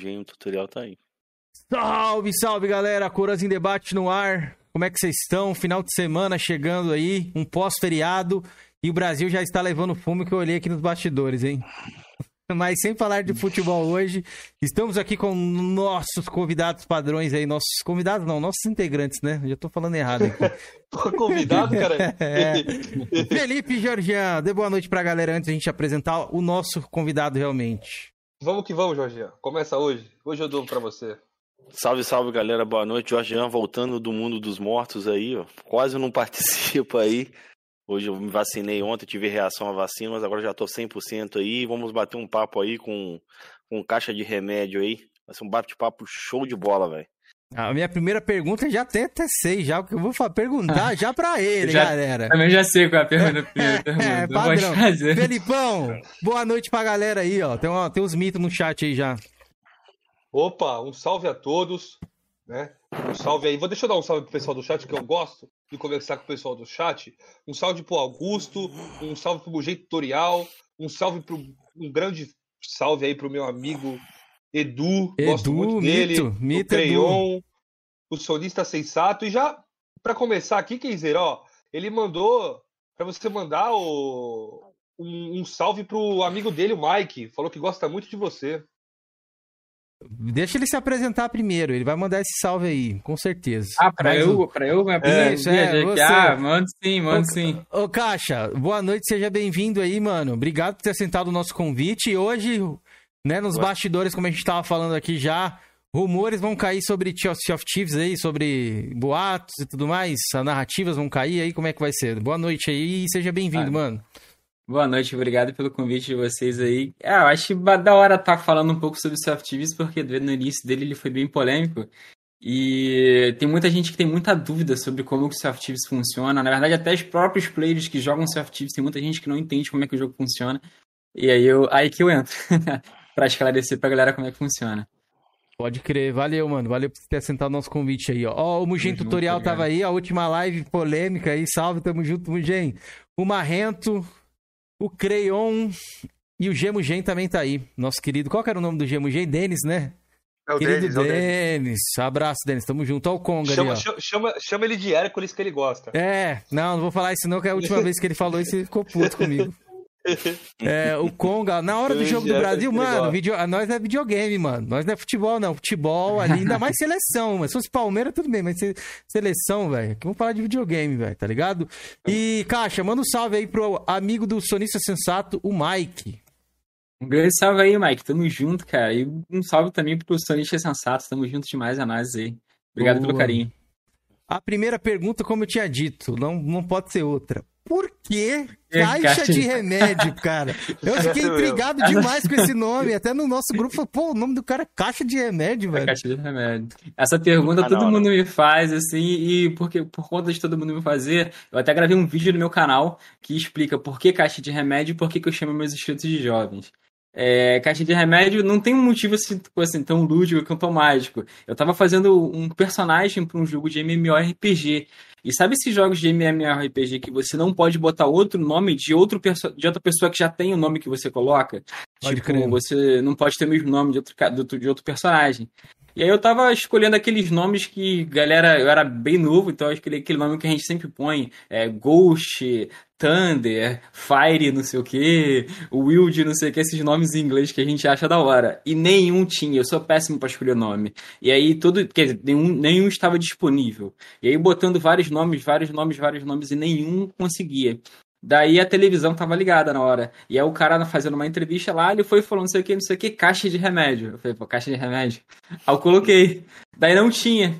Gênio Tutorial tá aí. Salve, salve galera, Coras em Debate no ar. Como é que vocês estão? Final de semana chegando aí, um pós-feriado e o Brasil já está levando fumo que eu olhei aqui nos bastidores, hein? Mas sem falar de futebol hoje, estamos aqui com nossos convidados padrões aí, nossos convidados não, nossos integrantes, né? Já tô falando errado aqui. Convidado, cara? É. Felipe e Georgian, dê boa noite pra galera antes de a gente apresentar o nosso convidado realmente. Vamos que vamos, Georgian. Começa hoje. Hoje eu dou pra você. Salve, salve galera, boa noite. Jorgean voltando do mundo dos mortos aí, ó. Quase não participa aí. Hoje eu me vacinei ontem, tive reação à vacina, mas agora já tô 100% aí. Vamos bater um papo aí com, com caixa de remédio aí. Vai ser um bate-papo show de bola, velho. A minha primeira pergunta já até, até sei, já, porque eu vou perguntar já pra ele, Já- galera. Também já sei qual é a pergunta. É, padrão. fazer. Felipão, boa noite pra galera aí, ó. Tem, uma, tem uns mitos no chat aí já. Opa, um salve a todos, né? Um salve aí. Vou deixa eu dar um salve pro pessoal do chat, que eu gosto de conversar com o pessoal do chat. Um salve pro Augusto, um salve pro Jeito Tutorial, um salve pro um grande salve aí pro meu amigo Edu, gosto Edu, muito dele, mito, o mito, Creion, o sonista sensato e já pra começar aqui, Kenzer, ó, ele mandou pra você mandar o um, um salve pro amigo dele, o Mike, falou que gosta muito de você. Deixa ele se apresentar primeiro, ele vai mandar esse salve aí, com certeza. Ah, pra Mais eu, um. pra eu me Isso, apresentar é, você. Ah, mando sim, mando sim. Ô, Caixa, boa noite, seja bem-vindo aí, mano. Obrigado por ter aceitado o nosso convite. E hoje, né, nos Ué. bastidores, como a gente tava falando aqui já, rumores vão cair sobre Sea of Thieves aí, sobre boatos e tudo mais. As narrativas vão cair aí, como é que vai ser? Boa noite aí e seja bem-vindo, Ah, mano. Boa noite, obrigado pelo convite de vocês aí. Ah, eu acho da hora estar falando um pouco sobre o Soft TVs, porque no início dele ele foi bem polêmico. E tem muita gente que tem muita dúvida sobre como o Soft TVs funciona. Na verdade, até os próprios players que jogam Soft TVs, tem muita gente que não entende como é que o jogo funciona. E aí, eu, aí que eu entro, pra esclarecer pra galera como é que funciona. Pode crer, valeu, mano. Valeu por ter aceitado o nosso convite aí, ó. Ó, o Mugen Tamo junto, Tutorial obrigado. tava aí, a última live polêmica aí. Salve, tamo junto, Mugen. O Marrento, o Creion e o Gemugen também tá aí. Nosso querido, qual que era o nome do Gemugen? Denis, né? É o querido Denis, é o Denis. Denis. Abraço, Denis. Tamo junto. Ó o Conga Chama, ali, ó. chama, chama, chama ele de Hércules que ele gosta. É, não, não vou falar isso não, que é a última vez que ele falou isso, ele ficou puto comigo. É, o Conga, na hora do jogo do Brasil, mano, video, a nós é videogame, mano. Nós não é futebol, não. Futebol ali, ainda mais seleção, mas se fosse Palmeiras, tudo bem, mas se- seleção, velho. Vamos falar de videogame, velho, tá ligado? E, Caixa, manda um salve aí pro amigo do Sonista Sensato, o Mike. Um grande salve aí, Mike. Tamo junto, cara. E um salve também pro Sonista Sensato. Tamo junto demais, a nós aí. Obrigado pelo Boa. carinho. A primeira pergunta, como eu tinha dito, não, não pode ser outra. Por que É, caixa caixa de remédio, cara? Eu fiquei Meu. intrigado demais com esse nome. Até no nosso grupo, falou, pô, o nome do cara é caixa de remédio, velho. caixa de remédio. Essa pergunta Ah, todo não, mundo me faz, assim, e porque, por conta de todo mundo me fazer, eu até gravei um vídeo no meu canal que explica por que caixa de remédio e por que, que eu chamo meus inscritos de jovens. É, caixa de remédio não tem um motivo assim, tipo assim, tão lúdico quanto tão mágico. Eu tava fazendo um personagem para um jogo de MMORPG. E sabe esses jogos de MMORPG que você não pode botar outro nome de, outro de outra pessoa que já tem o nome que você coloca? Pode tipo, crer. você não pode ter o mesmo nome de outro, ca- de outro- de outro personagem. E aí eu tava escolhendo aqueles nomes que, galera, eu era bem novo, então eu escolhi aquele nome que a gente sempre põe, é Ghost, Thunder, Fire, não sei o que, Wild, não sei o que, esses nomes em inglês que a gente acha da hora. E nenhum tinha, eu sou péssimo pra escolher nome. E aí todo, quer dizer, nenhum, nenhum estava disponível. E aí botando vários nomes, vários nomes, vários nomes e nenhum conseguia. Daí a televisão tava ligada na hora. E aí o cara fazendo uma entrevista lá, ele foi falando não sei o que, não sei o que, caixa de remédio. Eu falei, pô, caixa de remédio. Aí eu coloquei. Daí não tinha.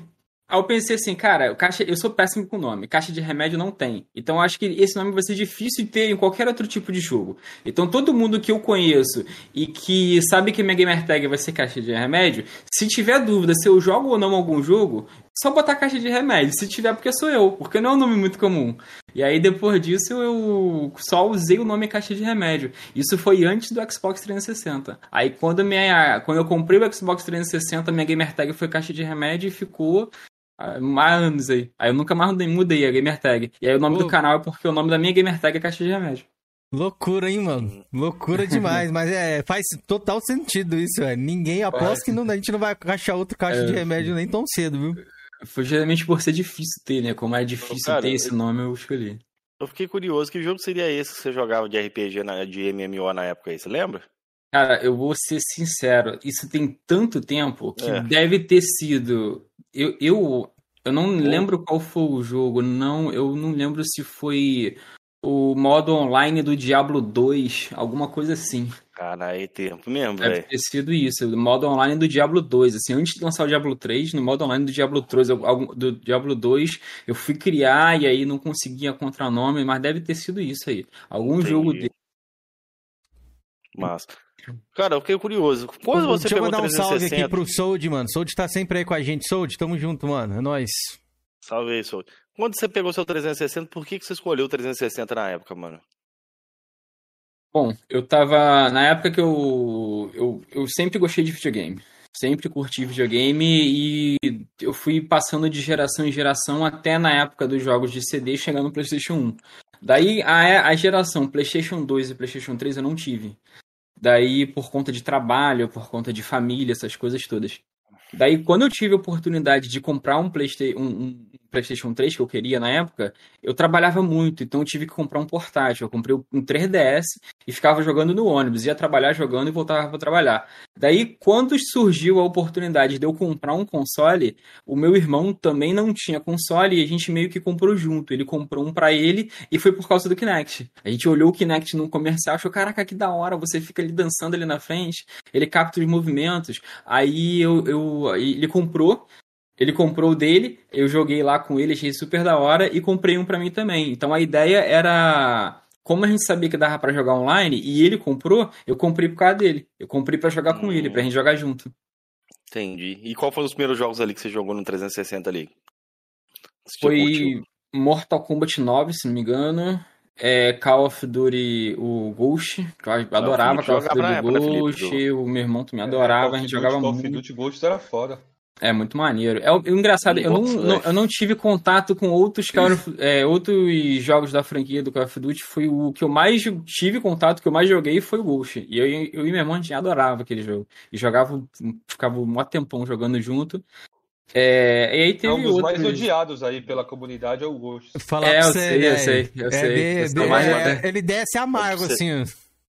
Aí eu pensei assim, cara, caixa, eu sou péssimo com nome, caixa de remédio não tem. Então acho que esse nome vai ser difícil de ter em qualquer outro tipo de jogo. Então todo mundo que eu conheço e que sabe que minha gamer tag vai ser caixa de remédio, se tiver dúvida se eu jogo ou não algum jogo, só botar caixa de remédio. Se tiver, porque sou eu, porque não é um nome muito comum. E aí depois disso eu só usei o nome caixa de remédio. Isso foi antes do Xbox 360. Aí quando, minha, quando eu comprei o Xbox 360, minha gamer tag foi caixa de remédio e ficou há anos aí. Aí eu nunca mais mudei a gamer tag. E aí o nome Pô. do canal é porque o nome da minha gamer tag é caixa de remédio. Loucura, hein, mano? Loucura demais, mas é, faz total sentido isso, velho. Ninguém aposta que não, a gente não vai achar outro caixa É. de remédio nem tão cedo, viu? Foi geralmente por ser difícil ter, né? Como é difícil Cara, ter esse nome, eu escolhi. Eu fiquei curioso, que jogo seria esse que você jogava de RPG, na- de MMO na época aí, você lembra? Cara, eu vou ser sincero, isso tem tanto tempo que É. deve ter sido. Eu, eu, eu não lembro qual foi o jogo, não. Eu não lembro se foi o modo online do Diablo 2, alguma coisa assim. Cara, aí tempo mesmo, Deve velho. ter sido isso, o modo online do Diablo 2. Assim, antes de lançar o Diablo 3, no modo online do Diablo 3, eu- algum- do Diablo 2, eu fui criar e aí não conseguia contranome, mas deve ter sido isso aí. Algum Entendi. jogo dele. Mas. Cara, eu fiquei curioso. Quando você Deixa eu mandar um salve aqui 360... pro Sold, mano. Sold tá sempre aí com a gente. Sold, tamo junto, mano. É nóis. Salve aí, Soul. Quando você pegou seu 360, por que, que você escolheu o 360 na época, mano? Bom, eu tava. Na época que eu, eu. Eu sempre gostei de videogame. Sempre curti videogame e eu fui passando de geração em geração até na época dos jogos de CD chegar no PlayStation 1. Daí a, a geração PlayStation 2 e PlayStation 3 eu não tive. Daí por conta de trabalho, por conta de família, essas coisas todas. Daí quando eu tive a oportunidade de comprar um, Playsta um, um PlayStation 3 que eu queria na época, eu trabalhava muito, então eu tive que comprar um portátil. Eu comprei um 3DS e ficava jogando no ônibus, ia trabalhar jogando e voltava para trabalhar. Daí, quando surgiu a oportunidade de eu comprar um console, o meu irmão também não tinha console e a gente meio que comprou junto. Ele comprou um para ele e foi por causa do Kinect. A gente olhou o Kinect num comercial, achou, caraca, que da hora, você fica ali dançando ali na frente, ele capta os movimentos. Aí eu, eu ele comprou ele comprou o dele, eu joguei lá com ele, achei super da hora e comprei um pra mim também. Então a ideia era, como a gente sabia que dava pra jogar online e ele comprou, eu comprei por causa dele. Eu comprei pra jogar com Hum. ele, pra gente jogar junto. Entendi. E qual foram os primeiros jogos ali que você jogou no 360 ali? Você Foi? Mortal Kombat 9, se não me engano. É, Call of Duty, o Ghost, que eu adorava Call of Duty época, né, Felipe, Ghost, jogo. o meu irmão também adorava, a gente jogava Call muito. of Duty Ghost era foda. É muito maneiro. É o, o engraçado, eu não, não- eu não tive contato com outros, Call of- é, outros jogos da franquia do Call of Duty. Foi o que eu mais tive contato, que eu mais joguei foi o Ghost. E eu, eu e meu irmão a gente adorava aquele jogo. E jogava, ficava um mó tempão jogando junto. É, e aí É teve um dos outros. mais odiados aí pela comunidade, é o Ghost. Falar É, eu você, sei, eu sei, eu É sei. mais é, moderno. ele desce amargo, assim.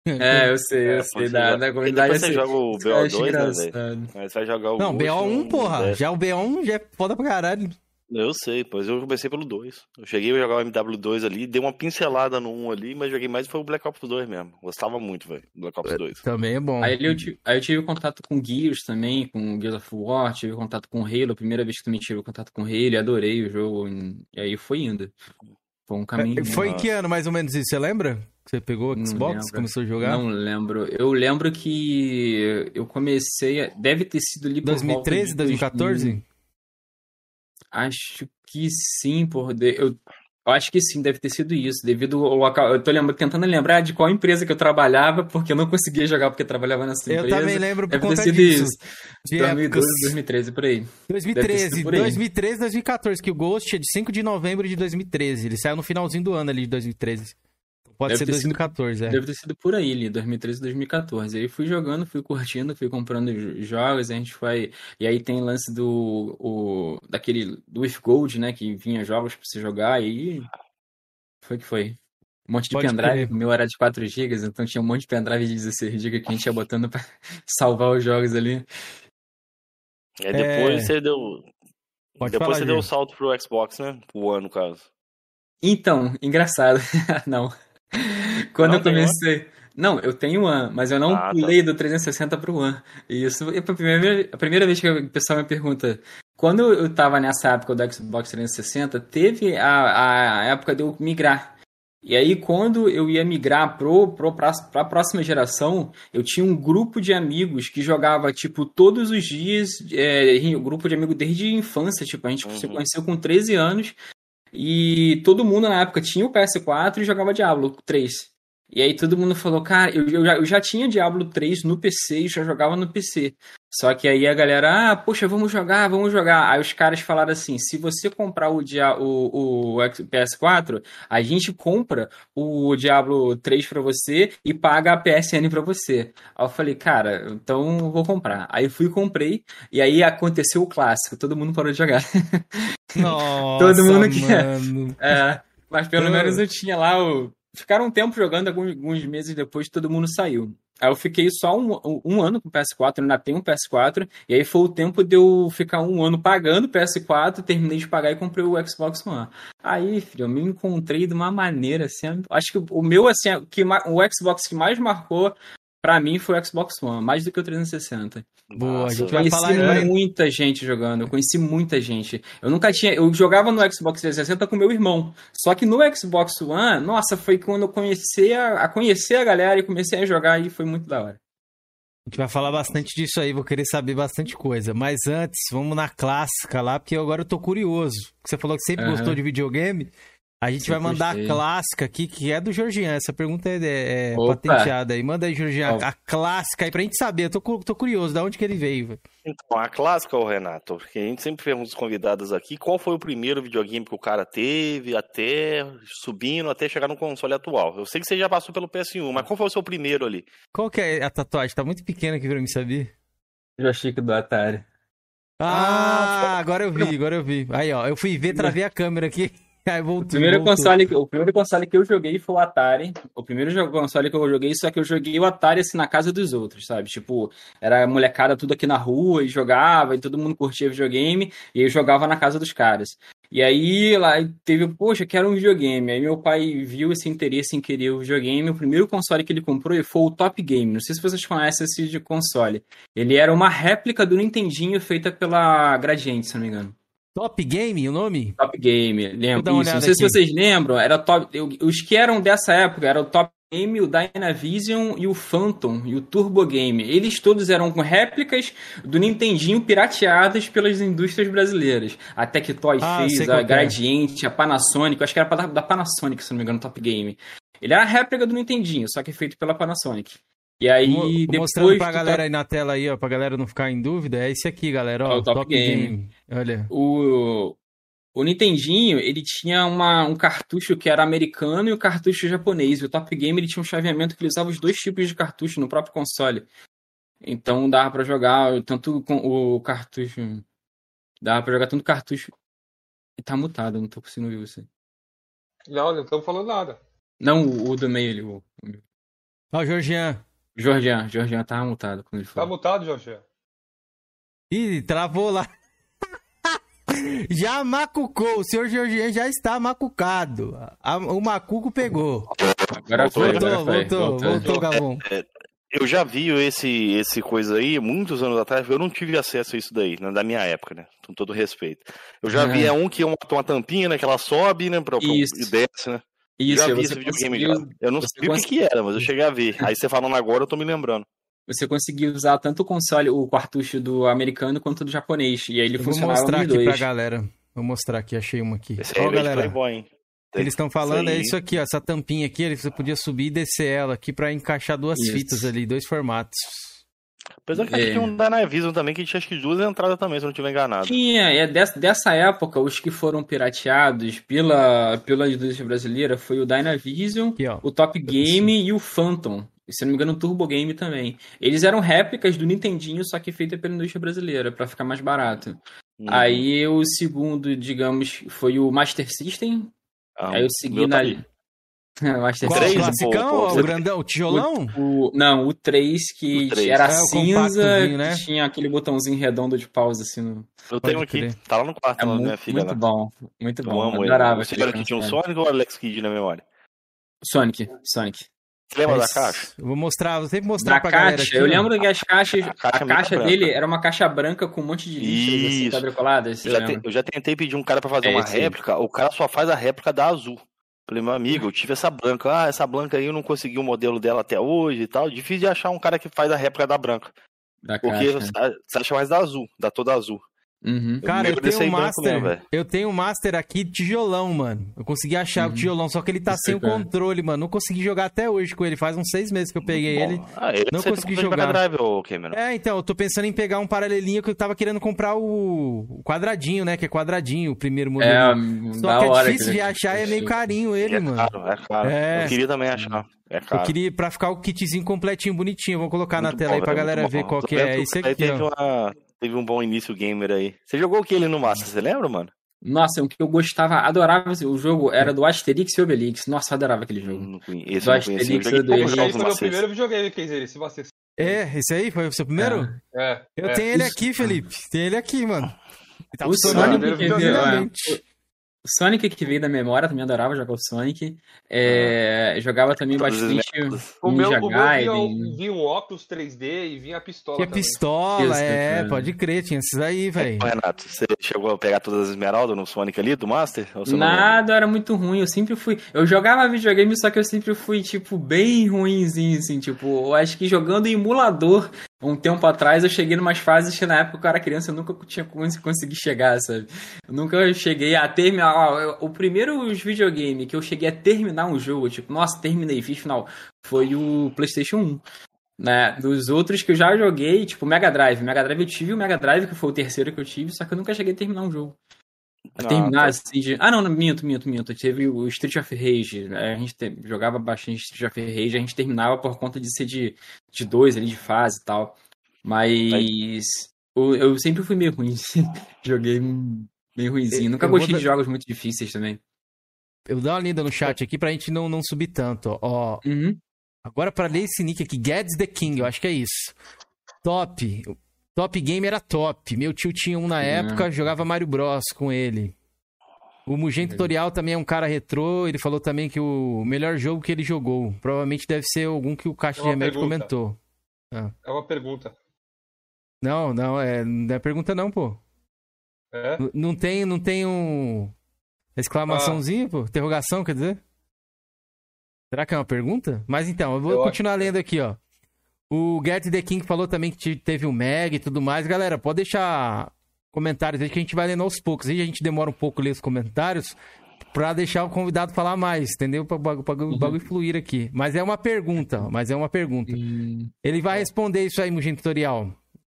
É, eu sei, eu É, sei. você Da, joga- da e comunidade depois você assim, joga o eu acho BO2, né, velho? Mas vai jogar o Não, Ghost, BO1, porra. é. Já o BO1 já é foda pra caralho. Eu sei, pois eu comecei pelo 2. Eu cheguei a jogar o MW2 ali, dei uma pincelada no 1 ali, mas joguei mais foi o Black Ops 2 mesmo. Gostava muito, velho, do Black Ops 2. Também é bom. Aí eu, tive, aí eu tive contato com Gears também, com Gears of War, tive contato com Halo, a primeira vez que também tive contato com Halo, adorei o jogo, e aí foi indo. Foi um caminho. É, Foi em que ano mais ou menos isso? Você lembra? Você pegou Xbox, começou a jogar? Não lembro. Eu lembro que eu comecei. a- Deve ter sido ali por volta 2013, de 2014? 2000. Acho que sim, por. de- Eu, eu acho que sim, deve ter sido isso. Devido ao local. Eu tô lembra- tentando lembrar de qual empresa que eu trabalhava, porque eu não conseguia jogar porque eu trabalhava nessa Eu empresa. também lembro por Deve ter conta sido disso. isso. De 2012, épocas. 2013, por aí. Deve ter 2013, sido por aí. 2013, 2014, que o Ghost é de 5 de novembro de 2013. Ele saiu no finalzinho do ano ali de 2013. Pode Deve ser ter sido- 2014, é. Deve ter sido por aí, ali, 2013, 2014. Aí fui jogando, fui curtindo, fui comprando jo- jogos, a gente foi. E aí tem lance do. O, daquele. Do With Gold, né? Que vinha jogos pra você jogar, e aí. Foi que foi. Um monte de Pode pendrive, o meu era de 4 GB, então tinha um monte de pendrive de 16 GB que a gente ia botando pra salvar os jogos ali. Aí depois É. você deu. Pode depois falar, você deu o Gil. salto pro Xbox, né? O ano, no caso. Então, engraçado. não. Quando Não eu comecei. Não, eu tenho One, mas eu não Ah, tá. pulei do 360 pro One. E isso é a primeira, a primeira vez que o pessoal me pergunta. Quando eu tava nessa época do Xbox 360, teve a, a época de eu migrar. E aí, quando eu ia migrar pro, pro, pra, pra próxima geração, eu tinha um grupo de amigos que jogava, tipo, todos os dias. É, um grupo de amigos desde a infância, tipo, a gente se Uhum. conheceu com 13 anos. E todo mundo na época tinha o PS4 e jogava Diablo 3. E aí todo mundo falou, cara, eu, eu, já, eu já tinha Diablo 3 no PC e já jogava no PC. Só que aí a galera, ah, poxa, vamos jogar, vamos jogar. Aí os caras falaram assim: se você comprar o, Dia o, o PS4, a gente compra o Diablo 3 pra você e paga a PSN pra você. Aí eu falei, cara, então vou comprar. Aí fui e comprei, e aí aconteceu o clássico, todo mundo parou de jogar. Nossa, todo mundo que. É, mas pelo menos eu tinha lá o. Ficaram um tempo jogando, alguns, alguns meses depois todo mundo saiu. Aí eu fiquei só um, um ano com o PS4, eu ainda tenho um PS4, e aí foi o tempo de eu ficar um ano pagando o PS4, terminei de pagar e comprei o Xbox One. Aí, filho, eu me encontrei de uma maneira, assim, acho que o meu, assim, que, o Xbox que mais marcou Pra mim foi o Xbox One, mais do que o 360. Boa, a gente Eu vai conheci falar aí. muita gente jogando, eu conheci muita gente. Eu nunca tinha. Eu jogava no Xbox 360 com meu irmão. Só que no Xbox One, nossa, foi quando eu comecei a, a conhecer a galera e comecei a jogar e foi muito da hora. A gente vai falar bastante disso aí, vou querer saber bastante coisa. Mas antes, vamos na clássica lá, porque agora eu tô curioso. Você falou que sempre Aham. gostou de videogame. A gente vai mandar gostei. a clássica aqui, que é do Georgian. Essa pergunta é, é- é patenteada aí. Manda aí, Georgian, Ó. a clássica aí pra gente saber. Eu tô, tô curioso, da onde que ele veio, velho. Então, a clássica, ô Renato, porque a gente sempre pergunta os convidados aqui qual foi o primeiro videogame que o cara teve, até subindo, até chegar no console atual. Eu sei que você já passou pelo PS1, mas qual foi o seu primeiro ali? Qual que é a tatuagem? Tá muito pequena aqui pra mim saber. Joystick do Atari. Ah, agora eu vi, agora eu vi. Aí, ó, eu fui ver, travei a câmera aqui. Aí O voltou. primeiro, voltou. console, que- o primeiro console que eu joguei foi o Atari. O primeiro jo- console que eu joguei, só que eu joguei o Atari assim na casa dos outros, sabe? Tipo, era molecada tudo aqui na rua e jogava, e todo mundo curtia videogame, e eu jogava na casa dos caras. E aí lá teve, poxa, quero um videogame. Aí meu pai viu esse interesse em querer o videogame. O primeiro console que ele comprou foi o Top Game. Não sei se vocês conhecem esse de console. Ele era uma réplica do Nintendinho feita pela Gradiente, se não me engano. Top Game, o nome? Top Game, lembro isso. Não sei se aqui. vocês lembram, era top. Os que eram dessa época era o Top Game, o Dynavision e o Phantom e o Turbo Game. Eles todos eram com réplicas do Nintendinho pirateadas pelas indústrias brasileiras. A Tectoy Ah, fez, a é. Gradiente, a Panasonic, eu acho que era da Panasonic, se não me engano, o Top Game. Ele era a réplica do Nintendinho, só que feito pela Panasonic. E aí, Mo- depois. Mostrando pra do galera Top- aí na tela aí, ó, pra galera não ficar em dúvida, é esse aqui, galera, ó, É o Top Top, Game. Game. Olha. o, o Nintendinho, ele tinha uma, um cartucho que era americano e o cartucho japonês. E o Top Game ele tinha um chaveamento que ele usava os dois tipos de cartucho no próprio console. Então dava pra jogar tanto com o cartucho. Dava pra jogar tanto cartucho. E tá mutado, eu não tô conseguindo ouvir você. Não, não estamos falando nada. Não, o, o do meio o Ó, o Georgian. Jorgian. Jorgian tava mutado quando ele Tá falou. mutado, Jorge? Ih, travou lá. Já macucou, o senhor Georgian já está macucado. A- o macuco pegou. Agora foi, voltou, agora foi. voltou, voltou, voltou. Gavão. Eu já vi esse, esse coisa aí muitos anos atrás, eu não tive acesso a isso daí, né, da minha época, né? Com todo respeito. Eu já É. vi é um que é uma, uma tampinha, né? Que ela sobe, né? Pra, pra, Isso. e desce, né? Isso, já vi esse videogame conseguiu, já. Eu não você sabia o que, era, mas eu cheguei a ver. Aí você falando agora, eu tô me lembrando. você conseguiu usar tanto o console, o cartucho do americano quanto do japonês. E aí ele Eu vou funcionava mostrar nos aqui dois. pra galera. Vou mostrar aqui, achei uma aqui. Esse aí Ó, é galera... Playboy, hein? eles estão falando Isso é isso aqui, ó, essa tampinha aqui, ele- você podia subir e descer ela aqui pra encaixar duas Isso. fitas ali, dois formatos. Apesar que É. tinha um Dynavision também, que tinha acho que duas entradas também, se eu não estiver enganado. Tinha, é dessa, dessa época, os que foram pirateados pela, pela indústria brasileira foi o Dynavision, Aqui, o Top Game e o Phantom. E, Se não me engano, o Turbo Game também. Eles eram réplicas do Nintendinho, só que feita pela indústria brasileira, pra ficar mais barato. Uhum. Aí o segundo, digamos, foi o Master System. Ah, aí eu o segui meu tá na. ali. Master Qual, três, o classicão, pô, pô, o grandão, o tijolão? O, não, o 3 que O três. era É, o cinza, né? que tinha aquele botãozinho redondo de pausa assim no. Eu tenho aqui, tá lá no quarto É da minha muito, filha. muito lá. bom, muito Eu bom. amo ele. Adorava Você lembra que tinha um console. Sonic ou Alex Kidd na memória? Sonic, Sonic. Você lembra É da caixa? Eu vou mostrar, vou sempre mostrar Da pra galera caixa, aqui. eu lembro que as caixas, A a caixa caixa, é muito dele branca. era uma caixa branca com um monte de lixos assim, Eu já, te- eu já tentei pedir um cara pra fazer É uma réplica, o cara só faz a réplica da azul. Falei, meu amigo, eu tive essa branca. Ah, essa branca aí eu não consegui o modelo dela até hoje e tal. Difícil de achar um cara que faz a réplica da branca. Da Porque caixa. você você acha mais da azul, da toda azul. Uhum. Cara, eu desse tenho um branco Master. mesmo, eu tenho um Master aqui tijolão, mano. Eu consegui achar o Uhum. tijolão, só que ele tá Isso sem é o cara. controle, mano. Não consegui jogar até hoje com ele. Faz uns seis meses que eu peguei ele. Ah, ele não você consegui jogar. Drive, ô Cameron. É, então, eu tô pensando em pegar um paralelinho que eu tava querendo comprar o, o quadradinho, né? Que é quadradinho, o primeiro modelo. É, Só que é difícil de ele- achar e é meio carinho ele, é mano. caro, é caro. É. Eu queria também achar. É Eu caro. queria pra ficar o kitzinho completinho, bonitinho. Vou colocar na Muito tela bom, aí pra velho, galera ver bom. qual Eu que é. Esse aí aqui, teve, ó. uma- teve um bom início gamer aí. Você jogou o que ele no Master, você lembra, mano? Nossa, o que eu gostava, adorava o jogo era do Asterix e Obelix. Nossa, eu adorava aquele jogo. Não conhe- Esse Do eu não Asterix, do poucos Esse foi meu Master. primeiro videogame, Kenzer, esse Master É, esse aí foi o seu primeiro? É. Eu é. tenho ele aqui, Felipe. Tem ele aqui, mano. Ele tá O funcionando Sonic Sonic que veio da memória, também adorava jogar o Sonic. É, jogava também bastante. O meu, Ninja o meu vinha, Gaiden. vinha um óculos 3D e vinha a pistola Tinha pistola, Isso, é, cara. pode crer, tinha esses aí, velho. Ô, Renato, você chegou a pegar todas as esmeraldas no Sonic ali, do Master? Ou você não Nada, era muito ruim. Eu sempre fui. Eu jogava videogame, só que eu sempre fui, tipo, bem ruinzinho, assim. Tipo, eu acho que jogando em emulador um tempo atrás, eu cheguei numas fases que na época eu era criança, eu nunca tinha cons- consegui chegar, sabe? Eu nunca cheguei a terminar. O primeiro videogame que eu cheguei a terminar um jogo, tipo, nossa, terminei, fiz final, foi o PlayStation 1. Né? Dos outros que eu já joguei, tipo, Mega Drive. Mega Drive eu tive o Mega Drive, que foi o terceiro que eu tive, só que eu nunca cheguei a terminar um jogo. Ah, terminar tá. assim de... Ah, não, minto, minto, minto. Teve o Street of Rage. né? A gente te- jogava bastante Street of Rage, a gente terminava por conta de ser de, de dois ali, de fase e tal. Mas o- eu sempre fui meio ruim. Joguei meio ruimzinho. Eu- Nunca eu vou gostei dar- de jogos muito difíceis também. Eu vou dar uma lida no chat aqui pra gente não, não subir tanto, ó. Uhum. Agora pra ler esse nick aqui, Gads the King, eu acho que é isso. Top. Top Game era top. Meu tio tinha um na É. época, jogava Mario Bros com ele. O Mugen Tutorial também é um cara retrô, ele falou também que o melhor jogo que ele jogou. Provavelmente deve ser algum que o Caixa É de Remédio pergunta. comentou. É uma pergunta. Não, não, é, não é pergunta não, pô. É? N- Não tem, não tem um exclamaçãozinho, pô? Interrogação, quer dizer? Será que é uma pergunta? Mas então, eu vou Eu acho continuar lendo aqui, ó. O Get the King falou também que te- teve um Meg e tudo mais. Galera, pode deixar comentários aí que a gente vai lendo aos poucos. Aí a gente demora um pouco ler os comentários pra deixar o convidado falar mais, entendeu? Pra, pra, pra o bagulho fluir aqui. Mas é uma pergunta, mas é uma pergunta. Ele vai responder isso aí, Mugen Tutorial.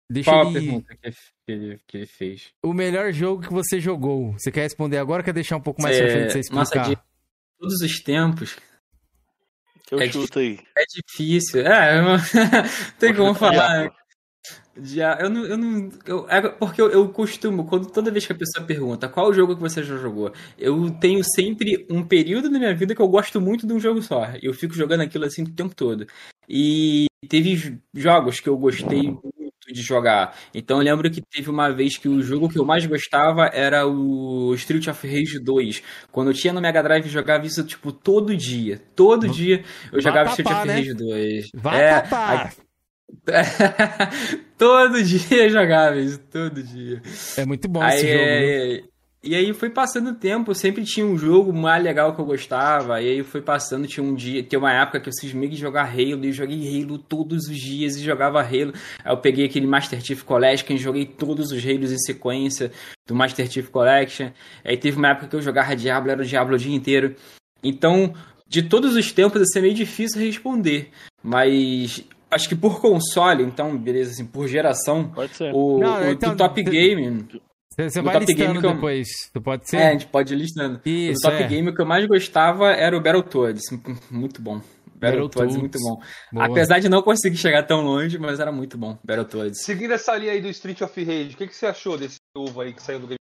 Deixa Qual a ele... pergunta que ele, que ele fez? O melhor jogo que você jogou. Você quer responder agora ou quer deixar um pouco mais pra É, frente pra você nossa, explicar? de todos os tempos, Eu É chuto aí. é difícil. É, não tem Vou como falar. Já, eu não. Eu não eu- é porque eu, eu costumo, quando, toda vez que a pessoa pergunta qual jogo que você já jogou, eu tenho sempre um período na minha vida que eu gosto muito de um jogo só. Eu fico jogando aquilo assim o tempo todo. E teve jogos que eu gostei de jogar. Então eu lembro que teve uma vez que o jogo que eu mais gostava era o Street of Rage 2. Quando eu tinha no Mega Drive, eu jogava isso tipo todo dia. Todo dia eu jogava Street of né? Rage 2. Vai é, tapar! todo dia eu jogava isso, todo dia. É muito bom Aí, esse jogo. é? É, e aí foi passando o tempo, sempre tinha um jogo mais legal que eu gostava. E aí foi passando, tinha um dia, tem uma época que eu cismei de jogar Halo, e eu joguei Halo todos os dias e jogava Halo. Aí eu peguei aquele Master Chief Collection, joguei todos os Halos em sequência do Master Chief Collection. Aí teve uma época que eu jogava Diablo, era o Diablo o dia inteiro. Então, de todos os tempos, ia ser meio difícil responder. Mas acho que por console, então, beleza, assim, por geração, Pode ser. o, Não, o então, Top Game. Você, vai Top Game listando que eu- depois. Tu pode ser? É, a gente pode ir listando. Isso, o Top é. Game que eu mais gostava era o Battletoads. Muito bom. Battletoads muito bom. Boa. Apesar de não conseguir chegar tão longe, mas era muito bom. Battletoads. Seguindo essa linha aí do Street of Rage, o que, que você achou desse novo aí que saiu do game?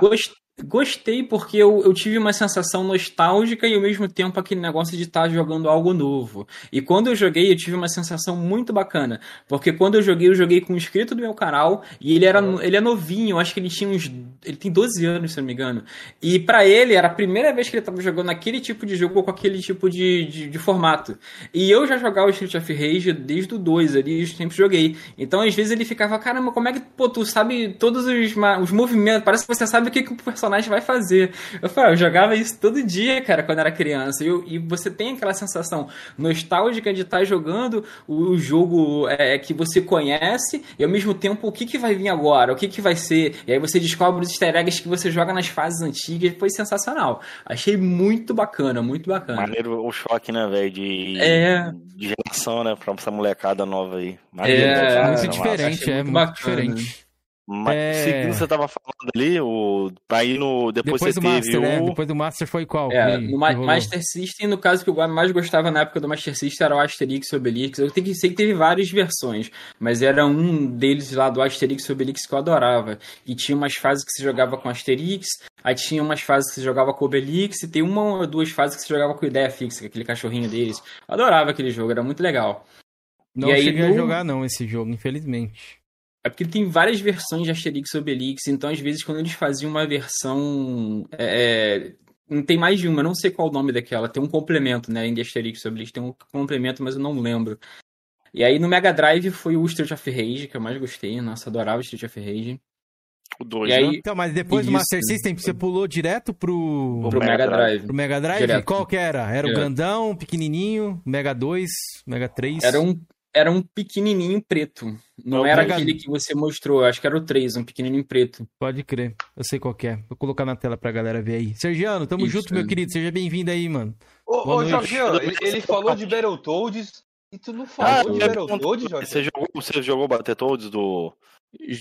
Gost- Gostei porque eu, eu tive uma sensação nostálgica e ao mesmo tempo aquele negócio de estar jogando algo novo. E quando eu joguei, eu tive uma sensação muito bacana. Porque quando eu joguei, eu joguei com um inscrito do meu canal e ele era no- ele é novinho, eu acho que ele tinha uns. Ele tem 12 anos, se não me engano. E pra ele era a primeira vez que ele tava jogando aquele tipo de jogo com aquele tipo de, de, de formato. E eu já jogava o Street of Rage desde o 2 ali, eu sempre joguei. Então às vezes ele ficava, caramba, como é que, pô, tu sabe todos os, os movimentos, parece que você sabe o que, que o personagem personagem vai fazer. Eu falei, ah, eu jogava isso todo dia, cara, quando era criança. E, e você tem aquela sensação nostálgica de estar tá jogando o, o jogo é, que você conhece e ao mesmo tempo o que, que vai vir agora, o que, que vai ser. E aí você descobre os easter eggs que você joga nas fases antigas. Foi sensacional. Achei muito bacana, muito bacana. Maneiro o choque, né, velho? De, é... de geração, né? Pra essa molecada nova aí. Maneiro, é, é muito diferente, é muito bacana. diferente. Mas é... seguindo você tava falando ali, o... aí no. Depois, depois você do teve Master, o. Né? Depois do Master foi qual? É, no Ma Master System, no caso que eu mais gostava na época do Master System era o Asterix e Obelix. Eu tenho que sei que teve várias versões, mas era um deles lá do Asterix e Obelix que eu adorava. E tinha umas fases que se jogava com Asterix, aí tinha umas fases que se jogava com Obelix, e tem uma ou duas fases que se jogava com Ideia Fixa, aquele cachorrinho deles. Eu adorava aquele jogo, era muito legal. Não e cheguei aí, no... a jogar não esse jogo, infelizmente. É porque tem várias versões de Asterix e Obelix, então às vezes quando eles faziam uma versão. É, é não tem mais de uma, não sei qual o nome daquela. Tem um complemento, né? Em Asterix e Obelix tem um complemento, mas eu não lembro. E aí no Mega Drive foi o Street of Rage, que eu mais gostei. Nossa, adorava o Street of Rage. O 2, né? Então, mas depois Isso. do Master System, você pulou direto pro... Pro, pro Mega Drive. Pro Mega Drive? Direto. Qual que era? Era Direto. o grandão, pequenininho, Mega 2, Mega 3? Era um, era um pequenininho preto. Não era aquele que você mostrou, acho que era o 3, um pequenininho preto. Pode crer, eu sei qual é. Vou colocar na tela pra galera ver aí. Sergiano, tamo Isso, junto, meu querido. Seja bem-vindo aí, mano. Ô, ô Jorginho, ele, ele falou de Battletoads e tu não falou ah, de Battletoads, Jorge? Você jogou, você jogou Battletoads do,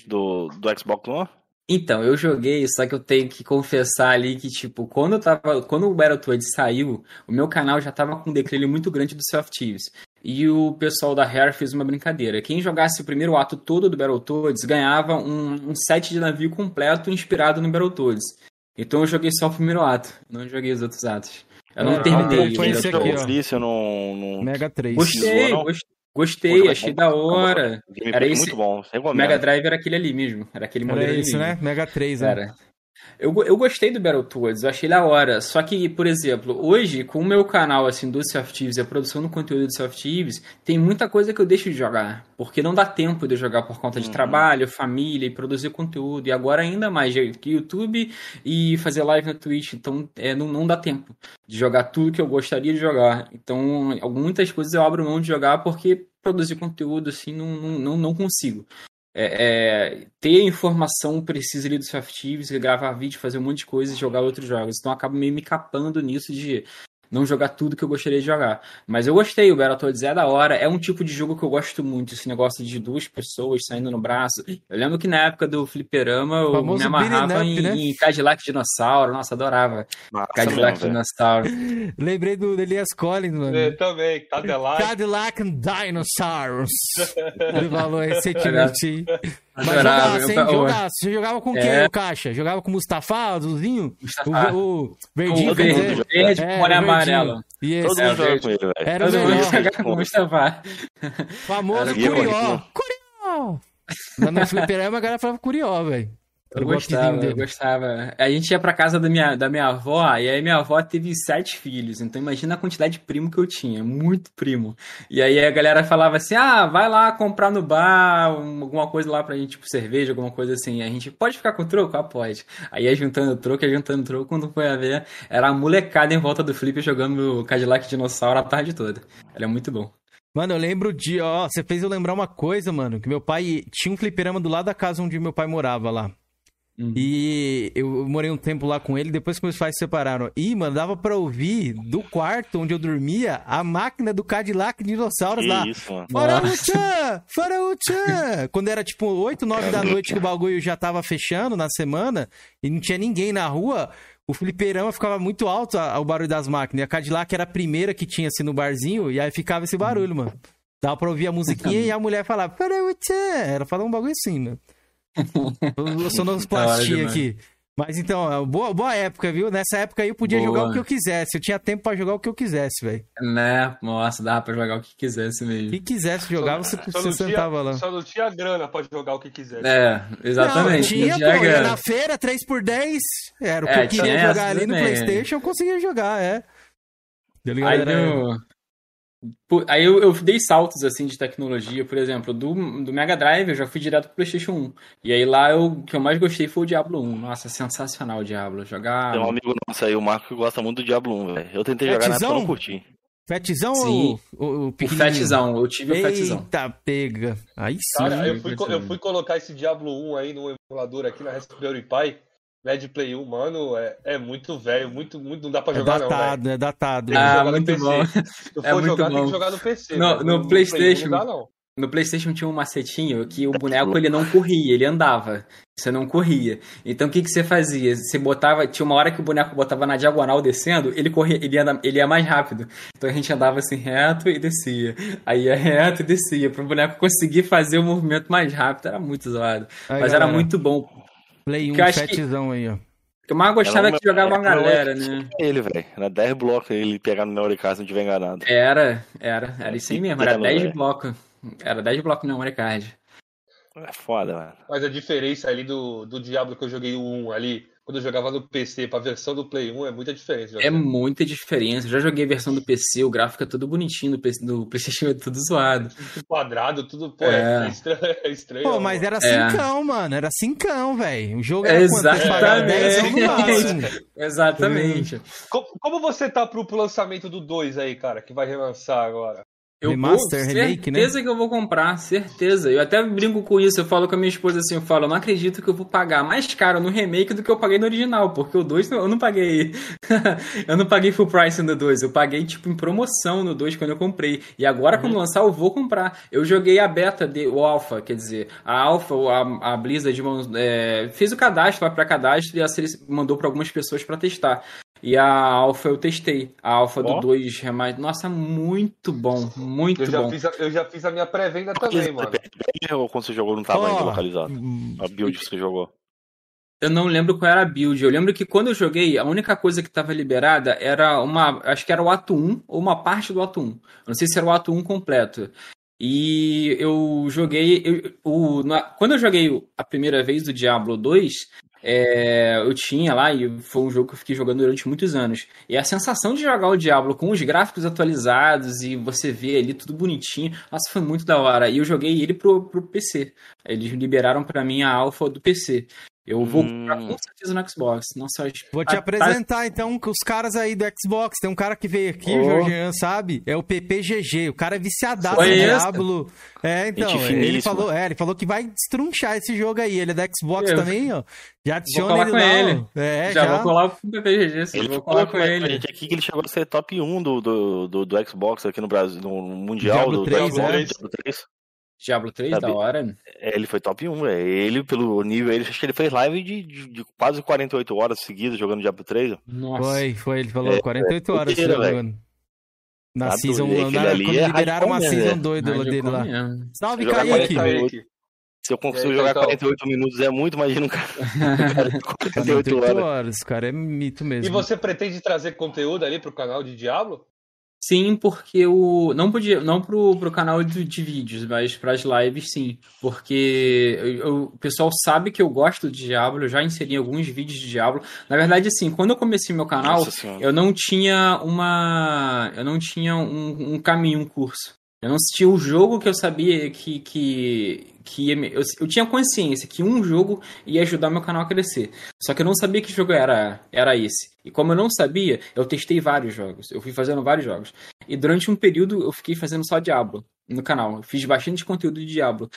do, do Xbox One? Então, eu joguei, só que eu tenho que confessar ali que, tipo, quando eu tava. Quando o Battletoads saiu, o meu canal já tava com um declínio muito grande do Self Thieves. E o pessoal da Rare fez uma brincadeira. Quem jogasse o primeiro ato todo do Battletoads ganhava um, um set de navio completo inspirado no Battletoads. Então eu joguei só o primeiro ato, não joguei os outros atos. Eu não, não terminei. Foi esse aqui, ó. Isso, não, não... Mega 3. Gostei, gostei. Gostei, achei da hora. Era esse... muito bom. Mega Drive era aquele ali mesmo. Era aquele modelo era isso, né? Mega 3, né? Eu, eu gostei do Battletoads, eu achei da hora. Só que, por exemplo, hoje, com o meu canal assim, do Thieves e a produção do conteúdo do Thieves, tem muita coisa que eu deixo de jogar. Porque não dá tempo de eu jogar por conta de uhum. trabalho, família e produzir conteúdo. E agora ainda mais, que YouTube e fazer live na Twitch. Então, é, não, não dá tempo de jogar tudo que eu gostaria de jogar. Então, muitas coisas eu abro mão de jogar porque produzir conteúdo assim não, não, não consigo é, é, ter informação precisa ali do Soft gravar vídeo, fazer um monte de coisa e jogar outros jogos. Então acaba meio me capando nisso de não jogar tudo que eu gostaria de jogar. Mas eu gostei, o Battletoads é da hora. É um tipo de jogo que eu gosto muito, esse negócio de duas pessoas saindo no braço. Eu lembro que na época do Fliperama eu me amarrava em, né? em, Cadillac Dinossauro. Nossa, adorava. Nossa, Cadillac mesmo, Dinossauro. Lembrei do Elias Collins, mano. Eu também, Cadillac. Cadillac Dinosaurs. Ele falou recentemente. Mas Adorava, jogasse, hein? Jogasse. Você jogava com é. quem, o Caixa? Jogava com o Mustafa, Azulzinho? Mustafa. O, o verdinho, o verde, verde é, olho amarelo. Yes. Todo mundo joga com ele, velho. Era o melhor. com o Mustafa. Famoso Curió. Curió! Lá no fliperama a galera falava Curió, velho. Eu gostava, eu gostava. A gente ia pra casa da minha, da minha avó, e aí minha avó teve sete filhos. Então imagina a quantidade de primo que eu tinha. Muito primo. E aí a galera falava assim: ah, vai lá comprar no bar alguma coisa lá pra gente, tipo cerveja, alguma coisa assim. A gente pode ficar com troco? Ah, pode. Aí ia juntando troco, ia juntando troco. Quando foi a ver, era a molecada em volta do Flip jogando Cadillac Dinossauro a tarde toda. Era muito bom. Mano, eu lembro de, ó, você fez eu lembrar uma coisa, mano, que meu pai tinha um fliperama do lado da casa onde meu pai morava lá. Uhum. E eu morei um tempo lá com ele, depois que meus pais se separaram. E, mano, dava pra ouvir do quarto onde eu dormia a máquina do Cadillac Dinossauros que lá. Isso, mano. Fora o tchan! Fora o tchan! Quando era tipo 8, 9 da noite que o bagulho já tava fechando na semana e não tinha ninguém na rua, o fliperama ficava muito alto o barulho das máquinas. E a Cadillac era a primeira que tinha assim no barzinho, e aí ficava esse barulho, mano. Dava pra ouvir a musiquinha e a mulher falava, Fora o tchan! Ela falava um bagulho assim, mano. Sonoplastia tá aqui. Mas então, é boa, boa época, viu? Nessa época aí eu podia boa. jogar o que eu quisesse. Eu tinha tempo para jogar o que eu quisesse, velho. Né? Nossa, dava pra jogar o que quisesse mesmo. O que quisesse jogar, você, só você sentava tinha, lá. Só não tinha grana pra jogar o que quisesse. É, exatamente. Não, tinha, não pô, ia na feira, 3x10. Era o que é, eu queria jogar ali no Playstation, eu conseguia jogar, é. Aí no, Pô, Aí eu, eu dei saltos assim de tecnologia, por exemplo, do, do Mega Drive eu já fui direto pro PlayStation 1. E aí lá eu, o que eu mais gostei foi o Diablo 1. Nossa, sensacional o Diablo. Jogar. Tem um amigo nosso aí, o Marco, que gosta muito do Diablo 1, velho. Eu tentei jogar na época, não curti. Fetzão Sim. ou o, o O? Fetzão, eu tive o Fetzão. Eita, pega. Aí sim. Cara, eu fui, eu fui colocar esse Diablo 1 aí no emulador aqui na Raspberry Pi, né, de Play 1, mano, é, é muito velho, muito, muito, não dá pra é jogar não, velho. datado, é datado. Tem que Ah, no muito PC. bom. Se tu É for jogar, tem bom. que jogar no PC. No- no Play 1 PlayStation. Não dá, não. No PlayStation tinha um macetinho que o boneco ele não corria, ele andava. Você não corria. Então o que, que você fazia? Você botava. Tinha uma hora que o boneco botava na diagonal descendo, ele corria, ele ia, ele ia mais rápido. Então a gente andava assim reto e descia. Aí ia reto e descia. Para o boneco conseguir fazer o movimento mais rápido. Era muito zoado. Aí, Mas era galera, muito bom. Play 1, que eu acho que- Fetzão aí, ó. O que eu mais gostava é que jogava uma galera, né? Ele, velho. Era 10 blocos ele pegar no memory card, se não tiver enganado. Era, era. Era isso aí mesmo. Era Pequeno, 10 velho. blocos. Era 10 blocos no memory card. É foda, mano. Mas a diferença ali do, do Diablo que eu joguei o 1 ali, quando eu jogava no PC pra versão do Play 1, é muita diferença. É muita diferença. Eu já joguei a versão do PC, o gráfico é todo bonitinho, do, PC, do PlayStation é tudo zoado. Tudo quadrado, tudo, pô, É. é, estranho. É estranho Pô, mas era É. cincão, mano. Era cincão, velho. O jogo era quanto? Que pagar Exatamente. 10 no máximo. Exatamente. Como, como você tá pro, pro lançamento do 2 aí, cara, que vai relançar agora? Eu Remaster, vou, remake, né? certeza que eu vou comprar, certeza. Eu até brinco com isso, eu falo com a minha esposa assim, eu falo, eu não acredito que eu vou pagar mais caro no remake do que eu paguei no original, porque o 2 eu não paguei. eu não paguei full price no 2, eu paguei tipo em promoção no 2 quando eu comprei. E agora quando lançar eu vou comprar. Eu joguei a beta, de, o alpha, quer dizer, a alpha, a, a Blizzard é, fez o cadastro lá para cadastro e a mandou para algumas pessoas para testar. E a Alpha eu testei. A Alpha Ó. do 2 Remaster. Nossa, muito bom. Muito Eu já, bom. fiz a, eu já fiz a minha pré-venda também, mano. Ou quando você jogou não tava ainda Ó, localizado? hum, A build que você jogou. Eu não lembro qual era a build. Eu lembro que quando eu joguei, a única coisa que estava liberada era uma. Acho que era o ato 1 ou uma parte do ato 1. Eu não sei se era o ato 1 completo. E eu joguei. eu- o, na- quando eu joguei a primeira vez do Diablo 2, é, eu tinha lá, e foi um jogo que eu fiquei jogando durante muitos anos. E a sensação de jogar o Diablo com os gráficos atualizados e você vê ali tudo bonitinho, nossa, foi muito da hora. E eu joguei ele pro, pro PC. Eles liberaram pra mim a alfa do PC. Eu vou Hum. com certeza no Xbox. Nossa, acho- Vou te Ah, apresentar então com os caras aí do Xbox. Tem um cara que veio aqui, Oh. o Jorgean, sabe? É o PPGG. O cara é viciadaço em Conheço. Diablo. É, então, Gente ele finíssima. falou, é, ele falou que vai destrunchar esse jogo aí. Ele é da Xbox Eu- também, ó. Já adiciona ele com lá. ele. É, já, já. vou colar com o PPG, sim, Ele vou falou colar com com a ele. gente aqui que ele chegou a ser top 1 do, do, do, do Xbox aqui no Brasil, no Mundial Diablo do 3, do é. Diablo 3. Diablo 3, Sabe? da hora. É, ele foi top 1, velho. Ele, pelo nível, ele, acho que ele fez live de, de, de quase 48 horas seguidas jogando Diablo 3. ó. Nossa. Foi, foi. Ele falou É, 48 horas doideira, jogando. Na Tá season, doido, na, quando é liberaram uma season né? doida dele lá. mesmo. Salve, Kaique. 48. Kaique. Se eu consigo aí, jogar Cacau? 48 minutos é muito, imagina um cara. um cara de 48 48 horas. horas. cara é mito mesmo. E você pretende trazer conteúdo ali pro canal de Diablo? Sim, porque o. Não, podia, não pro, pro canal de, de vídeos, mas pras lives sim. Porque eu- eu- o pessoal sabe que eu gosto de Diablo, eu já inseri alguns vídeos de Diablo. Na verdade, assim, quando eu comecei meu canal, Nossa eu não tinha uma. Eu não tinha um, um caminho, um curso. Eu não tinha o jogo que eu sabia que. que, que eu, eu tinha consciência que um jogo ia ajudar meu canal a crescer. Só que eu não sabia que jogo era, era esse. E como eu não sabia, eu testei vários jogos. Eu fui fazendo vários jogos. E durante um período eu fiquei fazendo só Diablo no canal. Eu fiz bastante conteúdo de Diablo.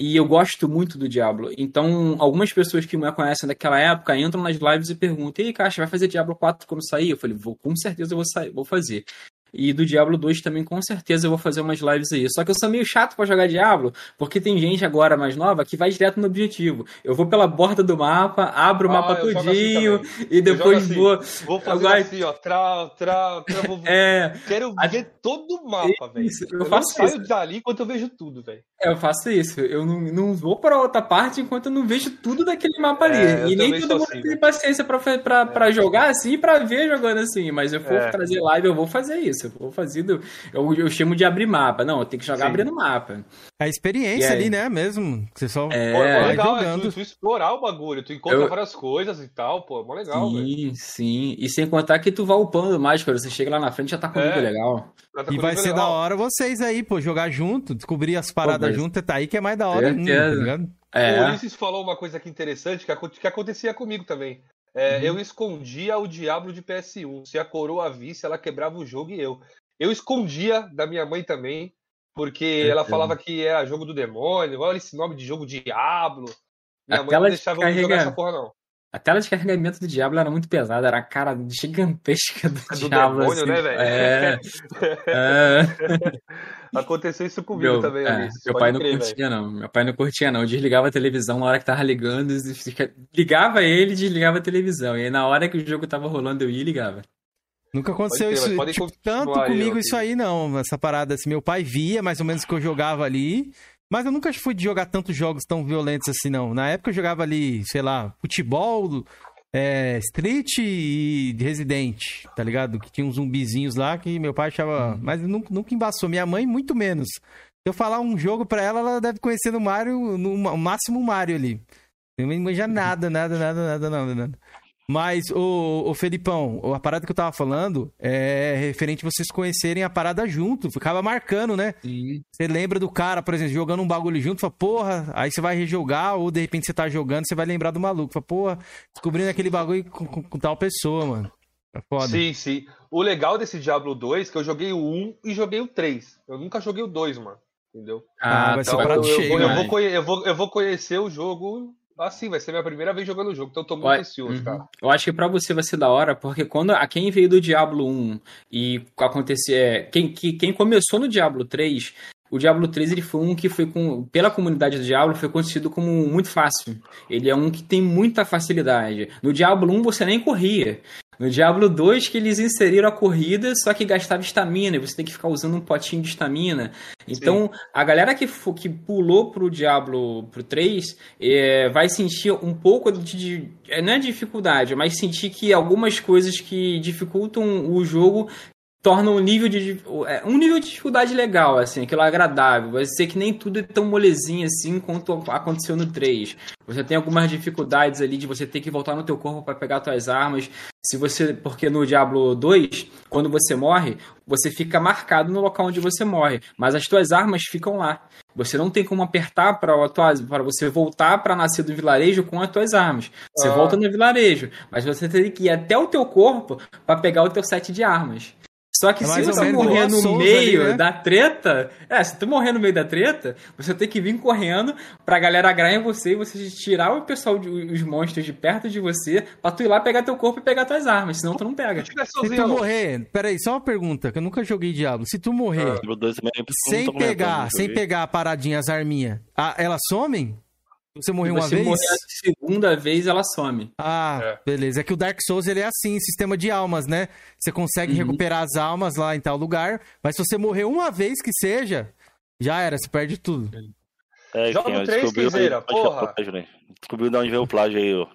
E eu gosto muito do Diablo. Então, algumas pessoas que me conhecem daquela época entram nas lives e perguntam: Ei, Caixa, vai fazer Diablo 4 quando sair? Eu falei: vou, com certeza eu vou, sair, vou fazer. E do Diablo 2 também, com certeza, eu vou fazer umas lives aí. Só que eu sou meio chato pra jogar Diablo, porque tem gente agora mais nova que vai direto no objetivo. Eu vou pela borda do mapa, abro o Ah, mapa eu jogo assim tudinho também. e depois assim. vou. Vou fazer Vai- assim, ó. Trau, trau, trau. Vou... É, Quero ver todo o mapa, velho. Isso, eu Eu, não faço saio isso. dali enquanto eu vejo tudo, velho. Eu faço isso. Eu não, não vou pra outra parte enquanto eu não vejo tudo daquele mapa ali. É, e nem todo mundo assim, tem né? paciência pra, pra jogar assim e pra ver jogando assim. Mas eu for É. trazer live, eu vou fazer isso. Eu vou fazer. do- Eu, eu chamo de abrir mapa. Não, eu tenho que jogar Sim. abrindo mapa. A experiência ali, né, mesmo. Você só É. Pô, é legal, é jogando. tu, tu explorar o bagulho, tu encontra Eu- várias coisas e tal, pô, é mó legal, sim, sim. E sem contar que tu vai upando mais, cara. Você chega lá na frente já tá com É. nível legal. Tá E vai ser da legal. hora vocês aí, pô, jogar junto, descobrir as paradas juntas, tá aí que é mais da hora ainda, tá ligado? O É. Ulisses falou uma coisa aqui interessante que, que acontecia comigo também. É, Uhum. Eu escondia o Diablo de PS1. Se a coroa visse, ela quebrava o jogo e eu. Eu escondia da minha mãe também, porque ela Certeza. falava que era jogo do demônio. Olha esse nome de jogo Diablo. Minha A mãe não de deixava eu jogar essa porra, não. A tela de carregamento do Diablo era muito pesada, era a cara gigantesca do, do Diablo. demônio, assim. né, velho? É. é. Aconteceu isso comigo Meu, também, é, meu pai não crer, velho. curtia, não. Meu pai não curtia, não. Eu desligava a televisão na hora que tava ligando. Ligava ele e desligava a televisão. E aí, na hora que o jogo tava rolando, eu ia e ligava. Nunca aconteceu mas isso, tipo, tanto aí, comigo ó, isso aí não, essa parada assim, meu pai via mais ou menos que eu jogava ali, mas eu nunca fui de jogar tantos jogos tão violentos assim não. Na época eu jogava ali, sei lá, futebol, é, Street e Resident, tá ligado? Que tinha uns zumbizinhos lá que meu pai achava, Uhum. mas nunca, nunca embaçou, minha mãe muito menos. Se eu falar um jogo pra ela, ela deve conhecer no Mario, no ma- máximo o Mario ali. Não manja nada, nada, nada, nada, nada, nada. Mas, ô, ô Felipão, a parada que eu tava falando é referente a vocês conhecerem a parada junto. Ficava marcando, né? Sim. Você lembra do cara, por exemplo, jogando um bagulho junto, fala, porra, aí você vai rejogar, ou de repente você tá jogando, você vai lembrar do maluco. Fala, porra, descobrindo aquele bagulho com, com- com tal pessoa, mano. É foda. Sim, sim. O legal desse Diablo 2 é que eu joguei o 1 e joguei o 3. Eu nunca joguei o 2, mano. Entendeu? Ah, vai ser Então, um prato eu, cheio, eu, né? vou eu, vou, eu vou conhecer o jogo assim, vai ser minha primeira vez jogando o jogo, então eu tô muito ansioso, uhum. cara. Eu acho que pra você vai ser da hora, porque quando a quem veio do Diablo 1 e acontecer. é, Quem, que, quem começou no Diablo 3, o Diablo 3 ele foi um que foi com. Pela comunidade do Diablo, foi conhecido como muito fácil. Ele é um que tem muita facilidade. No Diablo 1 você nem corria. No Diablo 2 que eles inseriram a corrida, só que gastava estamina, e você tem que ficar usando um potinho de estamina. Então, a galera que, que pulou pro Diablo pro 3 é, vai sentir um pouco de, de- é, Não é dificuldade, mas sentir que algumas coisas que dificultam o jogo tornam um nível de é, um nível de dificuldade legal, assim, aquilo agradável. Vai ser que nem tudo é tão molezinho assim quanto aconteceu no 3. Você tem algumas dificuldades ali de você ter que voltar no teu corpo para pegar suas armas. Se você, porque no Diablo 2, quando você morre, você fica marcado no local onde você morre, mas as tuas armas ficam lá. Você não tem como apertar para você voltar para nascer do vilarejo com as tuas armas. Você Ah. volta no vilarejo, mas você tem que ir até o teu corpo para pegar o teu set de armas. Só que É se você morrer no meio ali, né? da treta, é, se tu morrer no meio da treta, você tem que vir correndo pra galera agrar em você e você tirar o pessoal, de- os monstros de perto de você, pra tu ir lá pegar teu corpo e pegar tuas armas, senão tu não pega. Se tu morrer, peraí, só uma pergunta, que eu nunca joguei Diablo. Se tu morrer Ah. Diablo 2 também, porque eu não sem pegar, sem pegar a paradinha, as arminhas, elas somem? Você morreu uma Se você vez? morrer a segunda vez, ela some. Ah, É. beleza. É que o Dark Souls ele é assim, sistema de almas, né? Você consegue Uhum. recuperar as almas lá em tal lugar, mas se você morrer uma vez que seja, já era, você perde tudo. É, Joga quem o três, descobriu Kenzeira, onde foi porra. né? Descobriu de onde veio o plágio aí, ó.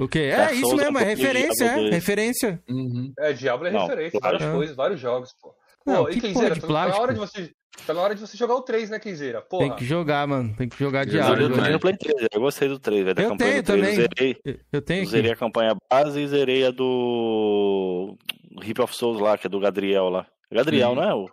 O quê? É Dark isso Souls mesmo, é é referência, é, referência. Uhum. É, Diablo é Não, referência, várias É. coisas, vários jogos, pô. Não, Pô, que e de tá, na hora de você. Tá na hora de você jogar o 3, né, Kenzeira? Porra. Tem que jogar, mano. Tem que jogar Eu Eu zerei o Play 3, eu gostei do 3, velho. Da Eu campanha tenho do 3. também. Eu zerei, Eu- tenho zerei a campanha base e zerei a do Hip of Souls lá, que é do Gadriel lá. Gadriel, Uhum. não é? O...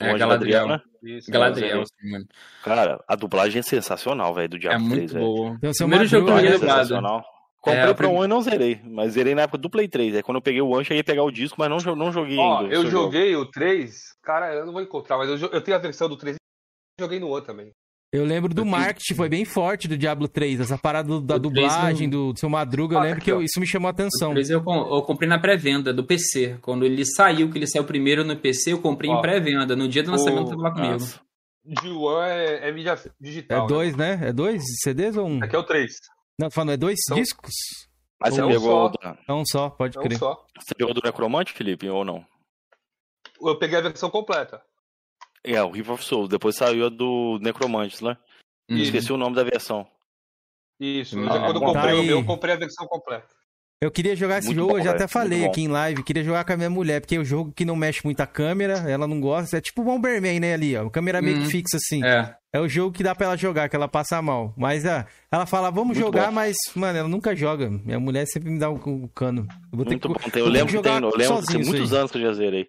É, o Galadriel. né? Isso, Galadriel, sim, mano. Cara, a dublagem é sensacional, velho, do É Diablo 3, muito velho. boa. Tem o seu Primeiro jogo que eu joguei é dublado. É, Comprei o pra prim- um e não zerei, mas zerei na época do Play 3. Aí quando eu peguei o One, cheguei a pegar o disco, mas não, não joguei Ó, ainda. eu seu jogo. joguei o 3, cara, eu não vou encontrar, mas eu, eu tenho a versão do 3 e joguei no outro também. Eu lembro do marketing, foi bem forte do Diablo 3. Essa parada do- da O 3 dublagem, eu- do, do seu Madruga, eu Ah, lembro aqui, que eu- ó. isso me chamou a atenção. O 3 eu, eu comprei na pré-venda do PC. Quando ele saiu, que ele saiu primeiro no PC, eu comprei Ó, em pré-venda. No dia do lançamento, o- tava lá comigo. Nossa. G1 é, é mídia digital. É dois, né? É dois CDs ou um? Né? Aqui é o 3. Não, tô falando, é dois Então- discos? Mas você Não pegou, só. É um só, pode Não crer. só. você pegou do Necromante, Felipe, ou não? Eu peguei a versão completa. É, o Reaper of Souls. Depois saiu a do Necromantis, né? Uhum. Esqueci o nome da versão. Isso, Ah, já- quando eu bom. comprei Tá o meu, eu comprei a versão completa. Eu queria jogar esse Muito jogo, bom, eu já até falei aqui em live, queria jogar com a minha mulher, porque é um jogo que não mexe muito a câmera, ela não gosta, é tipo Bomberman, né, ali, ó, câmera meio que Uhum. fixa assim. É. É o jogo que dá pra ela jogar, que ela passa mal. Mas ah, ela fala, vamos Muito jogar, bom. mas, mano, ela nunca joga. Minha mulher sempre me dá o, o cano. Eu vou ter Muito que, bom. Eu ter lembro que tem, eu lembro que tem muitos aí. anos que eu já zerei.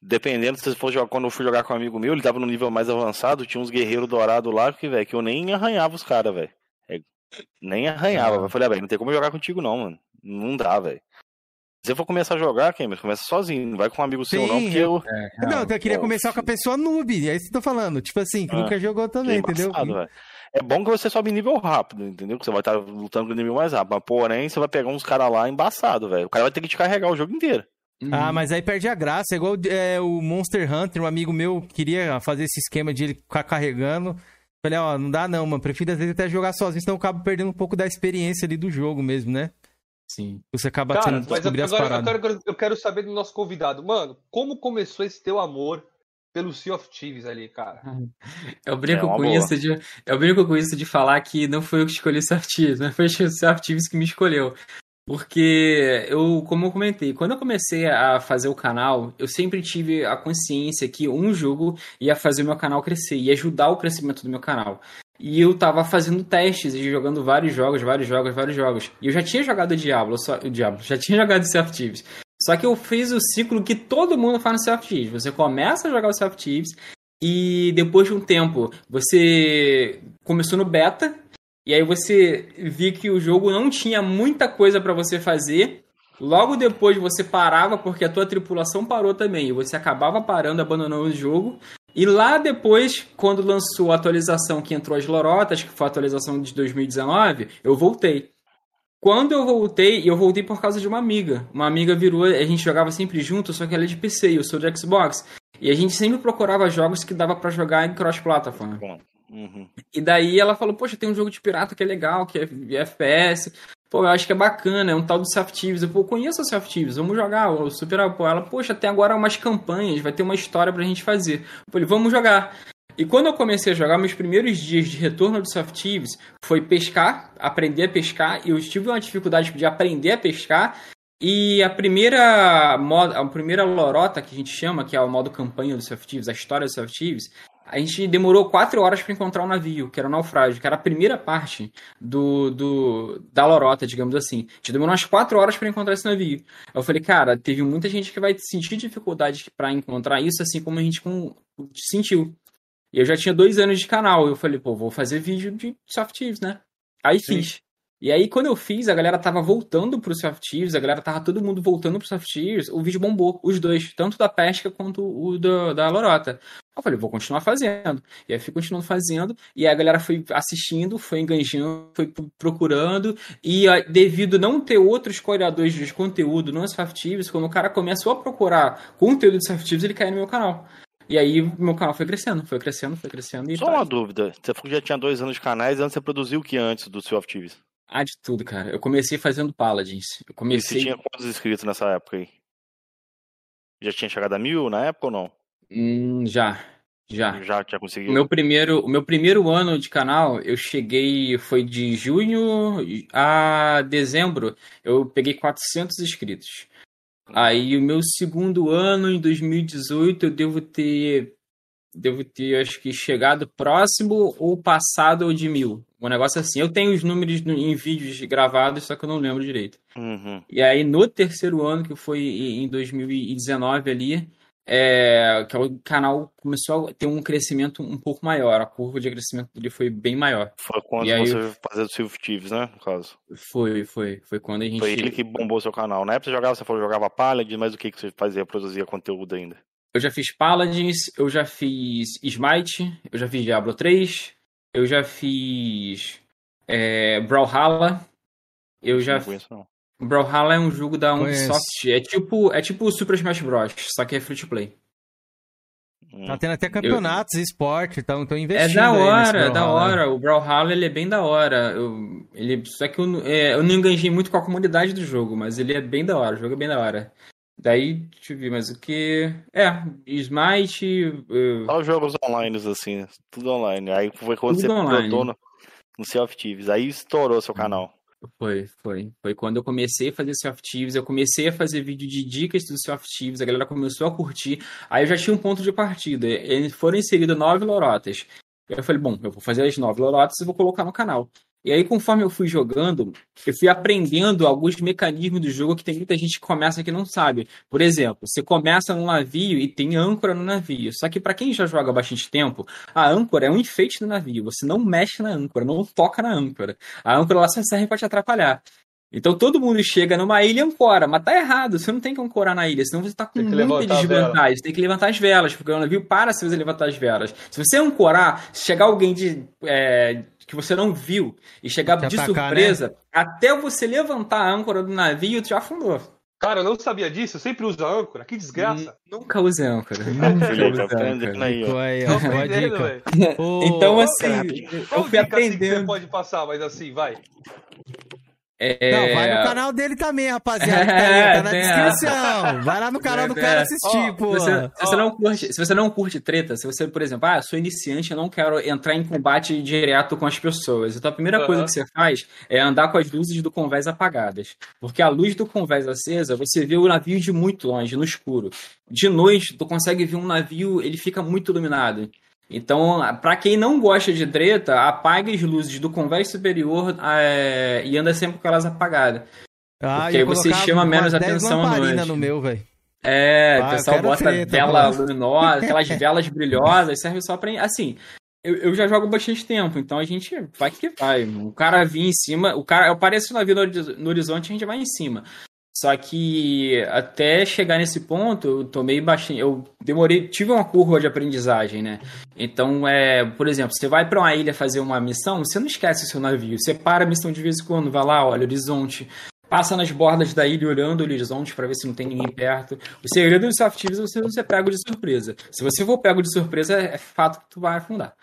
Dependendo, se for jogar, quando eu fui jogar com um amigo meu, ele tava no nível mais avançado, tinha uns guerreiros dourados lá, que, velho, que eu nem arranhava os caras, velho. Nem arranhava. Eu falei, ah, velho, não tem como eu jogar contigo, não, mano. Não dá, velho. Se você for começar a jogar, Cameron, começa sozinho. Não vai com um amigo seu, não, porque eu. é Não, eu queria Pô, começar com a pessoa noob, é isso que eu tô falando. Tipo assim, que Ah, nunca jogou também, entendeu? É bom que você sobe nível rápido, entendeu? Que você vai estar lutando com o inimigo mais rápido. Mas, porém, você vai pegar uns caras lá embaçado, velho. O cara vai ter que te carregar o jogo inteiro. Uhum. Ah, mas aí perde a graça. É igual é, o Monster Hunter, um amigo meu queria fazer esse esquema de ele ficar carregando. Falei, ó, não dá não, mano. Prefiro às vezes até jogar sozinho, senão eu acabo perdendo um pouco da experiência ali do jogo mesmo, né? Sim. Você acaba Cara, tendo que descobrir as agora eu paradas. quero, eu quero saber do nosso convidado. Mano, como começou esse teu amor pelo Sea of Thieves ali, cara? Eu brinco É com boa. isso de, eu brinco com isso de falar que não foi eu que escolhi o Softives, mas foi o Softives que me escolheu. Porque eu, como eu comentei, quando eu comecei a fazer o canal, eu sempre tive a consciência que um jogo ia fazer o meu canal crescer, ia ajudar o crescimento do meu canal. E eu tava fazendo testes e jogando vários jogos, vários jogos, vários jogos. E eu já tinha jogado o Diablo, só, o Diablo, já tinha jogado o Sea of Thieves. Só que eu fiz o ciclo que todo mundo faz no Sea of Thieves. Você começa a jogar o Sea of Thieves e depois de um tempo você começou no beta e aí você viu que o jogo não tinha muita coisa pra você fazer. Logo depois você parava porque a tua tripulação parou também e você acabava parando, abandonando o jogo. E lá depois, quando lançou a atualização que entrou as lorotas, que foi a atualização de 2019, eu voltei. Quando eu voltei, eu voltei por causa de uma amiga. Uma amiga virou, a gente jogava sempre junto, só que ela é de PC e eu sou de Xbox. E a gente sempre procurava jogos que dava pra jogar em cross-platform. Uhum. E daí ela falou, poxa, tem um jogo de pirata que é legal, que é FPS. Pô, eu acho que é bacana, é um tal do Thieves. Eu, pô, conheço of Thieves, vamos jogar. O Super pô, ela, poxa, tem agora umas campanhas, vai ter uma história pra gente fazer. Eu falei, vamos jogar. E quando eu comecei a jogar, meus primeiros dias de retorno do of Thieves foi pescar, aprender a pescar. E eu tive uma dificuldade de aprender a pescar. E a primeira moda, a primeira lorota que a gente chama, que é o modo campanha do of Thieves, a história do of Thieves, a gente demorou quatro horas para encontrar um navio, que era o naufrágio, que era a primeira parte do, do da lorota, digamos assim. A gente demorou umas quatro horas para encontrar esse navio. Eu falei, cara, teve muita gente que vai sentir dificuldade para encontrar isso, assim como a gente com, sentiu. E eu já tinha dois anos de canal. Eu falei, pô, vou fazer vídeo de Soft né? Aí Sim. fiz. E aí, quando eu fiz, a galera tava voltando pro Soft Thieves, a galera tava todo mundo voltando pro Soft Thieves, o vídeo bombou, os dois, tanto da pesca quanto o da, da lorota. Eu falei, vou continuar fazendo. E aí fui continuando fazendo, e aí a galera foi assistindo, foi enganjando, foi procurando, e devido não ter outros criadores de conteúdo no Soft Thieves, quando o cara começou a procurar conteúdo de Soft Thieves, ele caiu no meu canal. E aí meu canal foi crescendo, foi crescendo, foi crescendo. Só tá. uma dúvida. Você já tinha dois anos de canais, antes você produziu o que antes do Sea of Thieves? Ah, de tudo, cara. Eu comecei fazendo Paladins. Eu E você comecei. tinha quantos inscritos nessa época aí? Já tinha chegado a mil na época ou não? Hum, já. Já. Já tinha O conseguido? meu primeiro, o meu primeiro ano de canal, eu cheguei, foi de junho a dezembro, eu peguei 400 inscritos. Aí o meu segundo ano, em 2018, eu devo ter, devo ter, acho que chegado próximo ou passado de mil. Um negócio assim. Eu tenho os números em vídeos gravados, só que eu não lembro direito. Uhum. E aí, no terceiro ano, que foi em em 2019 ali, é, que o canal começou a ter um crescimento um pouco maior. A curva de crescimento dele foi bem maior. Foi quando E aí você fazia o Sea of Thieves, né? No caso. Foi, foi. Foi quando a gente. Foi ele que bombou seu canal. Na época você jogava, você falou jogava Paladin, mas o que, que você fazia? Produzia conteúdo ainda? Eu já fiz Paladins, eu já fiz Smite, eu já fiz Diablo 3, eu já fiz é, Brawlhalla, eu já Não conheço, não. Brawlhalla é um jogo da Conheço. Ubisoft, é tipo, é tipo o Super Smash Bros, só que é free to play. Hum. Tá tendo até campeonatos, esporte, então tô É investindo da aí nesse hora, é da hora. O Brawlhalla ele é bem da hora. Eu, ele, só que eu, não- é, eu não enganjei muito com a comunidade do jogo, mas ele é bem da hora. O jogo é bem da hora. Daí, deixa eu ver mais o que. É, Smite. Uh... Só jogos online, assim, tudo online. Aí foi quando Tudo você online. botou no, no Sea of Thieves. Aí estourou seu canal. Foi, foi. Foi quando eu comecei a fazer Sea of Thieves, eu comecei a fazer vídeo de dicas do Sea of Thieves, a galera começou a curtir. Aí eu já tinha um ponto de partida. Foram inseridas nove lorotas. Aí eu falei, bom, eu vou fazer as nove lorotas e vou colocar no canal. E aí, conforme eu fui jogando, eu fui aprendendo alguns mecanismos do jogo que tem muita gente que começa que não sabe. Por exemplo, você começa num navio e tem âncora no navio. Só que para quem já joga há bastante tempo, a âncora é um enfeite do navio. Você não mexe na âncora, não toca na âncora. A âncora lá só serve para te atrapalhar. Então todo mundo chega numa ilha e ancora, mas tá errado, você não tem que ancorar na ilha, senão você tá com muita desvantagem. Tem que levantar as velas, porque o navio para se você levantar as velas. Se você ancorar, se chegar alguém de, é, que você não viu e chegar Te de atacar, surpresa, até você levantar a âncora do navio, tu já afundou. Cara, eu não sabia disso, eu sempre uso a âncora, que desgraça. Nunca use âncora. Felipe, aprendendo aí, aprendendo, Então, assim, eu fui assim que você aprendendo. pode passar, mas assim, vai. É, Não, vai no canal dele também, rapaziada. tá, aí, tá na É, descrição. Vai lá no canal do cara assistir, Ó, pô. Se você, se você não curte, se você não curte treta, se você, por exemplo, ah, eu sou iniciante, eu não quero entrar em combate direto com as pessoas. Então a primeira coisa que você faz é andar com as luzes do convés apagadas. Porque a luz do convés acesa, você vê o navio de muito longe, no escuro. De noite, tu consegue ver um navio, ele fica muito iluminado. Então, pra quem não gosta de treta, apague as luzes do convés superior é, e anda sempre com elas apagadas. Ah, Porque aí você chama menos 10 atenção à lamparina noite. no meu, velho. É, Ah, o pessoal bota treta, vela luminosa, aquelas velas brilhosas, serve só pra. Assim, eu, eu já jogo bastante tempo, então a gente vai que vai. O cara vir em cima, o cara aparece na vida no horizonte, a gente vai em cima. Só que até chegar nesse ponto, eu tomei bastante. Eu demorei, tive uma curva de aprendizagem, né? Então, é, por exemplo, você vai pra uma ilha fazer uma missão, você não esquece o seu navio. Você para a missão de vez em quando, vai lá, olha o horizonte, passa nas bordas da ilha olhando o horizonte para ver se não tem ninguém perto. O segredo dos soft é você não ser pego de surpresa. Se você for pego de surpresa, é fato que tu vai afundar.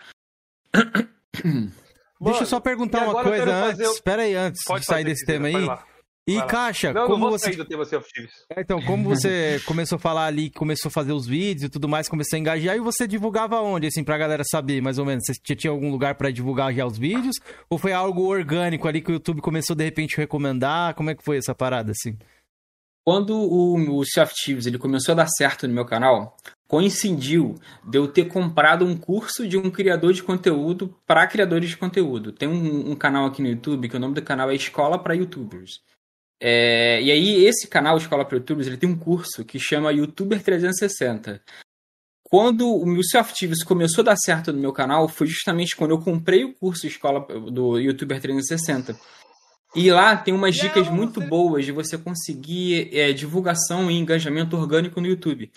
Deixa eu só perguntar uma coisa antes. fazer Espera aí, antes Pode de sair fazer, desse tema aí. E. Caixa, Não, não como vou você. sair do tema Sea of Thieves. É, Então, como você começou a falar ali, que começou a fazer os vídeos e tudo mais, começou a engajar, e você divulgava onde, assim, pra galera saber, mais ou menos? Você tinha- algum lugar pra divulgar já os vídeos? Ou foi algo orgânico ali que o YouTube começou, de repente, a recomendar? Como é que foi essa parada, assim? Quando o, o Sea of Thieves ele começou a dar certo no meu canal, coincidiu de eu ter comprado um curso de um criador de conteúdo para criadores de conteúdo. Tem um, um canal aqui no YouTube que o nome do canal é Escola para YouTubers. É, e aí esse canal Escola para YouTubers ele tem um curso que chama YouTuber 360. Quando o meu Thieves começou a dar certo no meu canal, foi justamente quando eu comprei o curso Escola do YouTuber 360. E lá tem umas dicas muito boas de você conseguir é, divulgação e engajamento orgânico no YouTube.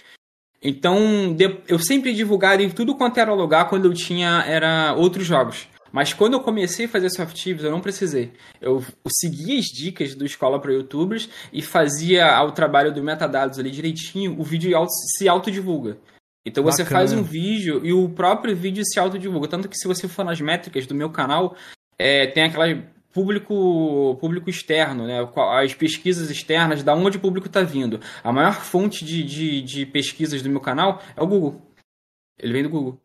Então, eu sempre divulgava em tudo quanto era lugar quando eu tinha era outros jogos. Mas quando eu comecei a fazer soft tips, eu não precisei. Eu, seguia as dicas do Escola para Youtubers e fazia o trabalho do metadados ali direitinho, o vídeo se autodivulga. Então você Bacana. faz um vídeo e o próprio vídeo se autodivulga. Tanto que se você for nas métricas do meu canal, é, tem aquela público público externo, né? As pesquisas externas, da onde o público está vindo. A maior fonte de, de, de pesquisas do meu canal é o Google. Ele vem do Google.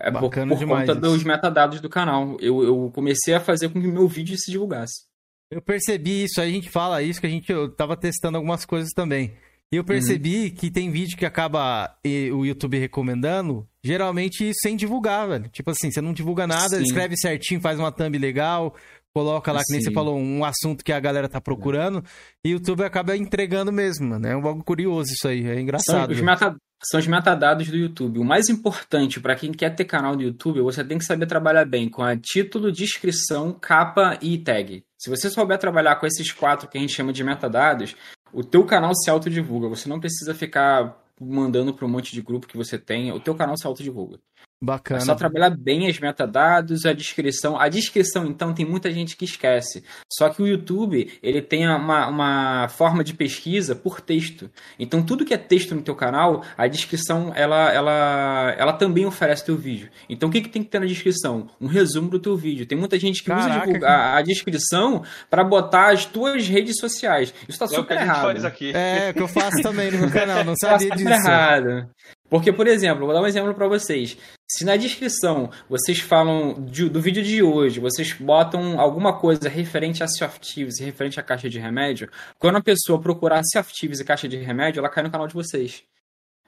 É por, Bacana por demais conta dos metadados do canal. Eu, eu comecei a fazer com que meu vídeo se divulgasse. Eu percebi isso, a gente fala isso, que a gente eu tava testando algumas coisas também. E eu percebi que tem vídeo que acaba o YouTube recomendando, geralmente sem divulgar, velho. Tipo assim, você não divulga nada, Sim. escreve certinho, faz uma thumb legal, coloca lá, que nem Sim. você falou, um assunto que a galera tá procurando, e o YouTube acaba entregando mesmo, mano. É um algo curioso isso aí, é engraçado. os, velho. meta- são os metadados do YouTube. O mais importante para quem quer ter canal no YouTube, você tem que saber trabalhar bem com a título, descrição, capa e tag. Se você souber trabalhar com esses quatro que a gente chama de metadados, o teu canal se autodivulga. Você não precisa ficar mandando para um monte de grupo que você tem. O teu canal se autodivulga. Bacana. É só trabalhar bem as metadados, a descrição. A descrição, então, tem muita gente que esquece. Só que o YouTube, ele tem uma, uma forma de pesquisa por texto. Então, tudo que é texto no teu canal, a descrição, ela, ela, ela também oferece teu vídeo. Então, o que, que tem que ter na descrição? Um resumo do teu vídeo. Tem muita gente que Caraca, usa a, a descrição para botar as tuas redes sociais. Isso tá É o que super a gente errado. faz aqui. É, que eu faço também no meu canal, não Tá sabia super disso. errado. Porque, por exemplo, vou dar um exemplo para vocês. Se na descrição vocês falam de- do vídeo de hoje, vocês botam alguma coisa referente a Softives referente à caixa de remédio, quando a pessoa procurar Softives e caixa de remédio, ela cai no canal de vocês.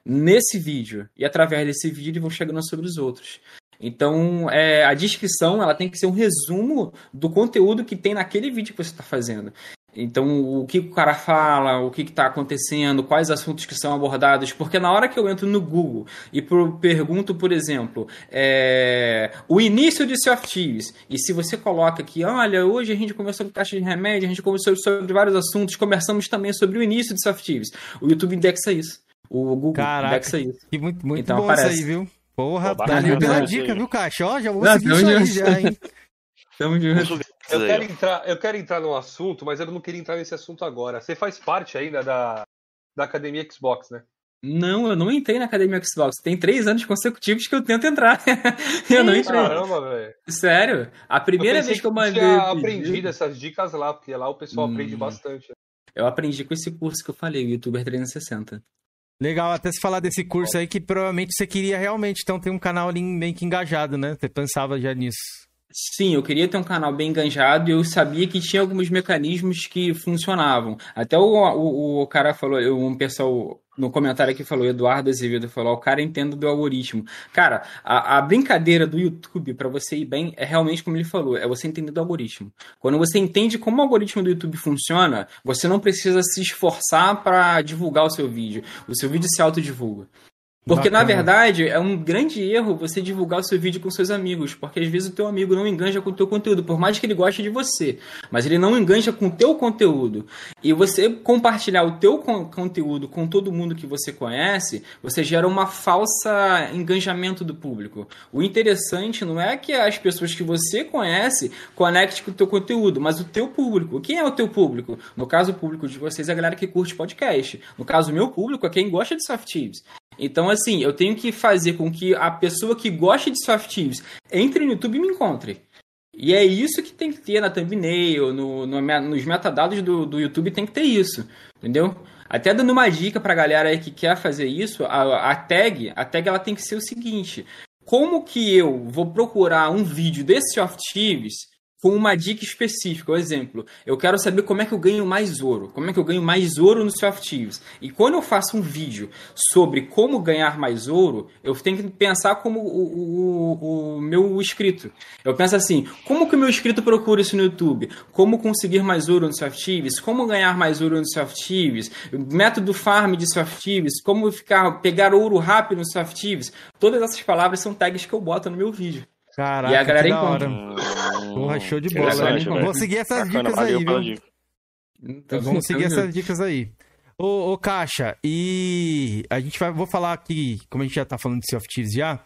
Nesse vídeo. E através desse vídeo vão chegando sobre os outros. Então, é, a descrição ela tem que ser um resumo do conteúdo que tem naquele vídeo que você está fazendo. Então, o que o cara fala, o que está acontecendo, quais assuntos que são abordados, porque na hora que eu entro no Google e pro- pergunto, por exemplo, é, o início de Softives, e se você coloca aqui, olha, hoje a gente conversou com caixa de remédio, a gente conversou sobre vários assuntos, conversamos também sobre o início de Softives. O YouTube indexa isso. O Google Caraca. indexa isso. Que muito, muito Então bom aparece. isso aí, viu? Porra, Pô, valeu bacana, pela né? dica, viu, Caixa? Ó, já vou Não, seguir isso aí já, hein? Tamo junto. Eu quero, entrar, eu quero entrar no assunto, mas eu não queria entrar nesse assunto agora. Você faz parte ainda da, da academia Xbox, né? Não, eu não entrei na Academia Xbox. Tem três anos consecutivos que eu tento entrar. eu não entrei. Caramba, velho. Sério? A primeira vez que eu tu mandei. tinha o pedido- aprendido essas dicas lá, porque lá o pessoal Hum. aprende bastante. Eu aprendi com esse curso que eu falei, o YouTuber 360. Legal, até se falar desse curso aí que provavelmente você queria realmente, então, ter um canal ali meio que engajado, né? Você pensava já nisso. Sim, eu queria ter um canal bem enganjado e eu sabia que tinha alguns mecanismos que funcionavam. Até o, o, o cara falou, um pessoal no comentário aqui falou, Eduardo Azevedo falou, o cara entende do algoritmo. Cara, a, a brincadeira do YouTube para você ir bem é realmente como ele falou, é você entender do algoritmo. Quando você entende como o algoritmo do YouTube funciona, você não precisa se esforçar para divulgar o seu vídeo. O seu vídeo se autodivulga. Porque, na Bacana. verdade, é um grande erro você divulgar o seu vídeo com seus amigos, porque às vezes o teu amigo não enganja com o teu conteúdo, por mais que ele goste de você, mas ele não enganja com o teu conteúdo. E você compartilhar o teu con- conteúdo com todo mundo que você conhece, você gera uma falsa engajamento do público. O interessante não é que as pessoas que você conhece conectem com o teu conteúdo, mas o teu público. Quem é o teu público? No caso, o público de vocês é a galera que curte podcast. No caso, o meu público é quem gosta de soft tips. Então, assim, eu tenho que fazer com que a pessoa que gosta de soft entre no YouTube e me encontre. E é isso que tem que ter na thumbnail, no, no nos metadados do, do YouTube tem que ter isso, entendeu? Até dando uma dica pra galera aí que quer fazer isso, a, a tag, a tag ela tem que ser o seguinte: como que eu vou procurar um vídeo desse soft com uma dica específica. Por exemplo, eu quero saber como é que eu ganho mais ouro. Como é que eu ganho mais ouro no Soft Thieves. E quando eu faço um vídeo sobre como ganhar mais ouro, eu tenho que pensar como o, o, o meu inscrito. Eu penso assim, como que o meu inscrito procura isso no YouTube? Como conseguir mais ouro no Soft Thieves? Como ganhar mais ouro no Soft Thieves? Método farm de Soft Thieves? Como ficar, pegar ouro rápido no Soft Thieves? Todas essas palavras são tags que eu boto no meu vídeo. Caraca, E a galera que da encontra. hora. Porra, show de bola. Né? Vou seguir essas Bacana, dicas aí, viu? dica. Tá Vamos seguir essas dicas aí. Ô, ô, Caixa, e a gente vai. Vou falar aqui, como a gente já tá falando de Sea of Thieves já,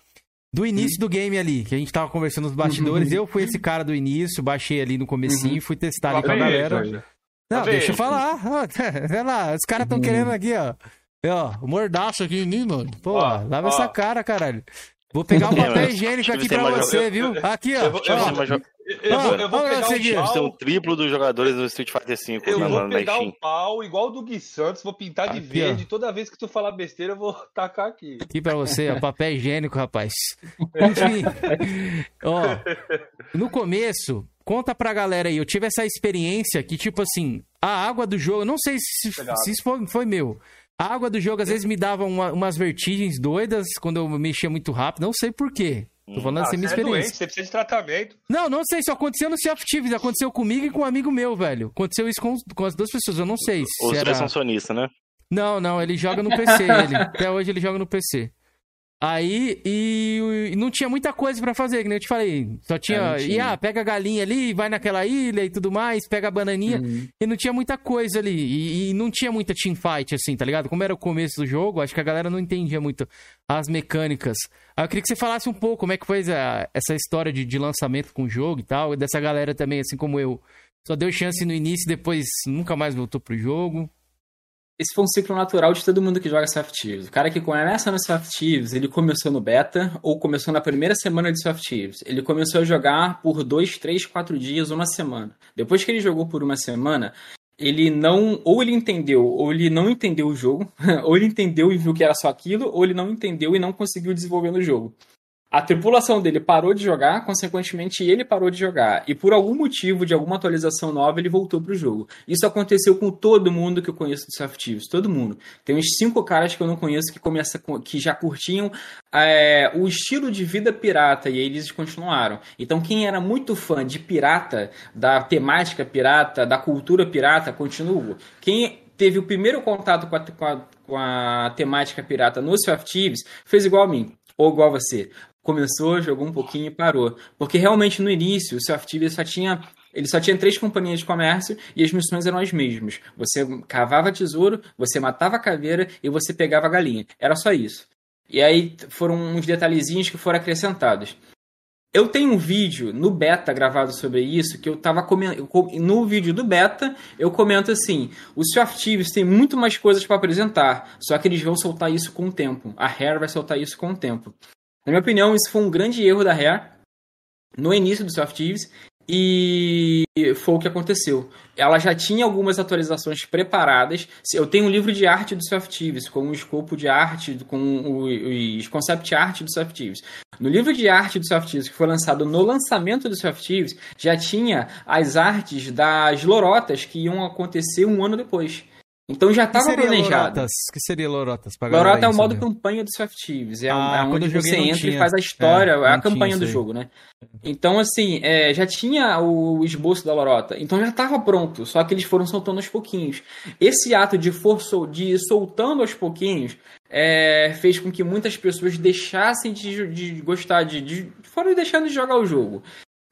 do início do game ali, que a gente tava conversando nos bastidores. Eu fui esse cara do início, baixei ali no comecinho, fui testar ali com a galera. Não, Lá deixa eu falar. Vai lá, os caras tão querendo aqui, ó. Ó, o mordaço aqui em mim, mano. Pô, Ó, lava ó. essa cara, caralho. Vou pegar um papel higiênico aqui pra você, viu? Aqui, ó. eu vou- eu ó. vou- Eu, vou, eu vou pegar um têm pau, um triplo dos jogadores do Street Fighter V eu na, vou pegar um Steam. pau igual do Gui Santos, vou pintar de Aqui, verde. ó. Toda vez que tu falar besteira, eu vou tacar aqui. Aqui pra você, ó, papel higiênico, rapaz. Enfim, ó, no começo, conta pra galera aí, eu tive essa experiência que, tipo assim, a água do jogo, eu não sei se, se isso foi, foi meu. A água do jogo às vezes me dava uma- umas vertigens doidas quando eu mexia muito rápido, não sei por quê. Tô falando Ah, assim, minha você é doente, experiência. você precisa de tratamento. Não, não sei, isso aconteceu no Thieves, aconteceu comigo e com um amigo meu, velho. Aconteceu isso com, com as duas pessoas, eu não sei se Os era... três são sonistas, né? Não, não, ele joga no PC, ele. Até hoje ele joga no PC. Aí, e, e não tinha muita coisa pra fazer, que nem eu te falei. Só tinha, É, tinha. e ah, pega a galinha ali, vai naquela ilha e tudo mais, pega a bananinha. Uhum. E não tinha muita coisa ali. E, e não tinha muita teamfight, assim, tá ligado? Como era o começo do jogo, acho que a galera não entendia muito as mecânicas. Aí eu queria que você falasse um pouco como é que foi essa, essa história de, de lançamento com o jogo e tal. E dessa galera também, assim como eu. Só deu chance no início, depois nunca mais voltou pro jogo. Esse foi um ciclo natural de todo mundo que joga Soft Thieves. O cara que começa no Soft Thieves, ele começou no beta ou começou na primeira semana de Soft Thieves. Ele começou a jogar por dois, três, quatro dias, uma semana. Depois que ele jogou por uma semana, ele não. Ou ele entendeu, ou ele não entendeu o jogo, ou ele entendeu e viu que era só aquilo, ou ele não entendeu e não conseguiu desenvolver no jogo. A tripulação dele parou de jogar, consequentemente ele parou de jogar. E por algum motivo, de alguma atualização nova, ele voltou pro jogo. Isso aconteceu com todo mundo que eu conheço de Soft Thieves, todo mundo. Tem uns cinco caras que eu não conheço que, começa, com- que já curtiam é, o estilo de vida pirata e eles continuaram. Então quem era muito fã de pirata, da temática pirata, da cultura pirata, continua. Quem teve o primeiro contato com a, com a- com a temática pirata no Sea of Thieves fez igual a mim, ou igual a você. Começou, jogou um pouquinho e parou. Porque realmente no início o Thieves só tinha. Ele só tinha três companhias de comércio e as missões eram as mesmas. Você cavava tesouro, você matava a caveira e você pegava a galinha. Era só isso. E aí foram uns detalhezinhos que foram acrescentados. Eu tenho um vídeo no beta gravado sobre isso que eu tava comentando. No vídeo do beta, eu comento assim: o Sea of Thieves tem muito mais coisas para apresentar, só que eles vão soltar isso com o tempo. A Rare vai soltar isso com o tempo. Na minha opinião, isso foi um grande erro da Rare no início do of Thieves e foi o que aconteceu. Ela já tinha algumas atualizações preparadas. Eu tenho um livro de arte do of Thieves, com o escopo de arte, com os concept art do of Thieves. No livro de arte do of Thieves, que foi lançado no lançamento do of Thieves, já tinha as artes das lorotas que iam acontecer um ano depois. Então já estava planejado. Lorotas? O que seria Lorotas? Lorota é o modo campanha do Soft Thieves. É, Ah, é onde você entra tinha. e faz a história, É, a campanha do jogo, né? Então, assim, é, já tinha o esboço da Lorota. Então já estava pronto. Só que eles foram soltando aos pouquinhos. Esse ato de, for, de ir soltando aos pouquinhos é, fez com que muitas pessoas deixassem de, de gostar de, de. foram deixando de jogar o jogo.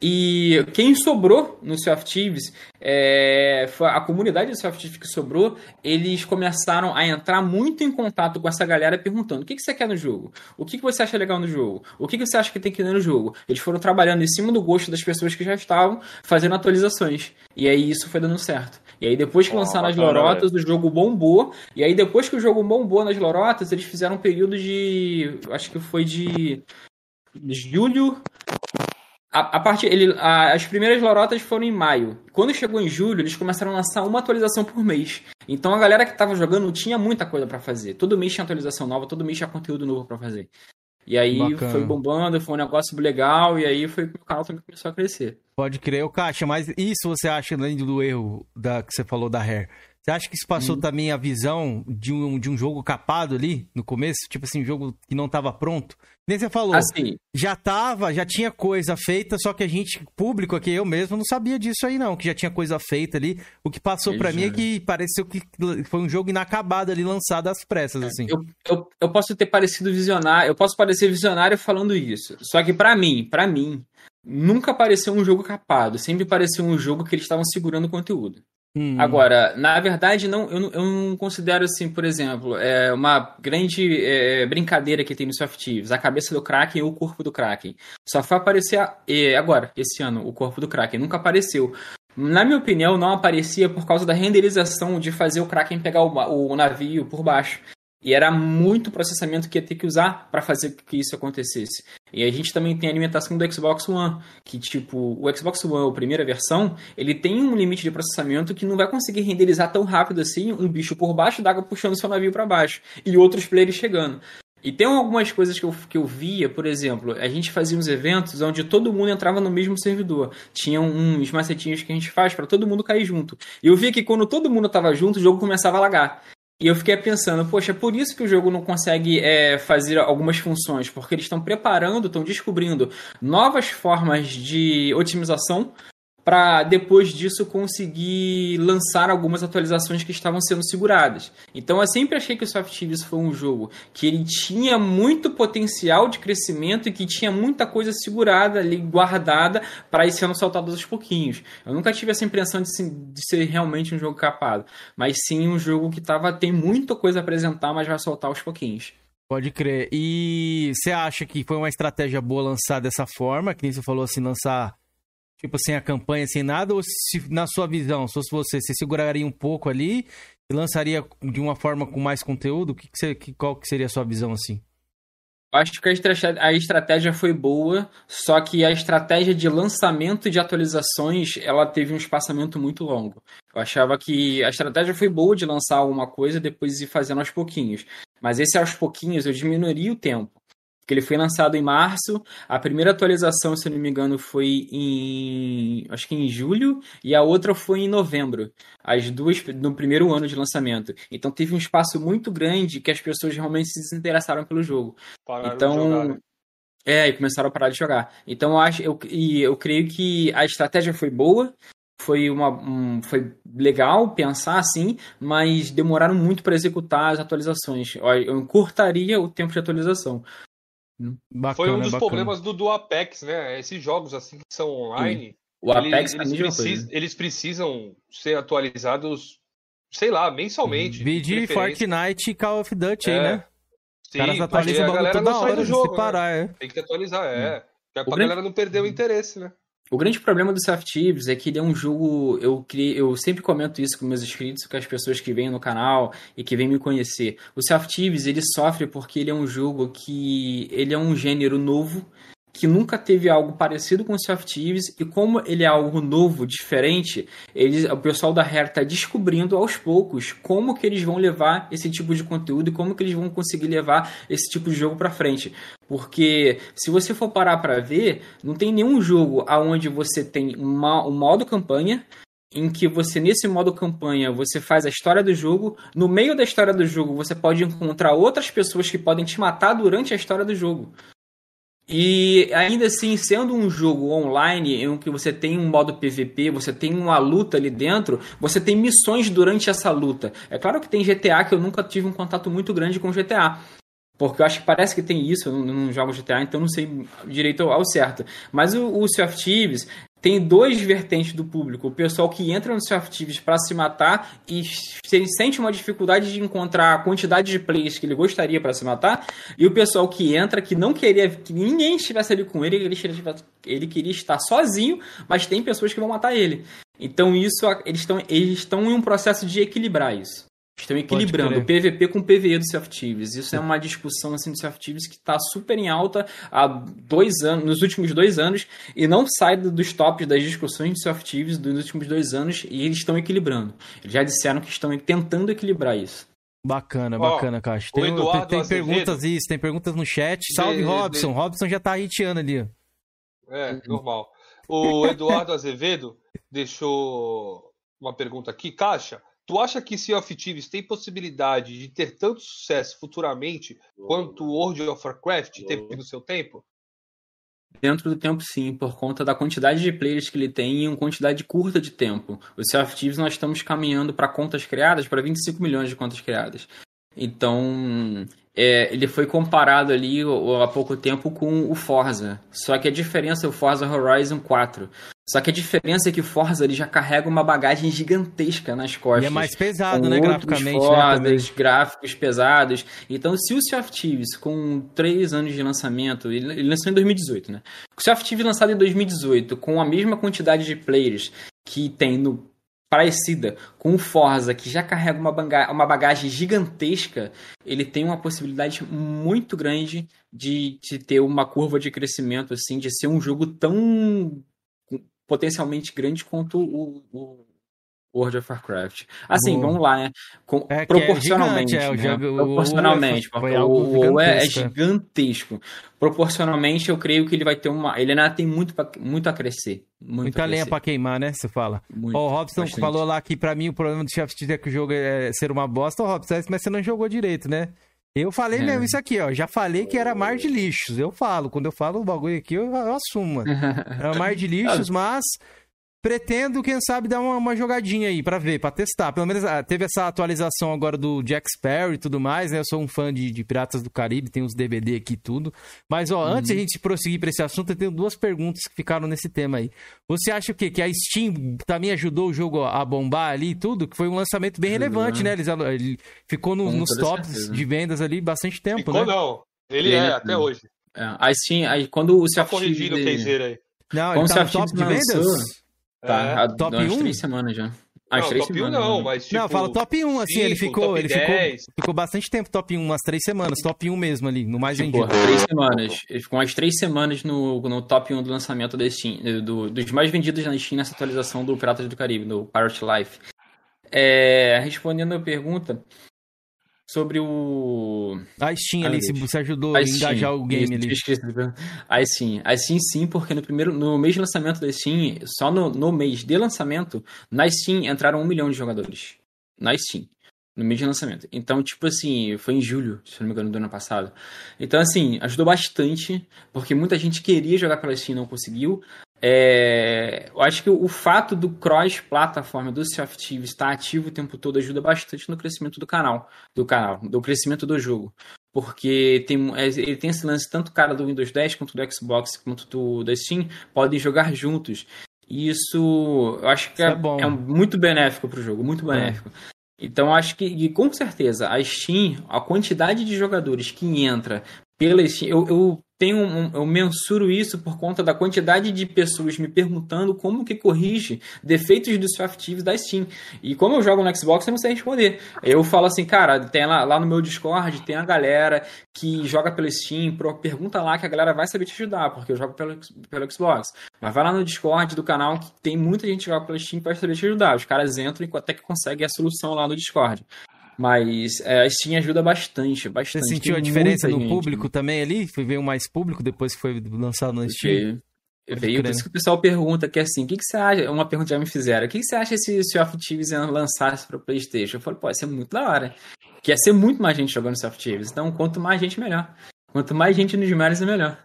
E quem sobrou no Sea of Thieves, é, foi a comunidade do Sea of Thieves que sobrou, eles começaram a entrar muito em contato com essa galera perguntando o que, que você quer no jogo? O que, que você acha legal no jogo? O que, que você acha que tem que ter no jogo? Eles foram trabalhando em cima do gosto das pessoas que já estavam fazendo atualizações. E aí isso foi dando certo. E aí depois que Ó, lançaram as lorotas, o jogo bombou. E aí depois que o jogo bombou nas lorotas, eles fizeram um período de... acho que foi de julho a, a parte, ele, a- as primeiras lorotas foram em maio. Quando chegou em julho, eles começaram a lançar uma atualização por mês. Então a galera que tava jogando tinha muita coisa pra fazer. Todo mês tinha atualização nova, todo mês tinha conteúdo novo pra fazer. E aí Bacana. foi bombando, foi um negócio legal, e aí foi que o canal também começou a crescer. Pode crer, o Caixa, mas isso você acha, além do erro da, que você falou da Rare, você acha que isso passou também a visão de um, de um jogo capado ali no começo? Tipo assim, um jogo que não tava pronto? Nem você falou, Assim, já tava, já tinha coisa feita, só que a gente, público aqui, eu mesmo, não sabia disso aí não, que já tinha coisa feita ali. O que passou pra Exato. mim é que pareceu que foi um jogo inacabado ali, lançado às pressas, assim. eu, eu, eu posso ter parecido visionário, eu posso parecer visionário falando isso. Só que pra mim, pra mim, nunca pareceu um jogo capado. Sempre pareceu um jogo que eles estavam segurando o conteúdo. Hum. Agora, na verdade, não, eu, não, eu não considero assim, por exemplo, é uma grande é, brincadeira que tem no Soft Thieves, a cabeça do Kraken ou o corpo do Kraken. Só foi aparecer é, agora, esse ano, o corpo do Kraken. Nunca apareceu. Na minha opinião, não aparecia por causa da renderização de fazer o Kraken pegar o, o navio por baixo. E era muito processamento que ia ter que usar para fazer que isso acontecesse. E a gente também tem a alimentação do Xbox One, que tipo, o Xbox One, a primeira versão, ele tem um limite de processamento que não vai conseguir renderizar tão rápido assim um bicho por baixo d'água puxando seu navio para baixo e outros players chegando. E tem algumas coisas que eu, que eu via, por exemplo, a gente fazia uns eventos onde todo mundo entrava no mesmo servidor. Tinham uns macetinhos que a gente faz para todo mundo cair junto. E eu via que quando todo mundo tava junto, o jogo começava a lagar. E eu fiquei pensando, poxa, é por isso que o jogo não consegue é, fazer algumas funções, porque eles estão preparando, estão descobrindo novas formas de otimização para depois disso conseguir lançar algumas atualizações que estavam sendo seguradas. Então eu sempre achei que o Soft Thieves foi um jogo que ele tinha muito potencial de crescimento e que tinha muita coisa segurada ali, guardada, para ir sendo soltado aos pouquinhos. Eu nunca tive essa impressão de, de, ser realmente um jogo capado, mas sim um jogo que tava, tem muita coisa a apresentar, mas vai soltar aos pouquinhos. Pode crer. E você acha que foi uma estratégia boa lançar dessa forma, que nem você falou assim, lançar tipo sem a campanha, sem nada, ou se na sua visão, se fosse você, você seguraria um pouco ali e lançaria de uma forma com mais conteúdo? Que que você, que, qual que seria a sua visão assim? Acho que a estratégia, foi boa, só que a estratégia de lançamento de atualizações ela teve um espaçamento muito longo. Eu achava que a estratégia foi boa de lançar alguma coisa e depois ir fazendo aos pouquinhos. Mas esse aos pouquinhos eu diminuiria o tempo. Porque ele foi lançado em março, a primeira atualização, se não me engano, foi em. acho que em julho, e a outra foi em novembro. As duas no primeiro ano de lançamento. Então teve um espaço muito grande que as pessoas realmente se interessaram pelo jogo. Pararam então. Jogar, né? É, e começaram a parar de jogar. Então eu acho, eu, e eu creio que a estratégia foi boa, foi uma um, foi legal pensar assim, mas demoraram muito para executar as atualizações. Eu, eu encurtaria o tempo de atualização. Bacana, Foi um dos bacana. problemas do, do Apex, né? Esses jogos assim que são online, Sim. o Apex eles, eles, precis, eles, precisam ser atualizados, sei lá, mensalmente. Vídeo Fortnite e Call of Duty é. aí, né? Sim, Os caras atualizam o bagulho toda hora, do jogo, se parar, né? é. Tem que atualizar, é. Hum. Pra grande... galera não perder o interesse, né? O grande problema do Soft Thieves é que ele é um jogo. Eu, eu sempre comento isso com meus inscritos, com as pessoas que vêm no canal e que vêm me conhecer. O Soft Thieves ele sofre porque ele é um jogo que. Ele é um gênero novo que nunca teve algo parecido com o Sea of Thieves e como ele é algo novo, diferente, eles, o pessoal da Rare está descobrindo aos poucos como que eles vão levar esse tipo de conteúdo e como que eles vão conseguir levar esse tipo de jogo para frente. Porque se você for parar para ver, não tem nenhum jogo aonde você tem uma, um modo campanha, em que você nesse modo campanha você faz a história do jogo, no meio da história do jogo você pode encontrar outras pessoas que podem te matar durante a história do jogo. E ainda assim, sendo um jogo online em que você tem um modo PVP, você tem uma luta ali dentro, você tem missões durante essa luta. É claro que tem GTA que eu nunca tive um contato muito grande com GTA. Porque eu acho que parece que tem isso, eu não, jogo GTA, então não sei direito ao certo. Mas o, o Sea of Thieves, tem dois vertentes do público. O pessoal que entra no Self-Tives para se matar e sente uma dificuldade de encontrar a quantidade de players que ele gostaria para se matar. E o pessoal que entra que não queria que ninguém estivesse ali com ele, ele ele queria estar sozinho, mas tem pessoas que vão matar ele. Então isso eles estão eles estão em um processo de equilibrar isso. Estão equilibrando o PVP com o PVE do Thieves. Isso é uma discussão assim do Thieves que está super em alta há dois anos, nos últimos dois anos, e não sai dos tops das discussões de Self Thieves dos últimos dois anos, e eles estão equilibrando. Eles já disseram que estão tentando equilibrar isso. Bacana, bacana, Caixa. Tem, tem, tem perguntas isso, tem perguntas no chat. Salve, de, Robson. De... Robson já tá hitiando ali. É, normal. O Eduardo Azevedo deixou uma pergunta aqui. Caixa, Tu acha que Sea of Thieves tem possibilidade de ter tanto sucesso futuramente quanto World of Warcraft teve no seu tempo? Dentro do tempo, sim, por conta da quantidade de players que ele tem em uma quantidade curta de tempo. O Sea of Thieves nós estamos caminhando para contas criadas, para 25 milhões de contas criadas. Então, é, ele foi comparado ali há pouco tempo com o Forza. Só que a diferença é o Forza Horizon 4. Só que a diferença é que o Forza ele já carrega uma bagagem gigantesca nas costas. E é mais pesado, né, graficamente. Né, Forzas, né, gráficos pesados. Então, se o Sea of Thieves, com 3 anos de lançamento, ele, ele lançou em 2018, né? O Sea of Thieves lançado em 2018, com a mesma quantidade de players que tem no parecida com o Forza, que já carrega uma, uma bagagem gigantesca, ele tem uma possibilidade muito grande de, de ter uma curva de crescimento, assim, de ser um jogo tão potencialmente grande quanto o, o World of Warcraft. Assim, vamos lá, né? Com, é, proporcionalmente. É gigante, é, né? jogo, proporcionalmente. O, o, o WoW é, é gigantesco. Proporcionalmente, eu creio que ele vai ter uma. Ele ainda tem muito, pra, muito a crescer. Muito Muita lenha pra queimar, né? Você fala. Muito, o Robson bastante. falou lá que pra mim o problema do Chef é que o jogo é ser uma bosta. Ô, Robson, mas você não jogou direito, né? Eu falei é. mesmo isso aqui, ó. Já falei que era mar de lixos. Eu falo. Quando eu falo o bagulho aqui, eu, eu assumo. Era mar de lixos, mas pretendo, quem sabe, dar uma, uma jogadinha aí pra ver, pra testar. Pelo menos ah, teve essa atualização agora do Jack Sparrow e tudo mais, né? Eu sou um fã de, de Piratas do Caribe, tem os DVD aqui e tudo. Mas, ó, antes de a gente prosseguir pra esse assunto, eu tenho duas perguntas que ficaram nesse tema aí. Você acha o quê? Que a Steam também ajudou o jogo a bombar ali e tudo? Que foi um lançamento bem relevante, né? Eles, ele ficou no- nos tops certeza. de vendas ali bastante tempo, Ficou né? não. Ele Ele é, é- até hoje. É, aí sim, aí quando o Tá of corrigindo o caseiro aí. Não, Como ele tá no se a top de vendas? lançou- Tá, É. há Top umas um? três semanas já. As não, três top 1 semanas. não, né? mas tipo... não, fala top 1, assim, ele cinco, ficou, ele 10. ficou, ficou bastante tempo top 1, umas três semanas, top 1 mesmo ali, no mais vendido. três semanas. Ele ficou umas três semanas no, no top 1 do lançamento da Steam, do- dos mais vendidos na Steam nessa atualização do Piratas do Caribe, do Pirate Life. É, respondendo a pergunta sobre o. A Steam Ah, ali, se você ajudou a A Steam, engajar o game isso, ali. A Steam. A Steam sim, porque no primeiro, no mês de lançamento da Steam, só no, no mês de lançamento, na Steam entraram um milhão de jogadores. Na Steam. No mês de lançamento. Então, tipo assim, foi em julho, se não me engano, do ano passado. Então, assim, ajudou bastante, porque muita gente queria jogar pela Steam e não conseguiu. É, eu acho que o fato do cross-plataforma do Sea of Thieves estar ativo o tempo todo ajuda bastante no crescimento do canal, do canal, do crescimento do jogo. Porque tem, é, ele tem esse lance, tanto o cara do Windows 10 quanto do Xbox, quanto do, da Steam, podem jogar juntos. E isso eu acho que é, é é muito benéfico pro jogo, muito benéfico. Então eu acho que, e com certeza, a Steam, a quantidade de jogadores que entra pela Steam, eu, eu tenho um, eu mensuro isso por conta da quantidade de pessoas me perguntando como que corrige defeitos dos softs da Steam. E como eu jogo no Xbox, eu não sei responder. Eu falo assim, cara, tem lá, lá no meu Discord, tem a galera que joga pela Steam, pergunta lá que a galera vai saber te ajudar, porque eu jogo pelo, pelo Xbox. Mas vai lá no Discord do canal que tem muita gente que joga pela Steam vai saber te ajudar. Os caras entram e até que conseguem a solução lá no Discord. Mas é, a Steam ajuda bastante, Você bastante. sentiu a diferença no gente. público também ali? Foi veio mais público depois que foi lançado na Steam? Veio. Pode Veio, por isso né? que o pessoal pergunta que é assim, o que, que você acha? Uma pergunta já me fizeram, o que, que você acha se o Sea of Thieves lançasse para Playstation? Eu falei, pô, ia ser muito da hora. Que ia ser muito mais gente jogando of Thieves. Então, quanto mais gente, melhor. Quanto mais gente nos mares, é melhor.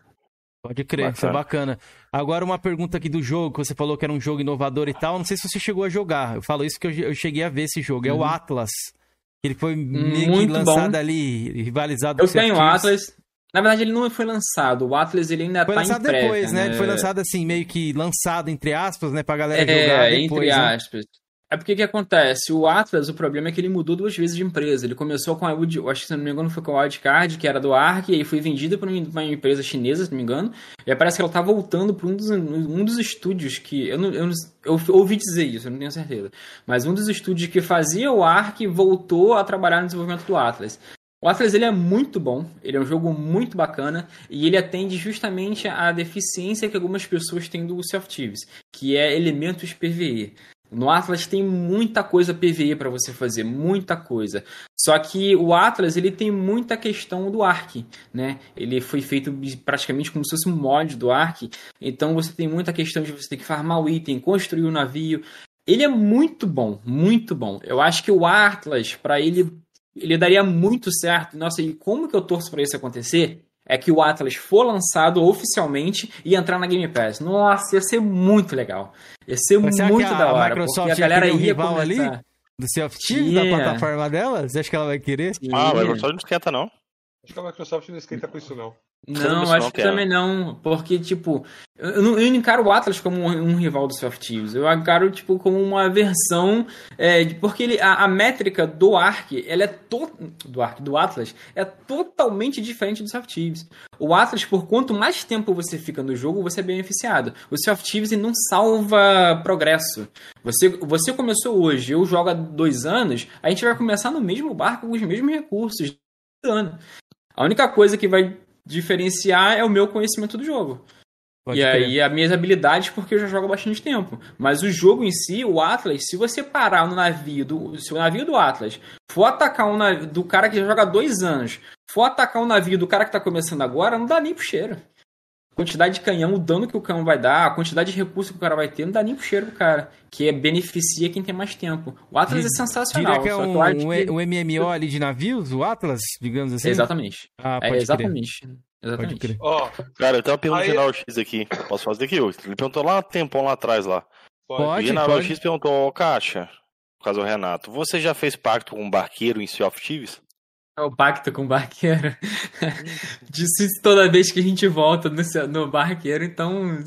Pode crer, isso é bacana. Agora uma pergunta aqui do jogo, que você falou que era um jogo inovador e tal. Não sei se você chegou a jogar. Eu falo isso que eu, eu cheguei a ver esse jogo. É o Uhum. Atlas. Ele foi meio que Muito lançado bom. ali, rivalizado Eu tenho o. Atlas. Na verdade, ele não foi lançado. O Atlas ele ainda Foi tá lançado em prévia, depois, né? Ele foi lançado assim, meio que lançado, entre aspas, né? Pra galera jogar É, depois, entre né? É porque que acontece? O Atlas, o problema é que ele mudou duas vezes de empresa. Ele começou com a, Wood- acho que se não me engano foi com a Wildcard, que era do Ark, e aí foi vendida para uma empresa chinesa, se não me engano. E parece que ela tá voltando para um dos, um dos estúdios que. Eu, não, eu, não- eu ouvi dizer isso, eu não tenho certeza. Mas um dos estúdios que fazia o Ark voltou a trabalhar no desenvolvimento do Atlas. O Atlas ele é muito bom, ele é um jogo muito bacana e ele atende justamente à deficiência que algumas pessoas têm do of Thieves, que é elementos PvE. No Atlas tem muita coisa PvE para você fazer, muita coisa. Só que o Atlas ele tem muita questão do Ark, né? Ele foi feito praticamente como se fosse um mod do Ark, então você tem muita questão de você ter que farmar o item, construir o navio. Ele é muito bom, muito bom. Eu acho que o Atlas, para ele ele daria muito certo. Nossa, e como que eu torço para isso acontecer? É que o Atlas for lançado oficialmente e entrar na Game Pass. Nossa, ia ser muito legal. Ia ser Mas será que muito a da hora. Microsoft porque a galera ia rival ali? começar. Do Sea of Thieves, da Yeah. plataforma dela? Você acha que ela vai querer? Ah, a Microsoft não esquenta, não. Acho que a Microsoft não esquenta com isso, não. Não, acho não que também não. Porque, tipo, eu não, eu encaro o Atlas como um, um rival do Thieves. Eu encaro, tipo, como uma versão. é, porque ele, a, a métrica do Ark, ela é to, do Ark, do Atlas, é totalmente diferente do Thieves. O Atlas, por quanto mais tempo você fica no jogo, você é beneficiado. O ele não salva progresso. Você, você começou hoje, eu jogo há dois anos, a gente vai começar no mesmo barco com os mesmos recursos. Ano. A única coisa que vai diferenciar é o meu conhecimento do jogo. Pode e crer. aí as minhas habilidades, porque eu já jogo há bastante tempo. Mas o jogo em si, o Atlas, se você parar no navio do. Se o navio do Atlas for atacar um navio do cara que já joga há dois anos, for atacar um navio do cara que tá começando agora, não dá nem pro cheiro. Quantidade de canhão, o dano que o canhão vai dar, a quantidade de recursos que o cara vai ter, não dá nem pro cheiro do cara. Que é, beneficia quem tem mais tempo. O Atlas é sensacional. Diria que é um, acho um, que- um MMO ali de navios, o Atlas, digamos assim? Exatamente. Ah, É, pode crer. exatamente. Pode Exatamente. crer. Ó, Cara, eu tenho uma pergunta Aí- geral X aqui. Posso fazer aqui? Ele perguntou lá um tempão lá atrás lá. Pode, e na pode. X perguntou, ô Caixa, por causa do Renato, você já fez pacto com um barqueiro em Sea of Thieves? É o pacto com o barqueiro. Disse isso toda vez que a gente volta no, no barqueiro, então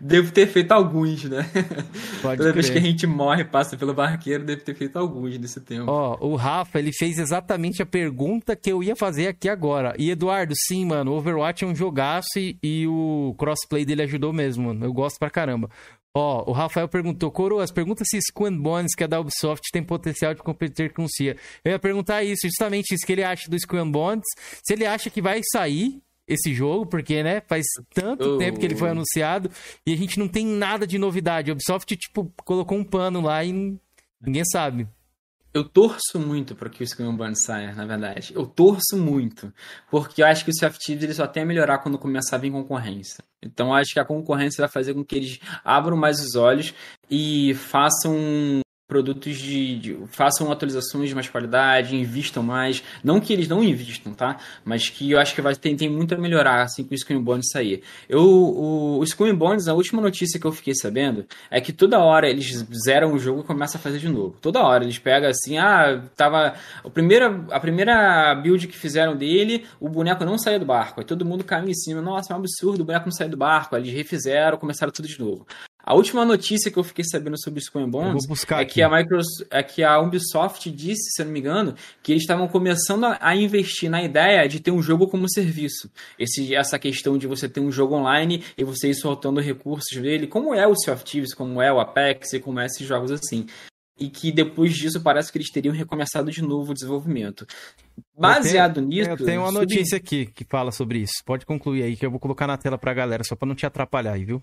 devo ter feito alguns, né? Pode Toda vez que crer. a gente morre passa pelo barqueiro, devo ter feito alguns nesse tempo. Ó, o Rafa, ele fez exatamente a pergunta que eu ia fazer aqui agora. E Eduardo, sim, mano, Overwatch é um jogaço e, e o crossplay dele ajudou mesmo, mano. Eu gosto pra caramba. Ó, o Rafael perguntou, Coroas, pergunta se Skull and Bones, que é da Ubisoft, tem potencial de competir com o CIA. Eu ia perguntar isso, justamente isso que ele acha do Skull and Bones. Se ele acha que vai sair esse jogo, porque, né, faz tanto Oh. tempo que ele foi anunciado e a gente não tem nada de novidade. A Ubisoft, tipo, colocou um pano lá e ninguém sabe. Eu torço muito para que o and Bones saia, na verdade. Eu torço muito. Porque eu acho que o Thieves ele só tem a melhorar quando começar a vir concorrência. Então acho que a concorrência vai fazer com que eles abram mais os olhos e façam produtos de, de- façam atualizações de mais qualidade, invistam mais, não que eles não invistam, tá? Mas que eu acho que vai tem, tem muito a melhorar assim que o and Bones sair. Eu o, o Bones, a última notícia que eu fiquei sabendo é que toda hora eles zeram o jogo e começam a fazer de novo. Toda hora eles pegam assim, ah, tava a primeira a primeira build que fizeram dele, o boneco não saía do barco. Aí todo mundo caiu em cima, nossa, é um absurdo, o boneco não saiu do barco. Aí eles refizeram, começaram tudo de novo. A última notícia que eu fiquei sabendo sobre o Skull and Eu Bones vou buscar é que a Microsoft, é que a Ubisoft disse, se eu não me engano, que eles estavam começando a, a investir na ideia de ter um jogo como serviço. Esse, essa questão de você ter um jogo online e você ir soltando recursos dele, como é o Sea of Thieves, como é o Apex e como é esses jogos assim. E que depois disso parece que eles teriam recomeçado de novo o desenvolvimento. Baseado nisso. Eu tenho uma notícia aqui que fala sobre isso. Pode concluir aí que eu vou colocar na tela pra galera, só pra não te atrapalhar aí, viu?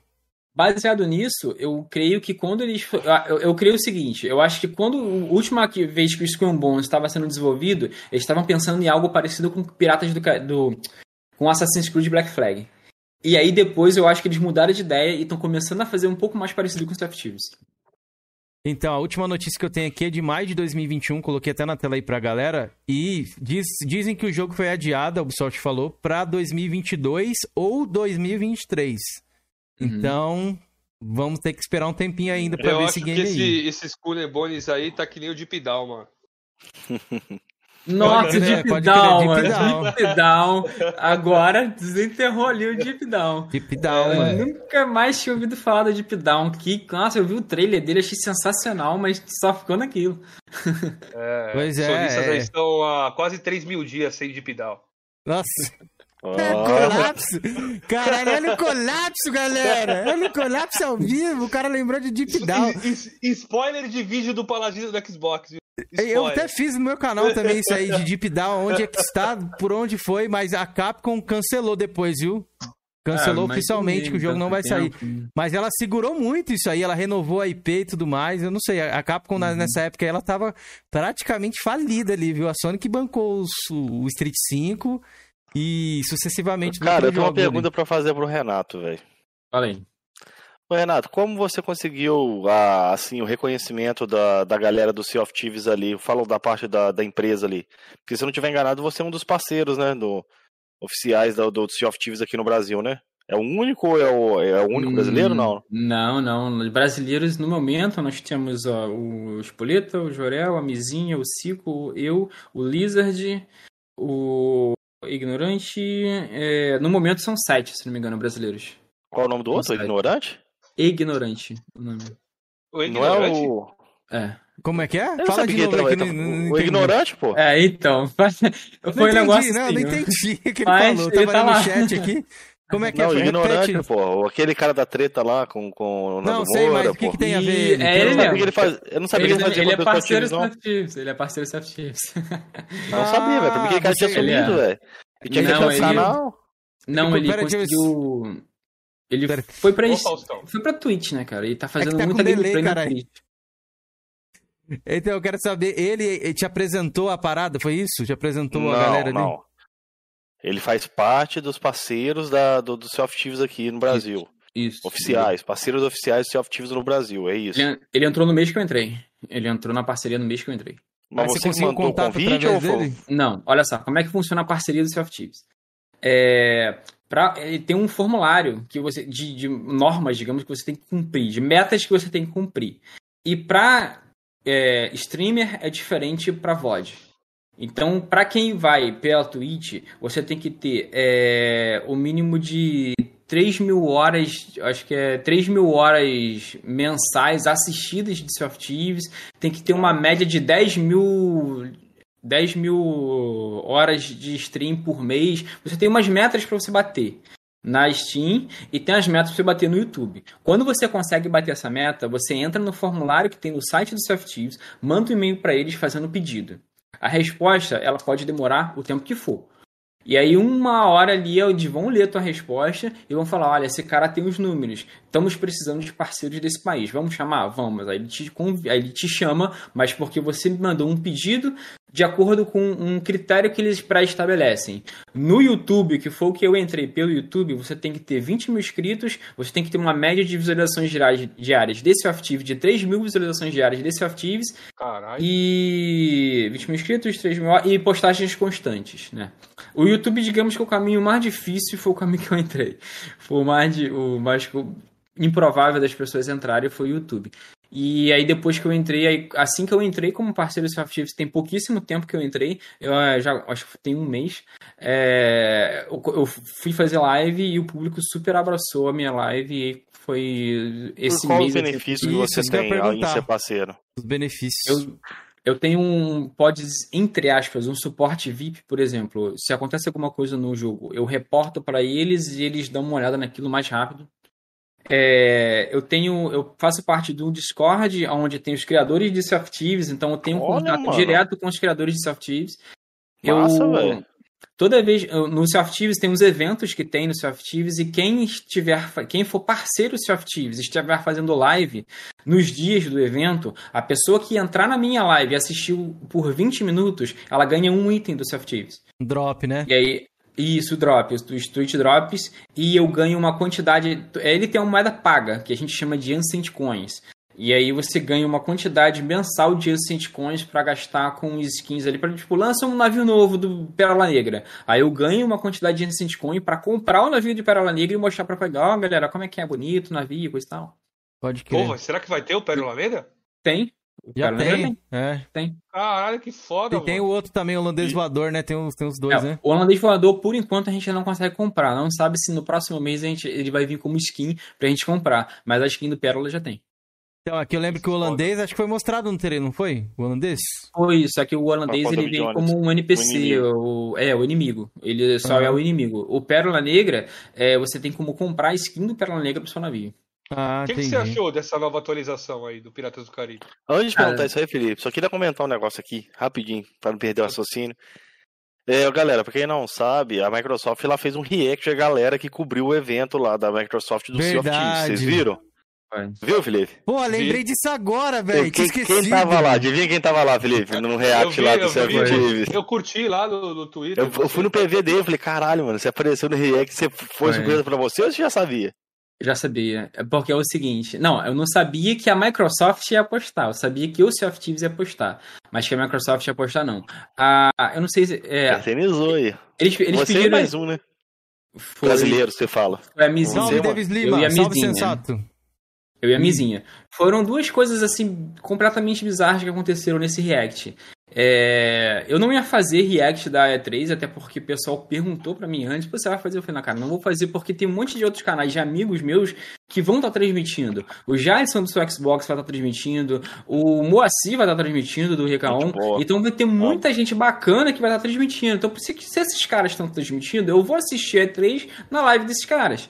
Baseado nisso, eu creio que quando eles. fo- Eu, eu creio o seguinte: eu acho que quando a última vez que o and Bones estava sendo desenvolvido, eles estavam pensando em algo parecido com Piratas do. Do com Assassin's Creed Black Flag. E aí depois eu acho que eles mudaram de ideia e estão começando a fazer um pouco mais parecido com os Sea of Thieves. Então, a última notícia que eu tenho aqui é de maio de 2021, coloquei até na tela aí pra galera. E diz- dizem que o jogo foi adiado, a Ubisoft falou, pra 2022 ou 2023. Uhum. Então, vamos ter que esperar um tempinho ainda pra Eu ver esse que game esse, aí. esse Skull and Bones aí tá que nem o Deep Down, mano. Nossa, crer, Deep pode crer, Down, Deep mano. Down. Deep Down. Agora desenterrou ali o Deep Down. Deep Down, Eu mano. nunca mais tinha ouvido falar do Deep Down. Que, nossa, eu vi o trailer dele, achei sensacional, mas só ficou naquilo. É, Pois é, solistas é. estão há quase 3 mil dias sem Deep Down. Nossa, É colapso. Caralho, olha o colapso, galera. Olha o colapso ao vivo. O cara lembrou de Deep Down. E- e- Spoiler de vídeo do Paladino do Xbox. viu? Eu Spoiler. até fiz no meu canal também isso aí de Deep Down, onde é que está, por onde foi, mas a Capcom cancelou depois, viu? Cancelou Ah, oficialmente também, que o jogo não vai sair. tempo. Mas ela segurou muito isso aí, ela renovou a IP e tudo mais. Eu não sei, a Capcom na- nessa época ela tava praticamente falida ali, viu? A Sony que bancou os- o Street 5 e sucessivamente Cara, eu tenho uma pergunta pra fazer pro Renato, velho. Fala aí. Ô, Renato, como você conseguiu a- assim, o reconhecimento da, da galera do Sea of Thieves ali? Fala da parte da, da empresa ali. Porque se eu não estiver enganado, você é um dos parceiros, né? Do, oficiais do, do Sea of Thieves aqui no Brasil, né? É o único ou é o, é o único brasileiro, Hum, não? Não, não. Brasileiros, no momento, nós temos ó, o Spoleta, o Jorel, a Mizinha, o Cico, eu, o Lizard, o Ignorante. é, no momento são sete, se não me engano, brasileiros. Qual é o nome do outro? Sei. Ignorante? Ignorante, o nome. O Não é ignorante? o. É. Como é que é? Eu Fala de novo tava- não, não O ignorante, pô. É, então. Não Foi um negócio não, assim. não né? entendi o que ele Mas falou. ele Tava tá lendo no lá. chat aqui. Como é que Não, é? o ignorante, Repete. pô. Aquele cara da treta lá com, com o Nando Não, sei, mas Moura, o que, que tem a ver? ele? é Eu ele não sabia que ele faz... Eu não sabia Ele, que ele fazia ele é parceiro. Soft Chips, ele é parceiro do Soft Chips. Não sabia, velho. Pra mim que ele cara tinha é. sumido, velho. Ele tinha Não, fechado o ele- canal. Não, Pera, ele eu conseguiu. Ele foi pra, Ô, foi pra Twitch, né, cara? Ele tá fazendo tá com muita delay, gameplay na. Twitch. Então, eu quero saber, ele, ele te apresentou a parada, foi isso? Te apresentou Não, a galera ali? não. Ele faz parte dos parceiros da, do, do Self Thieves aqui no Brasil. Isso. Oficiais, parceiros oficiais do Self Thieves no Brasil, é isso. Ele, ele entrou no mês que eu entrei. Ele entrou na parceria no mês que eu entrei. Mas Mas você conseguiu mandou o contato convite ou foi? dele? Não, olha só, como é que funciona a parceria do Self Thieves? É, Pra, ele tem um formulário que você de, de normas, digamos, que você tem que cumprir, de metas que você tem que cumprir. E para é, streamer é diferente para VOD. Então, para quem vai pela Twitch, você tem que ter é, o mínimo de 3 mil horas, acho que é 3 mil horas mensais assistidas de of Thieves, tem que ter uma média de 10 mil 10 mil horas de stream por mês. Você tem umas metas para você bater na Steam e tem as metas para você bater no YouTube. Quando você consegue bater essa meta, você entra no formulário que tem no site do Self Thieves, manda um e-mail para eles fazendo o pedido. A resposta, ela pode demorar o tempo que for. E aí, uma hora ali, eles vão ler a tua resposta e vão falar: olha, esse cara tem os números, estamos precisando de parceiros desse país, vamos chamar? Vamos. Aí ele te, aí ele te chama, mas porque você me mandou um pedido de acordo com um critério que eles pré-estabelecem. No YouTube, que foi o que eu entrei pelo YouTube, você tem que ter 20 mil inscritos, você tem que ter uma média de visualizações diárias desse Active de 3 mil visualizações diárias desse Actives. Caralho. E 20 mil inscritos, 3 mil e postagens constantes, né? O YouTube, digamos que o caminho mais difícil foi o caminho que eu entrei. Foi o mais, de, o mais improvável das pessoas entrarem foi o YouTube. E aí depois que eu entrei, aí, assim que eu entrei como parceiro do Soft tem pouquíssimo tempo que eu entrei, eu eh, já acho que tem um mês, é, eu, eu, fui fazer live e o público super abraçou a minha live e foi esse Por qual mês. Qual o benefício que você tem em ser parceiro? Os benefícios. Eu, eu tenho um, pode, entre aspas, um suporte VIP, por exemplo. Se acontece alguma coisa no jogo, eu reporto para eles e eles dão uma olhada naquilo mais rápido. É, eu tenho, eu faço parte do Discord, onde tem os criadores de Softives, então eu tenho um Olha, contato mano. direto com os criadores de Softives. Massa, eu, velho. toda vez no Softives tem uns eventos que tem no Softives e quem estiver, quem for parceiro Softives, estiver fazendo live nos dias do evento, a pessoa que entrar na minha live e assistiu por 20 minutos, ela ganha um item do Softives. Drop, né? E aí, isso, drops, os Twitch Drops, e eu ganho uma quantidade. Ele tem uma moeda paga, que a gente chama de Ancient Coins. E aí você ganha uma quantidade mensal de Ancient Coins pra gastar com os skins ali. Pra, tipo, lança um navio novo do Pérola Negra. Aí eu ganho uma quantidade de Ancient Coin pra comprar o navio de Pérola Negra e mostrar pra pegar, ó, galera, como é que é bonito o navio, coisa e tal. Pode crer. Pô, será que vai ter o Pérola Negra? Tem. O Já Pérola Negra tem. É. Tem. Caralho, que foda, E tem o outro também, o holandês voador, né? Tem os, tem os dois, É, né? O holandês voador, por enquanto, a gente não consegue comprar. Não sabe se no próximo mês a gente, ele vai vir como skin pra gente comprar. Mas a skin do Pérola já tem. Então, aqui eu lembro que o holandês, acho que foi mostrado no trailer, não foi? O holandês? Foi isso, só que o holandês ele vem como um O NPC, inimigo. o, é, o inimigo. Ele só Aham. é o inimigo. O Pérola Negra, é, você tem como comprar a skin do Pérola Negra pro seu navio. Ah, O que, que você achou dessa nova atualização aí do Piratas do Caribe? Antes de perguntar isso aí, Felipe, só queria comentar um negócio aqui, rapidinho, para não perder o raciocínio. É, galera, pra quem não sabe, a Microsoft ela fez um react da galera que cobriu o evento lá da Microsoft do Sea of Thieves. Verdade. Vocês viram? Viu, Felipe? Pô, lembrei disso agora, velho. Quem, quem tava lá? Adivinha quem tava lá, Felipe? No react vi, lá do Sea vi, of Thieves. eu curti lá no, no Twitter. Eu, eu fui no PV dele, eu falei, caralho, mano, você apareceu no react, você foi Foi. surpresa pra você ou você já sabia? Já sabia. É Porque é o seguinte. Não, eu não sabia que a Microsoft ia apostar. Eu sabia que o Sea of Thieves ia apostar. Mas que a Microsoft ia apostar, não. Ah, eu não sei se. É, Eternizou aí. eles, eles você e pediram. mais um, né? foi, Brasileiro, você fala. Foi a Mizinha. Salve, Davis Eu Lima. e a Salve, Mizinha. sensato. Eu e a Mizinha. Foram duas coisas, assim, completamente bizarras que aconteceram nesse React. É, eu não ia fazer React da E3, até porque o pessoal perguntou pra mim antes, "Pô, você vai fazer? Eu falei, não, cara, não vou fazer porque tem um monte de outros canais de amigos meus que vão estar transmitindo. O Jadson do seu Xbox vai estar transmitindo, o Moacir vai estar transmitindo do Recaon, então vai ter muita gente bacana que vai estar transmitindo. Então, se, se esses caras estão transmitindo, eu vou assistir a E3 na live desses caras.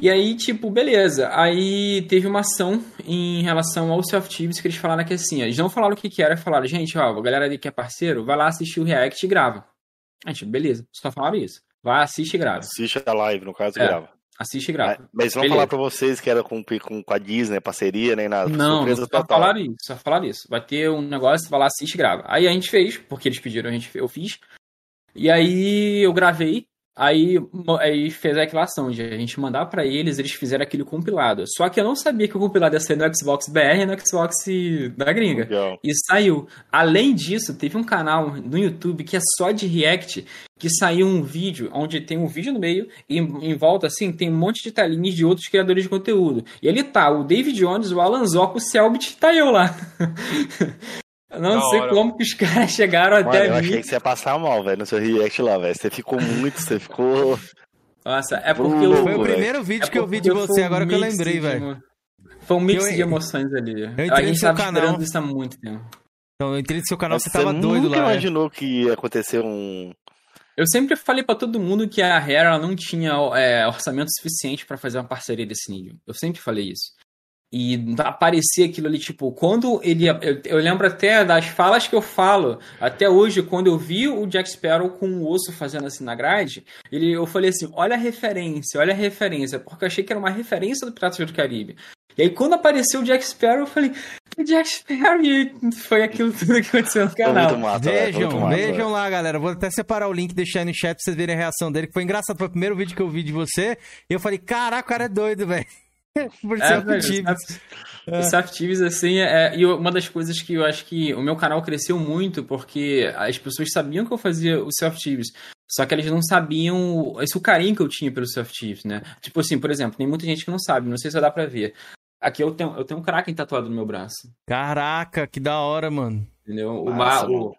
E aí, tipo, beleza. Aí teve uma ação em relação ao Sea of Thieves que eles falaram que assim, eles não falaram o que que era, falaram, gente, ó, a galera ali que é parceiro, vai lá assistir o React e grava. A gente, beleza, só falaram isso. Vai, assiste e grava. Assiste a live, no caso, É, grava. Assiste e grava. Mas não Beleza. falar pra vocês que era com, com, com a Disney, parceria, nem nada. Não, surpresa só total. falaram isso, só falaram isso. Vai ter um negócio, vai lá, assiste e grava. Aí a gente fez, porque eles pediram, a gente, eu fiz. E aí eu gravei Aí, aí fez aquela ação de a gente mandar pra eles, eles fizeram aquele compilado. Só que eu não sabia que o compilado ia sair no Xbox BR e no Xbox da gringa. Legal. E saiu. Além disso, teve um canal no YouTube que é só de React, que saiu um vídeo onde tem um vídeo no meio e em, volta, assim, tem um monte de telinhas de outros criadores de conteúdo. E ali tá o David Jones, o Alan Zoc, o Selbit, tá eu lá. Eu não Da sei hora. como que os caras chegaram Mano, até eu mim. achei que você ia passar mal, velho, no seu react lá, velho. Você ficou muito, você ficou. Nossa, é porque Bruno, eu, Foi o primeiro vídeo É que eu vi de você, um agora que eu lembrei, velho. Foi um mix Eu- de emoções ali. entrei A no gente seu tava canal. esperando isso há muito tempo. Então, eu entrei no seu canal, Mas você tava doido nunca lá. né? imaginou que ia acontecer um. Eu sempre falei pra todo mundo que a Rare ela não tinha é, orçamento suficiente pra fazer uma parceria desse nível. Eu sempre falei isso. E aparecia aquilo ali, tipo, quando ele. Eu, eu lembro até das falas que eu falo, até hoje, quando eu vi o Jack Sparrow com o osso fazendo assim na grade, ele, eu falei assim: olha a referência, olha a referência, porque eu achei que era uma referência do Piratas do Caribe. E aí, quando apareceu o Jack Sparrow, eu falei: o Jack Sparrow, e foi aquilo tudo que aconteceu no canal. foi Vejam, muito massa, vejam lá, galera. Vou até separar o link e deixar aí no chat pra vocês verem a reação dele, que foi engraçado. Foi o primeiro vídeo que eu vi de você. E eu falei, caraca, o cara é doido, velho. Por É, velho. Soft- O Soft Tives, assim, é, e uma das coisas que eu acho que o meu canal cresceu muito porque as pessoas sabiam que eu fazia o Soft Tives, só que elas não sabiam esse o carinho que eu tinha pelo Soft Tives, né? Tipo assim, por exemplo, tem muita gente que não sabe, não sei se dar pra ver. Aqui eu tenho, eu tenho um Kraken tatuado no meu braço, Caraca, que da hora, mano. entendeu? O-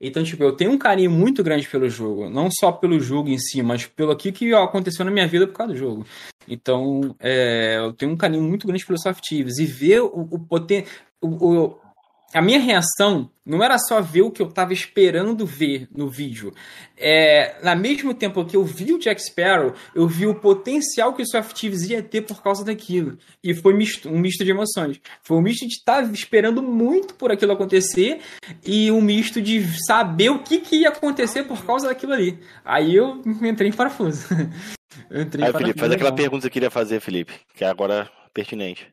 Então, tipo, eu tenho um carinho muito grande pelo jogo. Não só pelo jogo em si, mas pelo aqui que aconteceu na minha vida por causa do jogo. Então, é, eu tenho um carinho muito grande pelos soft Thieves. E ver o, o poten... o- o- a minha reação não era só ver o que eu tava esperando ver no vídeo. É, na mesmo tempo que eu vi o Jack Sparrow, eu vi o potencial que o Soft ia ter por causa daquilo. E foi misto- um misto de emoções. Foi um misto de estar esperando muito por aquilo acontecer e um misto de saber o que, que ia acontecer por causa daquilo ali. Aí eu entrei em parafuso. Eu entrei Aí, Felipe, faz aquela pergunta que você queria fazer, Felipe, que é agora pertinente.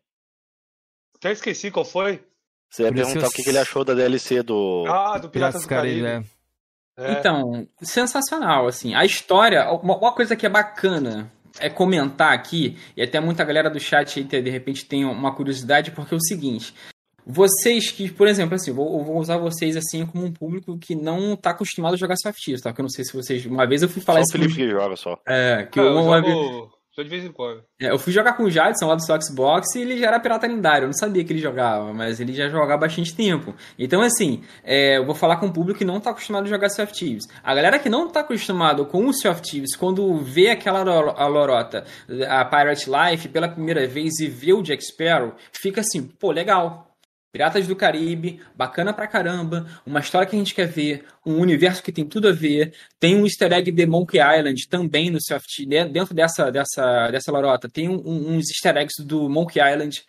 Já esqueci qual foi. Você ia perguntar eu- o que, que ele achou da DLC do. Ah, do Piratas Piratas do Caribe, Caribe. é. É. Então, sensacional, assim. A história, uma, uma coisa que é bacana é comentar aqui, e até muita galera do chat aí de repente tem uma curiosidade, porque é o seguinte. Vocês que, por exemplo, assim, vou, eu vou usar vocês assim como um público que não tá acostumado a jogar Softies, tá? Porque eu não sei se vocês. Uma vez eu fui falar Só o isso. com- Felipe que joga só. É, que Ah, eu, eu uma jogo só de vez em quando. é, eu fui jogar com o Jadson lá do seu Xbox e ele já era pirata lendário. Eu não sabia que ele jogava, mas ele já joga há bastante tempo. Então, assim, é, eu vou falar com o público que não tá acostumado a jogar Sea of Thieves. A galera que não tá acostumado com o Sea of Thieves, quando vê aquela a lorota, a Pirate Life, pela primeira vez e vê o Jack Sparrow, fica assim, pô, legal. Piratas do Caribe, bacana pra caramba, uma história que a gente quer ver, um universo que tem tudo a ver, tem um easter egg de Monkey Island também no Soft dentro dessa dessa dessa lorota, tem um- uns easter eggs do Monkey Island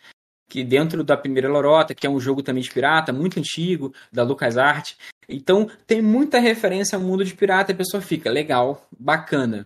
que dentro da primeira lorota, que é um jogo também de pirata, muito antigo, da LucasArts. Então, tem muita referência ao mundo de pirata a pessoa fica legal, bacana.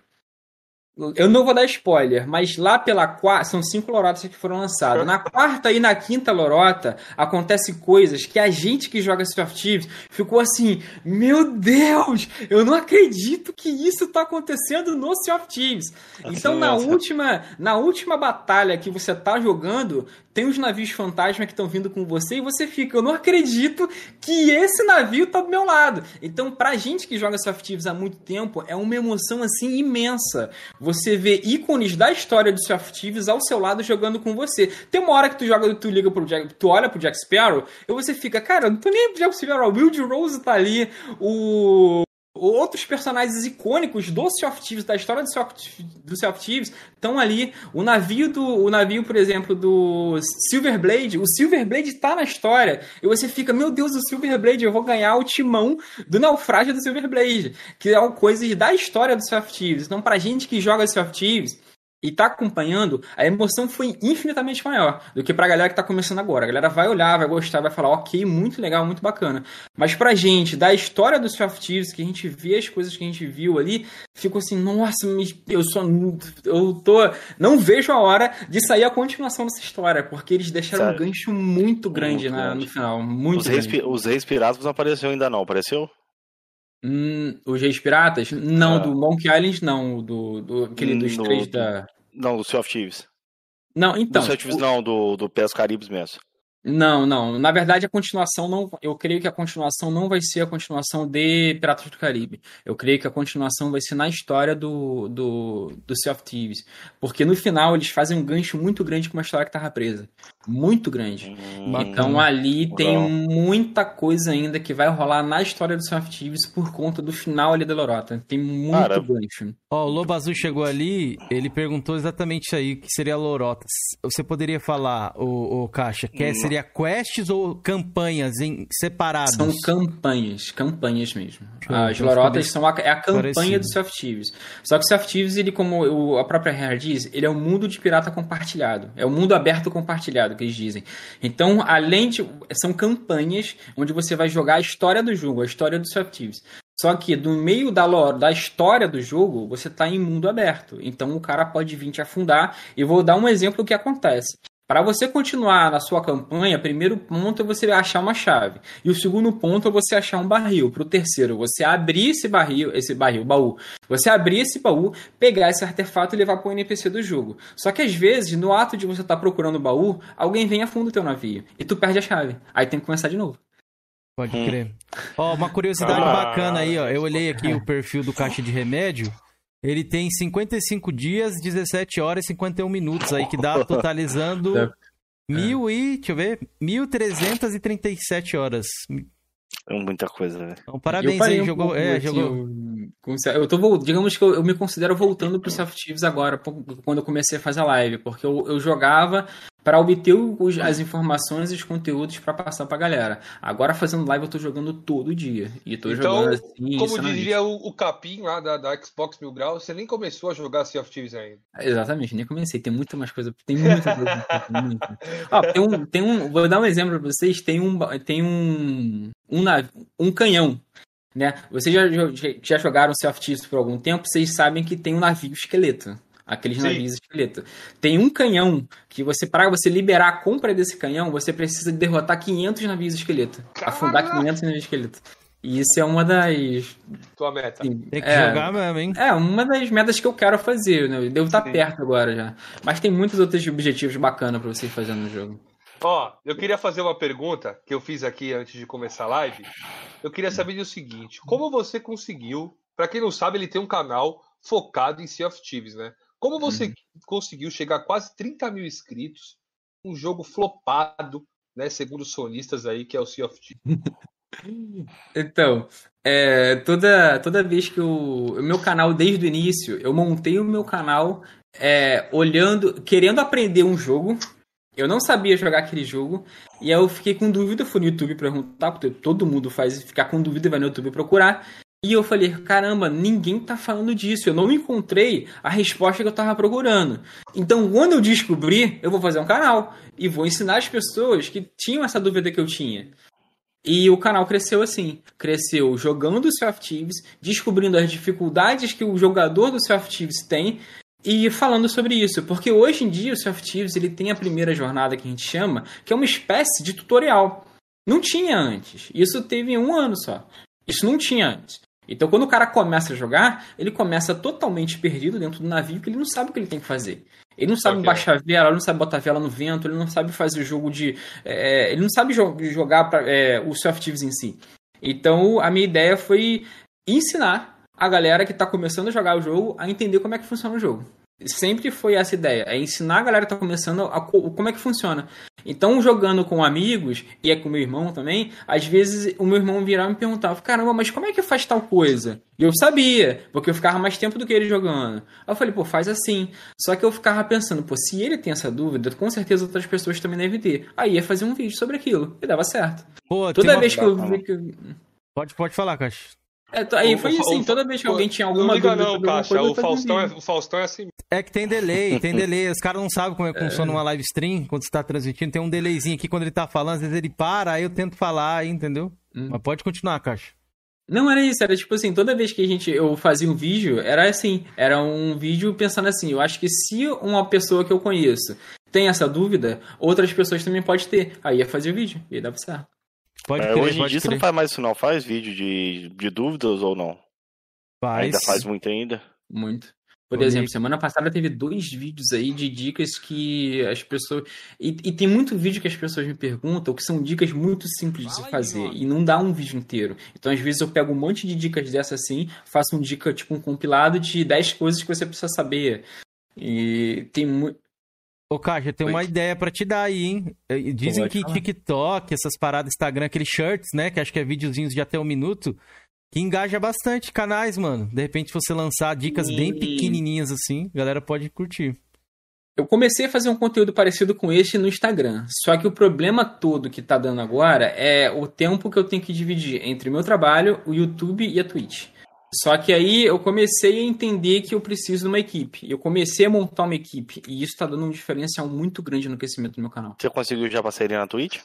Eu não vou dar spoiler, mas lá pela quarta. São cinco lorotas que foram lançadas. Na quarta e na quinta lorota, acontecem coisas que a gente que joga of Thieves ficou assim: Meu Deus, eu não acredito que isso tá acontecendo no of Thieves. Então, na última, na última batalha que você tá jogando, tem os navios fantasma que estão vindo com você e você fica: Eu não acredito que esse navio tá do meu lado. Então, pra gente que joga of Thieves há muito tempo, é uma emoção assim imensa você vê ícones da história Sea of Thieves ao seu lado jogando com você. Tem uma hora que tu joga, tu liga pro Jack, tu olha pro Jack Sparrow, e você fica, cara, não tô nem pro Jack Sparrow, o Will Rose tá ali, o outros personagens icônicos do Sea of Thieves, da história do Sea of, Thieves, estão ali. O navio do, o navio, por exemplo, do Silverblade, o Silverblade tá na história. E você fica, meu Deus, o Silverblade, eu vou ganhar o timão do naufrágio do Silverblade, que é uma coisa da história do Sea of Thieves. Então, pra gente que joga Sea of Thieves, e tá acompanhando, a emoção foi infinitamente maior do que pra galera que tá começando agora. A galera vai olhar, vai gostar, vai falar, ok, muito legal, muito bacana. Mas pra gente, da história do Sea of Thieves, que a gente vê as coisas que a gente viu ali, ficou assim, nossa, eu só. Eu tô. Não vejo a hora de sair a continuação dessa história, porque eles deixaram Sério? um gancho muito grande Muito na- grande. no final. Muito Os grande. pi- os reis piratas não apareceu ainda não, apareceu? Hum, os Reis Piratas? Não, Ah. do Monkey Island, não. Do, do, aquele dos No- três da. Não, do Sea of Thieves. Não, então. do Sea of Thieves tipo, não, do, do Pés Caribes mesmo. Não, não. Na verdade, a continuação não. Eu creio que a continuação não vai ser a continuação de Piratas do Caribe. Eu creio que a continuação vai ser na história do, do, do Sea of Thieves. Porque no final eles fazem um gancho muito grande com uma história que tava presa. Muito grande. Hum. Então ali tem muita coisa ainda que vai rolar na história do Sea of Thieves por conta do final ali da Lorota. Tem muito Cara, gancho. Ó, o Lobo Azul chegou ali, ele perguntou exatamente isso aí, o que seria lorotas. Você poderia falar, o, o Caixa, que Hum. seria quests ou campanhas em separados? São campanhas, campanhas mesmo. Show, As então lorotas são a, é a campanha parecido. do of Thieves. Só que o of Thieves, ele, como o- a própria Rare diz, ele é um mundo de pirata compartilhado. É um mundo aberto compartilhado, que eles dizem. Então, além de... São campanhas onde você vai jogar a história do jogo, a história do of Thieves. Só que no meio da lore, da história do jogo, você está em mundo aberto. Então o cara pode vir te afundar. E vou dar um exemplo do que acontece. Para você continuar na sua campanha, primeiro ponto é você achar uma chave. E o segundo ponto é você achar um barril. Para o terceiro, você abrir esse barril, esse barril, baú. Você abrir esse baú, pegar esse artefato e levar para o NPC do jogo. Só que às vezes, no ato de você estar procurando o baú, alguém vem e afunda o teu navio. E tu perde a chave. Aí tem que começar de novo. Pode Hum. crer. Ó, uma curiosidade Ah, bacana aí, ó. Eu olhei aqui o perfil do Caixa de Remédio. Ele tem 55 dias, 17 horas e 51 minutos aí, que dá totalizando Tá. mil e, deixa eu ver, 1.337 horas. É muita coisa, velho. Então, Eu parabéns aí, um jogou, é, jogou. Eu, eu tô, digamos que eu, eu me considero voltando pro Soft Thieves agora, quando eu comecei a fazer a live, porque eu, eu jogava para obter os- as informações e os conteúdos para passar pra galera. Agora fazendo live eu tô jogando todo dia. E tô Então, jogando assim. Como diria o, o Capim lá da, da Xbox Mil Grau, você nem começou a jogar Sea of Thieves ainda. Exatamente, nem comecei. Tem muita mais coisa. Tem muita coisa. tem um, tem um. Vou dar um exemplo pra vocês. Tem um. Tem um. Um, nav- um canhão. Né? Vocês já, já, já jogaram Sea of Thieves por algum tempo, vocês sabem que tem um navio esqueleto. Aqueles Sim. navios esqueleto. Tem um canhão que você, para você liberar a compra desse canhão, você precisa derrotar 500 navios esqueleto. Afundar Caraca! 500 navios esqueleto. E isso é uma das. Tua meta. assim, Tem que é, jogar mesmo, hein? é, uma das metas que eu quero fazer, né? Eu devo estar Sim. perto agora já. Mas tem muitos outros objetivos bacanas pra vocês fazendo no jogo. Ó, eu queria fazer uma pergunta que eu fiz aqui antes de começar a live. Eu queria saber o seguinte: como você conseguiu? Pra quem não sabe, ele tem um canal focado em Sea of Thieves, né? Como você conseguiu chegar a quase 30 mil inscritos? Um jogo flopado, né? Segundo os sonistas aí, que é o Sea of Thieves. Então, é, toda, toda vez que eu. O meu canal, desde o início, eu montei o meu canal é, olhando, querendo aprender um jogo. Eu não sabia jogar aquele jogo. E aí eu fiquei com dúvida, fui no YouTube perguntar, porque todo mundo faz ficar com dúvida e vai no YouTube procurar. E eu falei, caramba, ninguém tá falando disso. Eu não encontrei a resposta que eu tava procurando. Então, quando eu descobrir, eu vou fazer um canal. E vou ensinar as pessoas que tinham essa dúvida que eu tinha. E o canal cresceu assim. Cresceu jogando Sea of Thieves, descobrindo as dificuldades que o jogador do of Thieves tem e falando sobre isso. Porque hoje em dia o of Thieves ele tem a primeira jornada que a gente chama, que é uma espécie de tutorial. Não tinha antes. Isso teve um ano só. Isso não tinha antes. Então, quando o cara começa a jogar, ele começa totalmente perdido dentro do navio, que ele não sabe o que ele tem que fazer. Ele não sabe Ok. baixar vela, ele não sabe botar vela no vento, ele não sabe fazer o jogo de. é, ele não sabe jo- jogar pra, é, o Thieves em si. Então, a minha ideia foi ensinar a galera que está começando a jogar o jogo a entender como é que funciona o jogo. Sempre foi essa ideia, é ensinar a galera que está começando a co- como é que funciona. Então, jogando com amigos, e é com meu irmão também, às vezes o meu irmão virava e me perguntava: caramba, mas como é que faz tal coisa? E eu sabia, porque eu ficava mais tempo do que ele jogando. Aí eu falei: pô, faz assim. Só que eu ficava pensando: pô, se ele tem essa dúvida, com certeza outras pessoas também devem ter. Aí ia fazer um vídeo sobre aquilo, e dava certo. Pô, Toda uma- vez que eu. Pode, pode falar, Caixa. É, t- aí foi o- assim, o- toda vez que o- alguém tinha não alguma liga dúvida não, Caixa. O Faustão, é, o Faustão é assim. É que tem delay, tem delay. Os caras não sabem como é que funciona uma live stream quando você tá transmitindo. Tem um delayzinho aqui quando ele tá falando, às vezes ele para, aí eu tento falar, entendeu? Hum. Mas pode continuar, Caixa. Não era isso, era tipo assim, toda vez que a gente eu fazia um vídeo, era assim, era um vídeo pensando assim, eu acho que se uma pessoa que eu conheço tem essa dúvida, outras pessoas também podem ter. Aí ia fazer o vídeo, e aí dava certo. Pode É, crer, hoje em pode dia você não faz mais isso, não? Faz vídeo de, de dúvidas ou não? Faz. Ainda faz muito ainda? Muito. Por exemplo, semana passada teve dois vídeos aí de dicas que as pessoas. E, e tem muito vídeo que as pessoas me perguntam que são dicas muito simples de se fazer. E não dá um vídeo inteiro. Então, às vezes, eu pego um monte de dicas dessas assim, faço um dica, tipo, um compilado de 10 coisas que você precisa saber. E tem muito. Ô, Caixa, tem uma ideia pra te dar aí, hein? Eh, Dizem que. TikTok, essas paradas Instagram, aqueles shirts, né? Que acho que é videozinhos de até um minuto, que engaja bastante canais, mano. De repente, você lançar dicas bem Sim. pequenininhas assim, a galera pode curtir. Eu comecei a fazer um conteúdo parecido com este no Instagram. Só que o problema todo que tá dando agora é o tempo que eu tenho que dividir entre o meu trabalho, o YouTube e a Twitch. Só que aí eu comecei a entender que eu preciso de uma equipe. Eu comecei a montar uma equipe. E isso tá dando um diferencial muito grande no crescimento do meu canal. Você conseguiu já parceria na Twitch?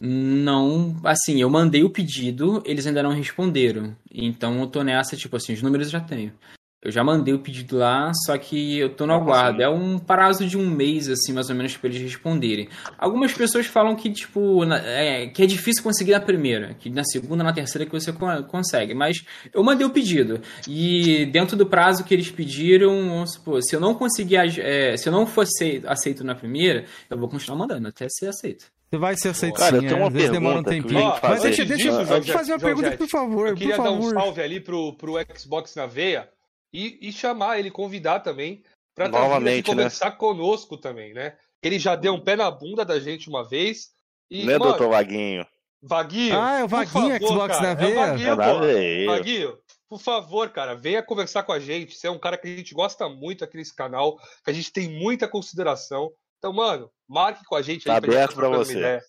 Não, assim, eu mandei o pedido, eles ainda não responderam. Então eu tô nessa, tipo assim, os números eu já tenho. Eu já mandei o pedido lá, só que eu tô no Não aguardo. É um prazo de um mês, assim, mais ou menos, pra eles responderem. Algumas pessoas falam que, tipo, na- é, que é difícil conseguir na primeira, que na segunda, na terceira que você con- consegue. Mas eu mandei o pedido. E dentro do prazo que eles pediram, vamos supor, se eu não conseguir, é, se eu não fosse aceito na primeira, eu vou continuar mandando até ser aceito. Você vai ser aceito Cara, eu sim, tenho é. uma Às vezes demora um pergunta eu tempinho. Mas deixa, deixa, eu fazer uma pergunta, por favor, Eu por queria dar um favor. salve ali pro, pro Xbox na veia e, e chamar ele, convidar também, pra tá aqui Novamente, né? conversar conosco também, né? Ele já deu um pé na bunda da gente uma vez. E, né, mano, doutor Vaguinho? Vaguinho. Ah, é o por Vaguinho, favor, Xbox cara, na É veia? o Vaguinho, ver. Vaguinho, por favor, cara, venha conversar com a gente. Você é um cara que a gente gosta muito aqui nesse canal, que a gente tem muita consideração. Então, mano, marque com a gente Tá aí pra gente aberto pra você.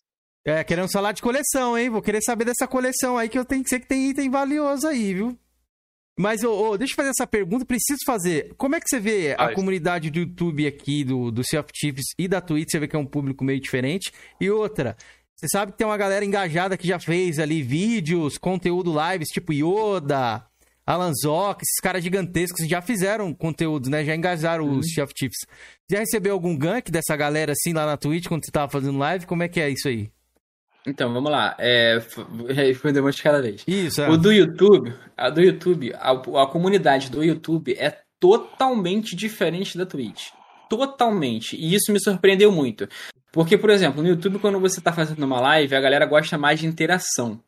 É, querendo falar de coleção, hein? Vou querer saber dessa coleção aí, que eu tenho que ser que tem item valioso aí, viu? Mas, ô, ô, deixa eu fazer essa pergunta, preciso fazer. Como é que você vê a comunidade do YouTube aqui, do, do Sea of Thieves e da Twitch? Você vê que é um público meio diferente. E outra, você sabe que tem uma galera engajada que já fez ali vídeos, conteúdo lives, tipo Yoda, Alan Zoc, esses caras gigantescos já fizeram conteúdo, né? Já engajaram Uhum. os Sea of Thieves. Já recebeu algum gank dessa galera assim lá na Twitch quando você tava fazendo live? Como é que é isso aí? Então, vamos lá. É, responder uma de cada vez. Isso, é. O do YouTube, a do YouTube, a, a comunidade do YouTube é totalmente diferente da Twitch. Totalmente. E isso me surpreendeu muito. Porque, por exemplo, no YouTube, quando você tá fazendo uma live, a galera gosta mais de interação.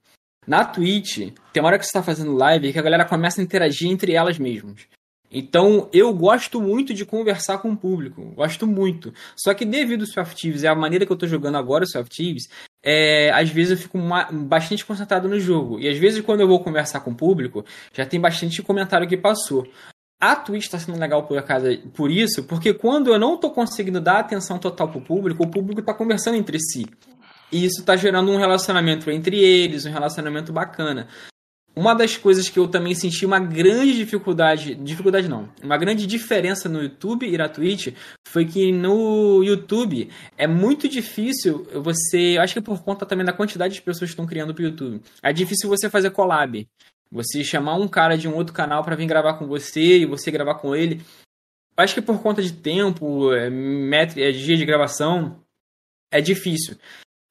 Na Twitch, tem uma hora que você tá fazendo live que a galera começa a interagir entre elas mesmas. Então, eu gosto muito de conversar com o público. Gosto muito. Só que devido ao Soft Thieves e a maneira que eu tô jogando agora o Soft Thieves, é, às vezes eu fico bastante concentrado no jogo. E às vezes quando eu vou conversar com o público, já tem bastante comentário que passou. A Twitch está sendo legal por, acaso, por isso, porque quando eu não tô conseguindo dar atenção total pro público, o público tá conversando entre si. E isso tá gerando um relacionamento entre eles, um relacionamento bacana. Uma das coisas que eu também senti uma grande dificuldade, dificuldade não, uma grande diferença no YouTube e na Twitch foi que no YouTube é muito difícil você, acho que por conta também da quantidade de pessoas que estão criando pro YouTube. É difícil você fazer collab. Você chamar um cara de um outro canal para vir gravar com você e você gravar com ele. Acho que por conta de tempo, é, metro, é, dia de gravação, é difícil.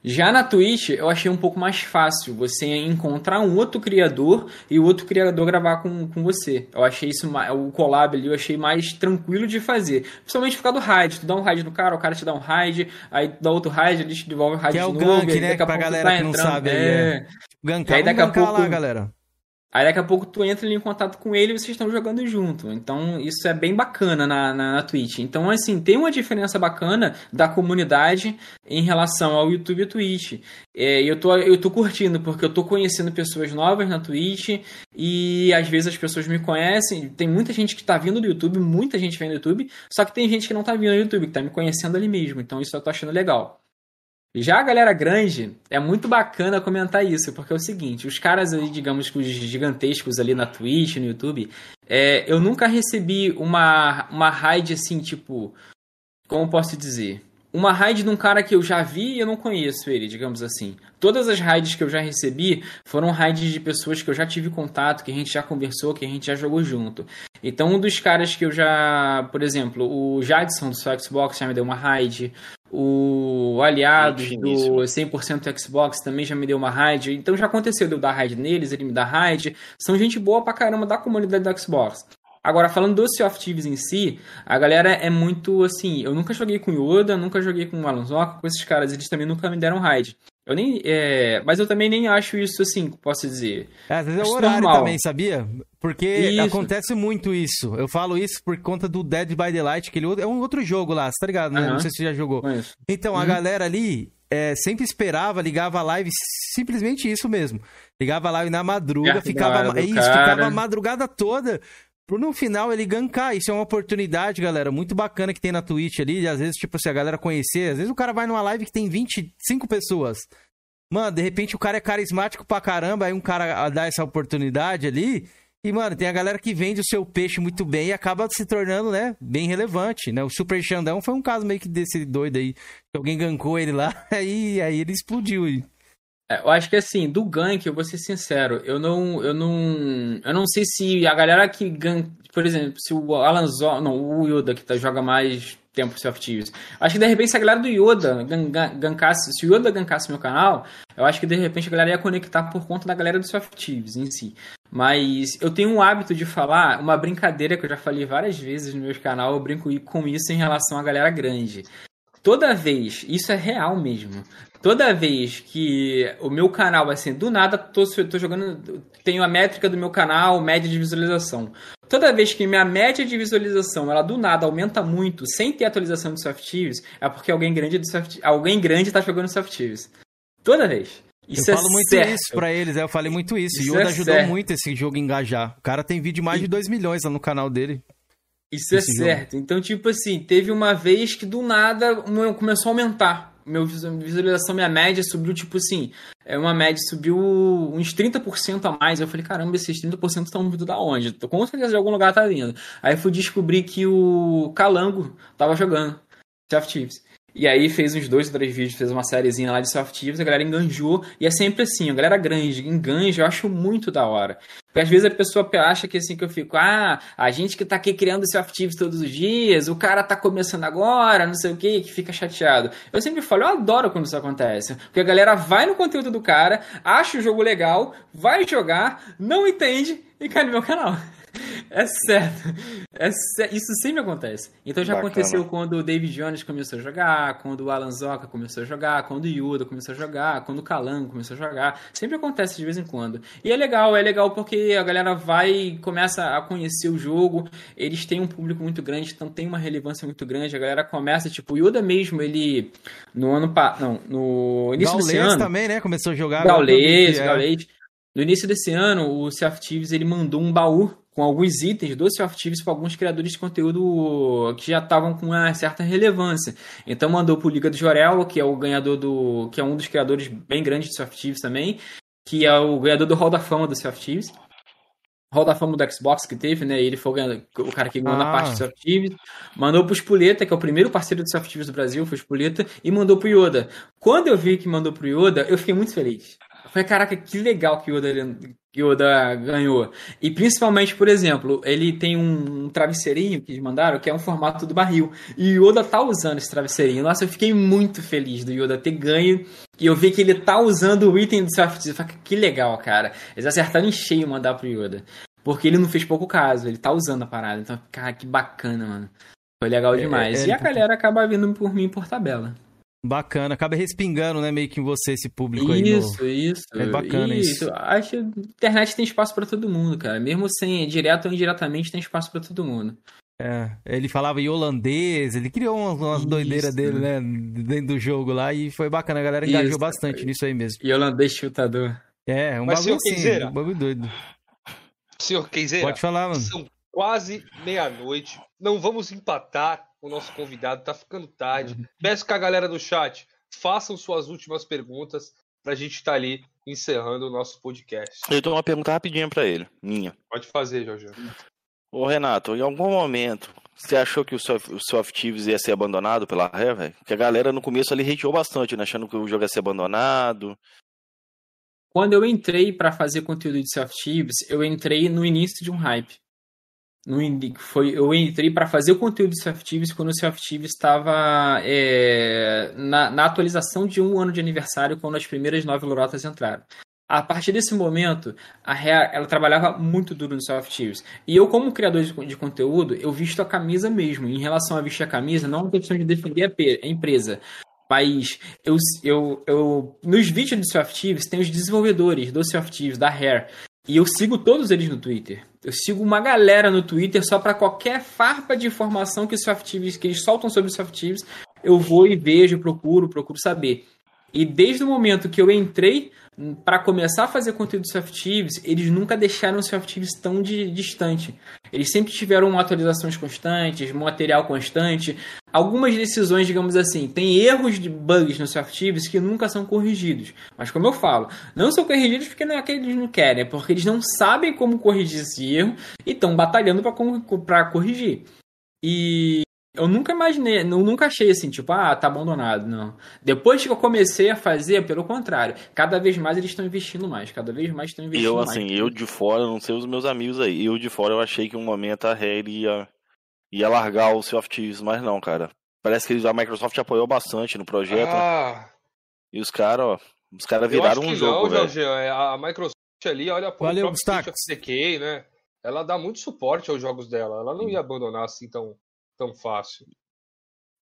Já na Twitch, eu achei um pouco mais fácil você encontrar um outro criador e o outro criador gravar com, com você. Eu achei isso, o collab ali, eu achei mais tranquilo de fazer. Principalmente por causa do raid. Tu dá um raid no cara, o cara te dá um raid, aí tu dá outro raid, ele te devolve o raid Que é de o novo. gank, aí né? daqui a Pra pouco galera tá que não entrando. sabe aí, é. Gankar, Aí daqui a pouco- lá, galera. Aí daqui a pouco tu entra ali em contato com ele e vocês estão jogando junto. Então isso é bem bacana na, na, na Twitch. Então, assim, tem uma diferença bacana da comunidade em relação ao YouTube e Twitch. É, eu, tô, eu tô curtindo, porque eu tô conhecendo pessoas novas na Twitch e às vezes as pessoas me conhecem. Tem muita gente que tá vindo do YouTube, muita gente vem do YouTube, só que tem gente que não tá vindo do YouTube, que tá me conhecendo ali mesmo. Então isso eu tô achando legal. Já a galera grande, é muito bacana comentar isso, porque é o seguinte, os caras aí, digamos que os gigantescos ali na Twitch, no YouTube, é, eu nunca recebi uma, uma raid assim, tipo, como posso dizer? Uma raid de um cara que eu já vi e eu não conheço ele, digamos assim. Todas as raids que eu já recebi foram raids de pessoas que eu já tive contato, que a gente já conversou, que a gente já jogou junto. Então, um dos caras que eu já, por exemplo, o Jadson do seu Xbox já me deu uma raid, o do Aliados, Gente do finíssima. 100% Xbox também já me deu uma raid. Então já aconteceu de eu dar raid neles, ele me dá raid. São gente boa pra caramba da comunidade do Xbox. Agora, falando do Sea of Thieves em si, a galera é muito assim. Eu nunca joguei com Yoda, nunca joguei com o Alonsoca, com esses caras, eles também nunca me deram raid. Eu nem. é, mas eu também nem acho isso assim, posso dizer. É, Às vezes é o horário normal. também, sabia? Porque Isso. acontece muito isso. Eu falo isso por conta do Dead by Daylight, que ele é um outro jogo lá, tá ligado? né? Não sei se você já jogou. Conheço. Então, a Uhum. galera ali é, sempre esperava, ligava a live, simplesmente isso mesmo. Ligava a live na madruga, ficava, isso, cara. ficava a madrugada toda. No final ele gankar. Isso é uma oportunidade, galera, muito bacana que tem na Twitch ali. E às vezes, tipo, se a galera conhecer, às vezes o cara vai numa live que tem 25 pessoas. Mano, de repente o cara é carismático pra caramba, aí um cara dá essa oportunidade ali. E, mano, tem a galera que vende o seu peixe muito bem e acaba se tornando, né, bem relevante, né? O Super Xandão foi um caso meio que desse doido aí. Que alguém gankou ele lá, aí, aí ele explodiu aí. É, eu acho que assim, do gank, eu vou ser sincero, eu não, eu não, eu não sei se a galera que gank, por exemplo, se o Alan Zó, não, o Yoda que tá, joga mais tempo of Thieves. Acho que de repente se a galera do Yoda gan- gan- gankasse, se o Yoda gankasse meu canal, eu acho que de repente a galera ia conectar por conta da galera do of Thieves em si. Mas eu tenho um hábito de falar, uma brincadeira que eu já falei várias vezes no meu canal, eu brinco com isso em relação à galera grande. Toda vez, isso é real mesmo. Toda vez que o meu canal, assim, do nada, tô, tô jogando. Tenho a métrica do meu canal, média de visualização. Toda vez que minha média de visualização, ela do nada aumenta muito, sem ter atualização de Soft Thieves, é porque alguém grande do Soft, alguém grande tá jogando Soft Thieves. Toda vez. Isso eu é falo muito certo. isso pra eles, é, eu falei muito isso. Isso Yoda é ajudou certo. muito esse jogo a engajar. O cara tem vídeo de mais de 2 milhões lá no canal dele. Isso é esse jogo. certo. Então, tipo assim, teve uma vez que do nada começou a aumentar. Meu visu- visualização, minha média subiu, tipo assim, é uma média subiu uns 30% a mais. Eu falei, caramba, esses 30% estão vindo da onde? Com certeza de algum lugar tá vindo. Aí fui descobrir que o Calango tava jogando Sea of Thieves. E aí fez uns dois ou três vídeos, fez uma sériezinha lá de Thieves, a galera enganjou. E é sempre assim, a galera grande, enganja, eu acho muito da hora. Porque às vezes a pessoa acha que assim que eu fico, ah, a gente que tá aqui criando Thieves todos os dias, o cara tá começando agora, não sei o que, que fica chateado. Eu sempre falo, eu adoro quando isso acontece. Porque a galera vai no conteúdo do cara, acha o jogo legal, vai jogar, não entende e cai no meu canal. É certo. É sé- Isso sempre acontece. Então já Bacana. aconteceu quando o David Jones começou a jogar, quando o Alan Zoka começou a jogar, quando o Yuda começou a jogar, quando o Calango começou a jogar. Sempre acontece de vez em quando. E é legal, é legal porque a galera vai e começa a conhecer o jogo. Eles têm um público muito grande, então tem uma relevância muito grande. A galera começa, tipo, o Yuda mesmo, ele no ano não, no início desse Gaules ano, também, né? Começou a jogar. Gaules, que é. No início desse ano, o Sea of Thieves ele mandou um baú com alguns itens do Sea of Thieves para alguns criadores de conteúdo que já estavam com uma certa relevância. Então mandou pro Liga do Jorel, que é o ganhador do. que é um dos criadores bem grandes de Sea of Thieves também, que é o ganhador do Hall da Fama do Sea of Thieves. Hall da Fama do Xbox que teve, né? Ele foi o, o cara que ganhou na Ah. parte do Sea of Thieves. Mandou pro Spuleta, que é o primeiro parceiro do Sea of Thieves do Brasil, foi o Spuleta, e mandou pro Yoda. Quando eu vi que mandou pro Yoda, eu fiquei muito feliz. Eu falei, caraca, que legal que o Yoda, que o Yoda ganhou. E principalmente, por exemplo, ele tem um travesseirinho que eles mandaram, que é um formato do barril. E o Yoda tá usando esse travesseirinho. Nossa, eu fiquei muito feliz do Yoda ter ganho. E eu vi que ele tá usando o item do Soft Eu falei, que legal, cara. Eles acertaram em cheio mandar pro Yoda. Porque ele não fez pouco caso, ele tá usando a parada. Então, cara, que bacana, mano. Foi legal demais. é, e a ele- galera acaba vindo por mim por tabela. Bacana, acaba respingando, né, meio que em você esse público aí. no- Isso, isso. É bacana isso. Acho que a internet tem espaço pra todo mundo, cara. Mesmo sem, direto ou indiretamente, tem espaço pra todo mundo. É, ele falava em holandês, ele criou umas, umas Isso. doideiras dele, né, dentro do jogo lá e foi bacana, a galera engajou Isso. bastante nisso aí mesmo. E holandês chutador. É, um Mas, bagulho assim, um bagulho doido. Senhor Kenzeira, Pode falar, mano. são quase meia-noite. Não vamos empatar o nosso convidado, tá ficando tarde. Peço que a galera do chat façam suas últimas perguntas pra gente estar ali encerrando o nosso podcast. Eu tenho uma pergunta rapidinha pra ele, minha. Pode fazer, Jorge. Ô Renato, em algum momento você achou que o Soft, o Soft Thieves ia ser abandonado pela Ré, velho? Porque a galera no começo ali hateou bastante, né? Achando que o jogo ia ser abandonado. Quando eu entrei pra fazer conteúdo de Soft Thieves, eu entrei no início de um hype. No, foi, eu entrei para fazer o conteúdo de Softives quando o Softives estava é, na, na, atualização de um ano de aniversário, quando as primeiras nove lorotas entraram. A partir desse momento, a Rare, ela trabalhava muito duro no Softives. E eu, como criador de, de, conteúdo, eu visto a camisa mesmo. Em relação a vestir a camisa, não é uma questão de defender a, a empresa. Mas eu, eu, eu, nos vídeos do Softives tem os desenvolvedores do Softives, da Rare. E eu sigo todos eles no Twitter. Eu sigo uma galera no Twitter só para qualquer farpa de informação que os Softives, que eles soltam sobre os Softives, eu vou e vejo, procuro, procuro saber. E desde o momento que eu entrei para começar a fazer conteúdo de Softives, eles nunca deixaram o Softives tão de, distante. Eles sempre tiveram atualizações constantes, material constante. Algumas decisões, digamos assim, tem erros de bugs no Softives que nunca são corrigidos. Mas como eu falo, não são corrigidos porque não é que eles não querem, é porque eles não sabem como corrigir esse erro e estão batalhando para corrigir. E eu nunca imaginei, eu nunca achei assim, tipo, ah, tá abandonado, não. Depois que eu comecei a fazer, pelo contrário, cada vez mais eles estão investindo mais, cada vez mais estão investindo eu, mais. Eu, assim, eu de fora, não sei os meus amigos aí, eu de fora eu achei que um momento a Rare ia, ia largar o Sea of Thieves, mas não, cara. Parece que a Microsoft apoiou bastante no projeto. Ah. E os caras, ó, os caras viraram um jogo, não, Jorge, é, a Microsoft ali, olha, pô, Valeu, o próprio CK, né? Ela dá muito suporte aos jogos dela. Ela não ia abandonar assim tão tão fácil.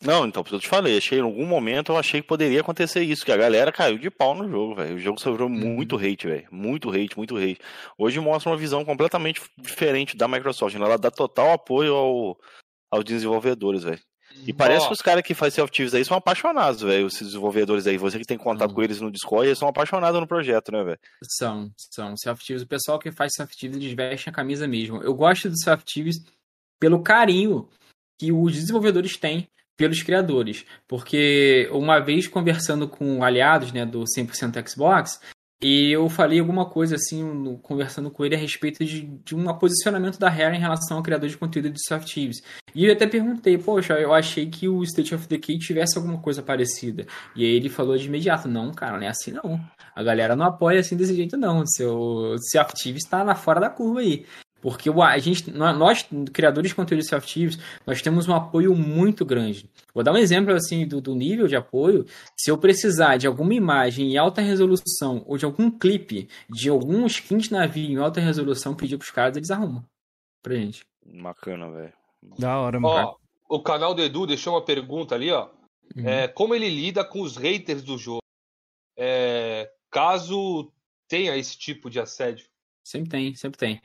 Não, então, eu te falei, achei em algum momento eu achei que poderia acontecer isso, que a galera caiu de pau no jogo, velho. O jogo sofreu uhum. muito hate, velho. Muito hate, muito hate. Hoje mostra uma visão completamente diferente da Microsoft, né? ela dá total apoio ao, aos desenvolvedores, velho. E parece que os caras que fazem self aí são apaixonados, velho. Esses desenvolvedores aí, você que tem contato uhum. com eles no Discord, eles são apaixonados no projeto, né, velho? São, são. self o pessoal que faz self eles vestem a camisa mesmo. Eu gosto dos self pelo carinho que os desenvolvedores têm pelos criadores. Porque uma vez conversando com aliados né, do 100% Xbox, e eu falei alguma coisa assim, conversando com ele a respeito de, de um posicionamento da Rare em relação ao criador de conteúdo de Soft Thieves. E eu até perguntei, poxa, eu achei que o State of Decay tivesse alguma coisa parecida. E aí ele falou de imediato, não, cara, não é assim não. A galera não apoia assim desse jeito não. Seu Soft Thieves está na fora da curva aí. Porque a gente, nós, criadores de conteúdo de self nós temos um apoio muito grande. Vou dar um exemplo assim do, do, nível de apoio. Se eu precisar de alguma imagem em alta resolução ou de algum clipe de algum skin de navio em alta resolução, pedir pros caras, eles arrumam pra gente. Bacana, velho. Da hora, mano. Ó, o canal do Edu deixou uma pergunta ali, ó. Uhum. É, como ele lida com os haters do jogo? É, caso tenha esse tipo de assédio. Sempre tem, sempre tem.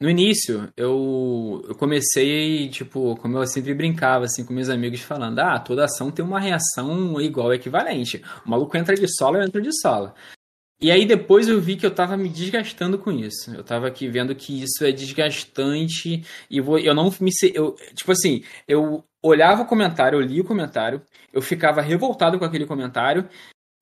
No início, eu, eu comecei, tipo, como eu sempre brincava, assim, com meus amigos, falando, ah, toda ação tem uma reação igual, equivalente. O maluco entra de sola, eu entro de sola. E aí depois eu vi que eu tava me desgastando com isso. Eu tava aqui vendo que isso é desgastante e vou, eu não me... Eu, tipo assim, eu olhava o comentário, eu lia o comentário, eu ficava revoltado com aquele comentário,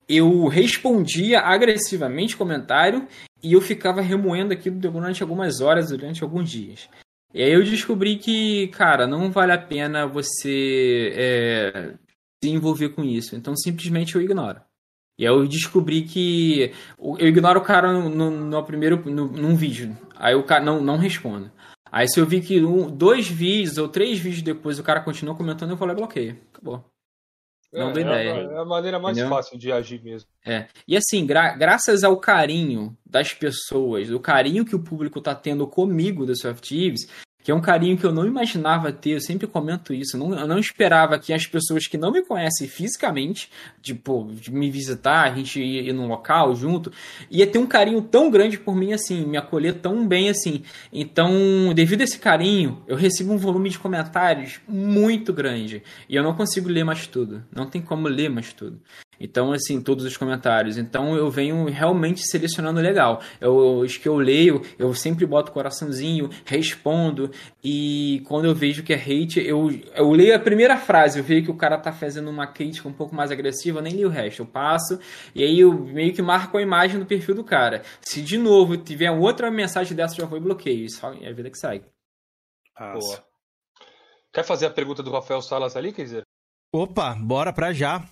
eu respondia agressivamente o comentário e eu ficava remoendo aquilo durante algumas horas, durante alguns dias. E aí eu descobri que, cara, não vale a pena você é, se envolver com isso. Então simplesmente eu ignoro. E aí eu descobri que eu ignoro o cara no, no primeiro no, num vídeo. Aí o cara não, não responde. Aí se eu vi que um, dois vídeos ou três vídeos depois o cara continua comentando, eu falei bloqueio. Acabou. Não é, dou ideia. É, é a maneira mais Entendeu? fácil de agir mesmo. É. E assim, gra graças ao carinho das pessoas, o carinho que o público tá tendo comigo do Soft que é um carinho que eu não imaginava ter, eu sempre comento isso, eu não, eu não esperava que as pessoas que não me conhecem fisicamente, tipo, de me visitar, a gente ir, ir num local junto, ia ter um carinho tão grande por mim, assim, me acolher tão bem, assim. Então, devido a esse carinho, eu recebo um volume de comentários muito grande, e eu não consigo ler mais tudo, não tem como ler mais tudo. Então, assim, todos os comentários. Então, eu venho realmente selecionando legal. Eu, os que eu leio, eu sempre boto coraçãozinho, respondo. E quando eu vejo que é hate, eu, eu leio a primeira frase. Eu vejo que o cara tá fazendo uma crítica um pouco mais agressiva, eu nem li o resto. Eu passo e aí eu meio que marco a imagem do perfil do cara. Se de novo tiver outra mensagem dessa, já vou e bloqueio. Isso é a vida que sai. Boa. Quer fazer a pergunta do Rafael Salas ali, quer dizer? Opa, bora pra já.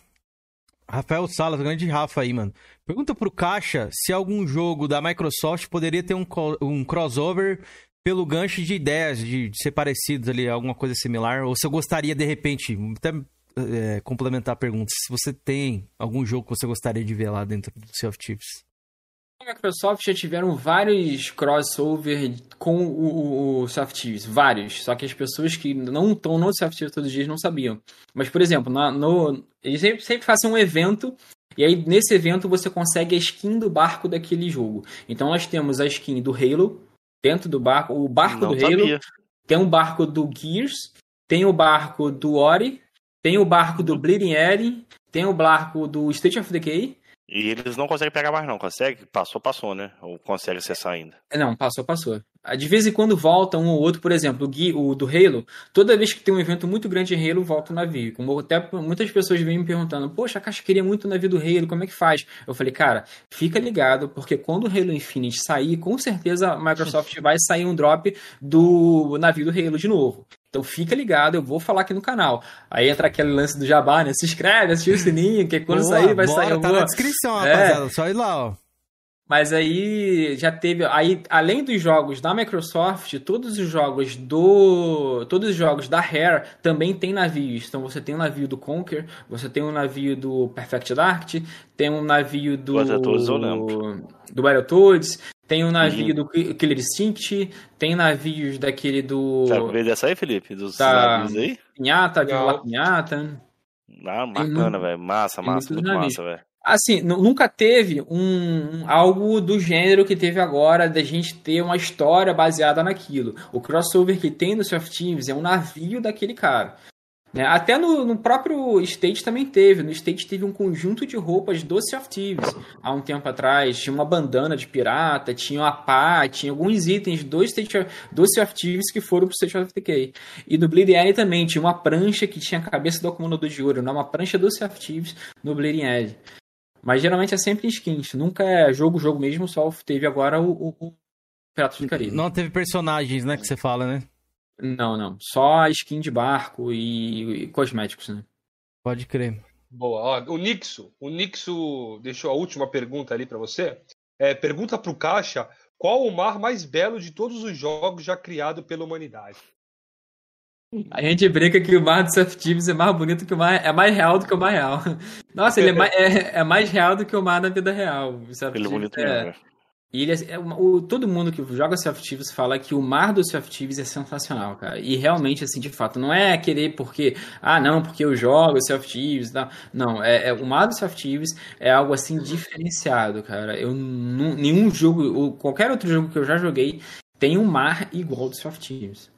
Rafael Salas, grande Rafa aí, mano. Pergunta pro Caixa se algum jogo da Microsoft poderia ter um, um crossover pelo gancho de ideias, de, de ser parecidos ali, alguma coisa similar, ou se eu gostaria, de repente, até é, complementar a pergunta, se você tem algum jogo que você gostaria de ver lá dentro do Sea of Thieves. A Microsoft já tiveram vários crossover com o, o, Thieves, vários. Só que as pessoas que não estão no Soft Thieves todos os dias não sabiam. Mas, por exemplo, na, no, eles sempre, sempre fazem um evento e aí, nesse evento, você consegue a skin do barco daquele jogo. Então, nós temos a skin do Halo, dentro do barco, o barco Não do sabia. Halo, tem um barco do Gears, tem o barco do Ori, tem o barco do Bleeding Edge, tem o barco do State of Decay, e eles não conseguem pegar mais, não. Consegue? Passou, passou, né? Ou consegue acessar ainda? Não, passou, passou. Ah, de vez em quando volta um ou outro, por exemplo, o, Gui, o do Halo. Toda vez que tem um evento muito grande em Halo, volta o navio. Como até muitas pessoas vêm me perguntando: Poxa, a caixa queria muito o navio do Halo, como é que faz? Eu falei, cara, fica ligado, porque quando o Halo Infinite sair, com certeza a Microsoft vai sair um drop do navio do Halo de novo. Então fica ligado, eu vou falar aqui no canal. Aí entra aquele lance do jabá, né? Se inscreve, ativa o sininho, que quando Boa, sair vai bora, sair tá na descrição, é. rapaziada. Só ir lá, ó. Mas aí já teve. Aí, além dos jogos da Microsoft, todos os jogos do. Todos os jogos da Rare também tem navios. Então você tem um navio do Conquer, você tem um navio do Perfect Dark, tem um navio do. Do Battletoads, tem um navio uhum. do Killer Instinct, tem navios daquele do. Quer ver dessa aí, Felipe? Dos da... navios aí? Pinhata, Vila Pinhata. Ah, bacana, velho. Massa, massa, muito navios. massa, velho. Assim, nunca teve um algo do gênero que teve agora da gente ter uma história baseada naquilo. O crossover que tem no Soft Teams é um navio daquele cara. Né? Até no, no, próprio State também teve. No State teve um conjunto de roupas do Thieves há um tempo atrás. Tinha uma bandana de pirata, tinha uma pá, tinha alguns itens do, State do Thieves que foram pro State of Decay. E no Bleeding Edge também tinha uma prancha que tinha a cabeça do acumulador de ouro, não uma prancha do Thieves no Bleeding Edge. Mas geralmente é sempre skins, nunca é jogo, jogo mesmo, só teve agora o, o, o Piratas do Caribe. Não teve personagens, né, que você fala, né? Não, não. Só skin de barco e, e cosméticos, né? Pode crer. Boa. Ó, o Nixo, o Nixo deixou a última pergunta ali para você. É, pergunta pro Caixa qual o mar mais belo de todos os jogos já criado pela humanidade. A gente brinca que o mar do Surf Teams é mais bonito que o mar. É mais real do que o mar real. Nossa, ele é mais, é, é mais real do que o mar na vida real. Ele é bonito é, mesmo, e ele é, é o, todo mundo que joga Sea of Thieves fala que o mar do Sea of Thieves é sensacional, cara. E realmente, assim, de fato, não é querer porque, ah, não, porque eu jogo Sea of Thieves, não. Não, é, é, o mar do Sea of Thieves é algo, assim, diferenciado, cara. Eu, nenhum jogo, ou qualquer outro jogo que eu já joguei, tem um mar igual do Sea of Thieves.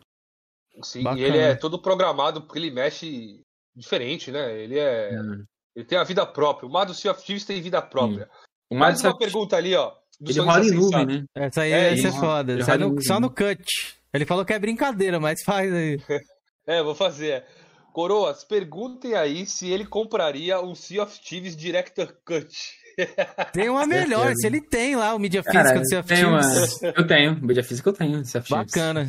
Sim, Bacana. e ele é todo programado porque ele mexe diferente, né? Ele é... Hum. Ele tem a vida própria. O mar do Sea of Thieves tem vida própria. Sim. Mais uma pergunta ali, ó. Ele rola em nuvem, né? Essa aí é, essa é foda. Ele Sai no, só no cut. Ele falou que é brincadeira, mas faz aí. é, vou fazer. Coroas, perguntem aí se ele compraria um Sea of Thieves Director Cut. Tem uma melhor, se ele tem lá o mídia física do Sea of Thieves. Uma... Eu tenho, mídia física eu tenho, Sea of Thieves. Bacana.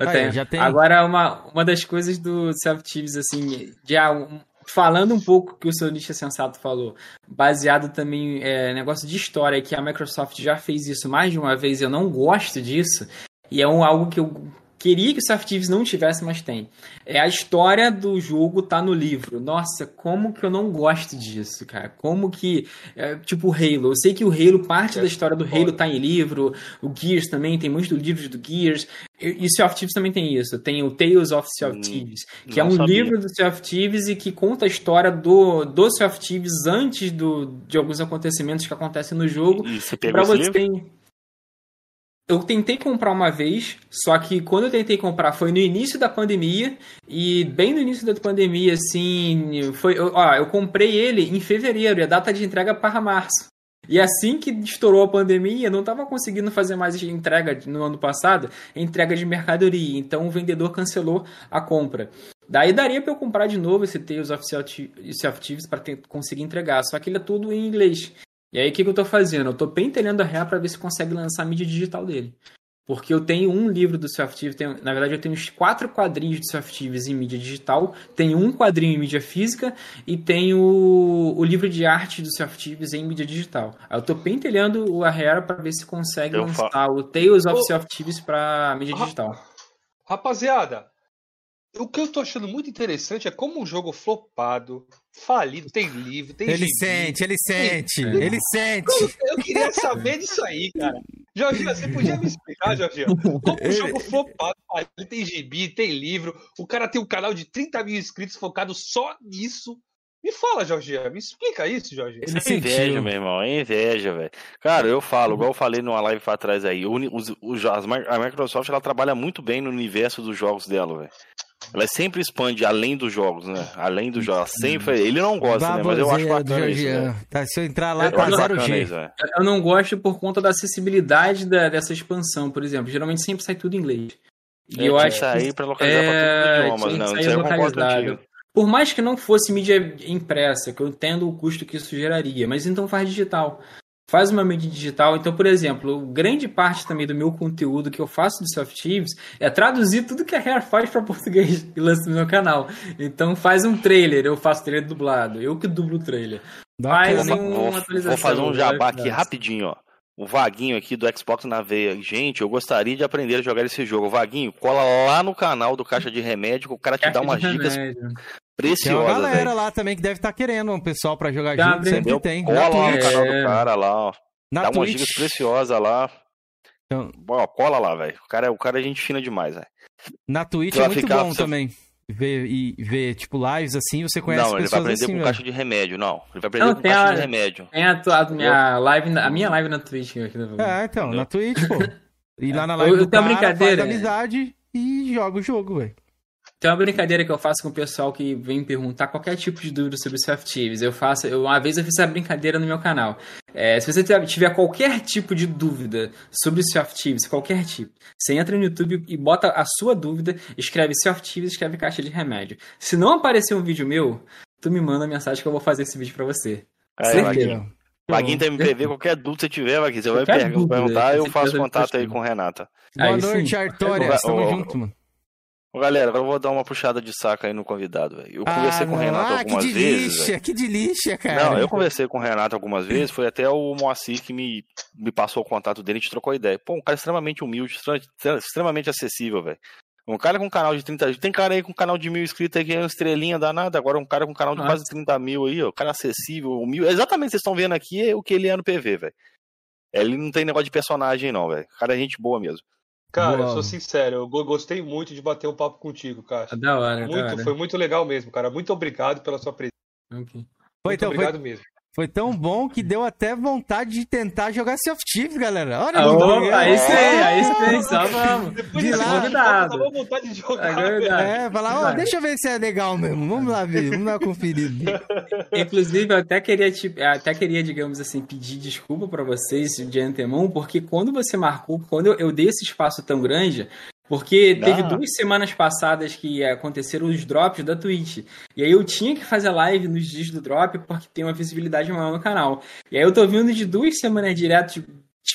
Eu aí, tenho. Já tem. Agora, uma, uma das coisas do Thieves, assim, de um, falando um pouco que o seu Nisha Sensato falou, baseado também é, negócio de história, que a Microsoft já fez isso mais de uma vez, eu não gosto disso, e é um, algo que eu queria que o Soft Thieves não tivesse, mas tem. É a história do jogo tá no livro. Nossa, como que eu não gosto disso, cara? Como que. É, tipo Halo. Eu sei que o Halo, parte é, da história do Halo tá em livro. O Gears também, tem muitos livros do Gears. E Sea of Thieves também tem isso. Tem o Tales of Sea of hum, Thieves, que é um sabia. livro do Sea of Thieves e que conta a história do, do Sea of Thieves antes do, de alguns acontecimentos que acontecem no jogo. E você pegou esse livro? Tem... Eu tentei comprar uma vez, só que quando eu tentei comprar foi no início da pandemia, e bem no início da pandemia, assim, foi. Ó, eu comprei ele em fevereiro, e a data de entrega para março. E assim que estourou a pandemia, não estava conseguindo fazer mais entrega no ano passado, entrega de mercadoria. Então o vendedor cancelou a compra. Daí daria para eu comprar de novo esse Tales of Thieves para conseguir entregar, só que ele é tudo em inglês. E aí, o que, que eu tô fazendo? Eu tô pentelhando a real para ver se consegue lançar a mídia digital dele. Porque eu tenho um livro do Softives, na verdade eu tenho uns quatro quadrinhos de Softives em mídia digital, tenho um quadrinho em mídia física e tenho o, livro de arte do Softives em mídia digital. Eu tô pentelhando o Arrera para ver se consegue eu lançar fa... o Tales of Softives para mídia digital. Rapaziada, o que eu tô achando muito interessante é como um jogo flopado, falido, tem livro, tem Ele gibi, sente, ele sente, tem... ele sente. Eu, queria saber disso aí, cara. Jorginho, você podia me explicar, Jorginho? Como um jogo flopado, falido, tem gibi, tem livro, o cara tem um canal de 30 mil inscritos focado só nisso. Me fala, Jorginho, me explica isso, Jorginho. Ele é inveja, meu irmão, é inveja, velho. Cara, eu falo, igual eu falei numa live pra trás aí, os, os, a Microsoft ela trabalha muito bem no universo dos jogos dela, velho. Ela sempre expande além dos jogos, né? Além dos jogos. Sempre. Ele não gosta, né? Mas eu acho bacana isso, né? tá, Se eu entrar lá, tá zero G. Isso, eu não gosto por conta da acessibilidade da, dessa expansão, por exemplo. Geralmente sempre sai tudo em inglês. E é, eu acho sair para localizar é... para todos os idiomas, né? Isso aí eu concordo Por mais que não fosse mídia impressa, que eu entendo o custo que isso geraria, mas então faz digital faz uma mídia digital. Então, por exemplo, grande parte também do meu conteúdo que eu faço do Soft Teams é traduzir tudo que a Hair faz para português e lança no meu canal. Então, faz um trailer, eu faço trailer dublado, eu que dublo o trailer. Faz vou, uma atualização. Vou fazer um jabá aqui rapidinho, ó. O Vaguinho aqui do Xbox na veia. Gente, eu gostaria de aprender a jogar esse jogo. Vaguinho, cola lá no canal do Caixa de Remédio, que o cara te Caixa dá umas dicas preciosas. Tem uma galera véio. lá também que deve estar tá querendo um pessoal para jogar Já junto, sempre tem. Cola lá no canal do cara lá, ó. Na dá Twitch. umas dicas preciosas lá. Então... Ó, cola lá, velho. O cara, o cara é gente fina demais, velho. Na Twitch é muito bom você... também ver, e ver, tipo, lives assim, você conhece Não, ele vai aprender assim, com caixa de remédio, não. Ele vai aprender não, com caixa a, de remédio. Tem a, a, minha live, a minha live na Twitch. Aqui é, então, Entendeu? na Twitch, pô. E lá na live eu, eu do cara, brincadeira. faz amizade e joga o jogo, velho. Tem uma brincadeira que eu faço com o pessoal que vem perguntar qualquer tipo de dúvida sobre Softives. Eu faço, eu, uma vez eu fiz essa brincadeira no meu canal. É, se você tiver qualquer tipo de dúvida sobre Softives, qualquer tipo, você entra no YouTube e bota a sua dúvida, escreve Softives, escreve caixa de remédio. Se não aparecer um vídeo meu, tu me manda mensagem que eu vou fazer esse vídeo para você. É, Vaguinho. Vaguinho da MPV, qualquer dúvida você tiver, Vaguinho, você vai perguntar, eu faço contato aí com Renata. Boa noite, Artória. Tamo junto, mano. Ô, galera, agora eu vou dar uma puxada de saco aí no convidado, velho. Eu conversei ah, com o Renato ah, algumas que vezes. Delícia, que delícia, cara. Não, eu conversei com o Renato algumas vezes, foi até o Moacir que me, me passou o contato dele e a gente trocou ideia. Pô, um cara extremamente humilde, extremamente acessível, velho. Um cara com um canal de 30. Tem cara aí com canal de mil inscritos aí que é uma estrelinha danada. Agora um cara com canal de quase 30 mil aí, ó. Cara acessível, humilde. Exatamente o que vocês estão vendo aqui é o que ele é no PV, velho. Ele não tem negócio de personagem, não, velho. Cara é gente boa mesmo. Cara, Boa. eu sou sincero, eu gostei muito de bater um papo contigo, cara. É da hora, muito, da hora. Foi muito legal mesmo, cara. Muito obrigado pela sua presença. Okay. Foi, muito então, obrigado foi, mesmo. Foi tão bom que deu até vontade de tentar jogar Sea of Thieves, galera. Olha oh, aí sim, aí sim, só vamos. Depois de lá, convidado. Tava vontade de jogar. É, é falar, ó, deixa eu ver se é legal mesmo. Vamos lá ver, vamos dar uma conferida. Inclusive, eu até queria, tipo, até queria, digamos assim, pedir desculpa para vocês de antemão, porque quando você marcou, quando eu, eu dei esse espaço tão grande, porque teve ah. duas semanas passadas que aconteceram os drops da Twitch. E aí eu tinha que fazer live nos dias do drop porque tem uma visibilidade maior no canal. E aí eu tô vindo de duas semanas direto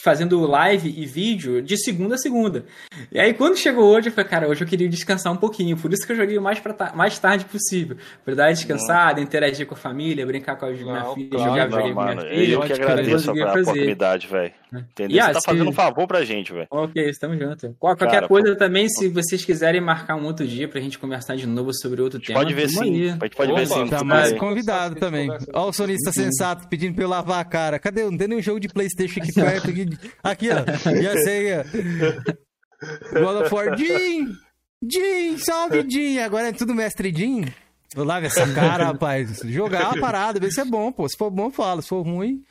fazendo live e vídeo de segunda a segunda. E aí, quando chegou hoje, eu falei, cara, hoje eu queria descansar um pouquinho. Por isso que eu joguei o mais, pra mais tarde possível. Pra dar descansada, interagir com a família, brincar com a minha não, filha, claro, jogar videogame com minha filha. Eu que agradeço a, a oportunidade, velho. É. Entendeu? Yeah, Você tá se... fazendo um favor pra gente, velho. Ok, estamos juntos. Qualquer cara, coisa pô... também, se vocês quiserem marcar um outro dia pra gente conversar de novo sobre outro tema. Pode ver sim. A gente pode ver sim. Tá mais convidado também. Ó o sonista sensato pedindo pra eu lavar a cara. Cadê? Não tem nenhum jogo de Playstation aqui perto. Aqui, ó. Já sei, ó. God of War, Jim! Jim, salve Jim! Agora é tudo mestre Jim? Lave essa cara, rapaz. Jogar uma parada, ver se é bom, pô. Se for bom, fala. Se for ruim,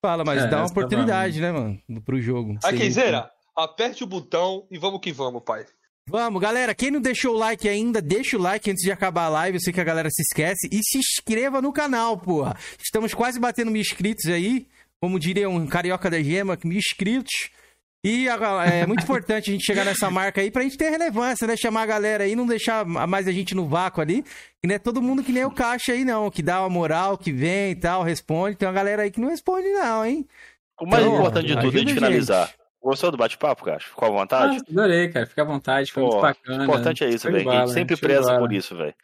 fala. Mas é, dá uma tá oportunidade, tá né, mano? Pro jogo. Aqui, Zera, aperte o botão e vamos que vamos, pai. Vamos, galera. Quem não deixou o like ainda, deixa o like antes de acabar a live. Eu sei que a galera se esquece. E se inscreva no canal, porra. Estamos quase batendo mil inscritos aí como diria um carioca da gema, mil inscritos. E é muito importante a gente chegar nessa marca aí pra gente ter relevância, né? Chamar a galera aí, não deixar mais a gente no vácuo ali. Que não é todo mundo que nem o Caixa aí, não. Que dá uma moral, que vem e tal, responde. Tem uma galera aí que não responde, não, hein? O mais então, importante de tudo, a gente finalizar. Gostou do bate-papo, cara? Ficou à vontade? Ah, adorei, cara. Fica à vontade, foi Pô, muito bacana. O importante é isso, de velho. A gente sempre de preza por isso, velho.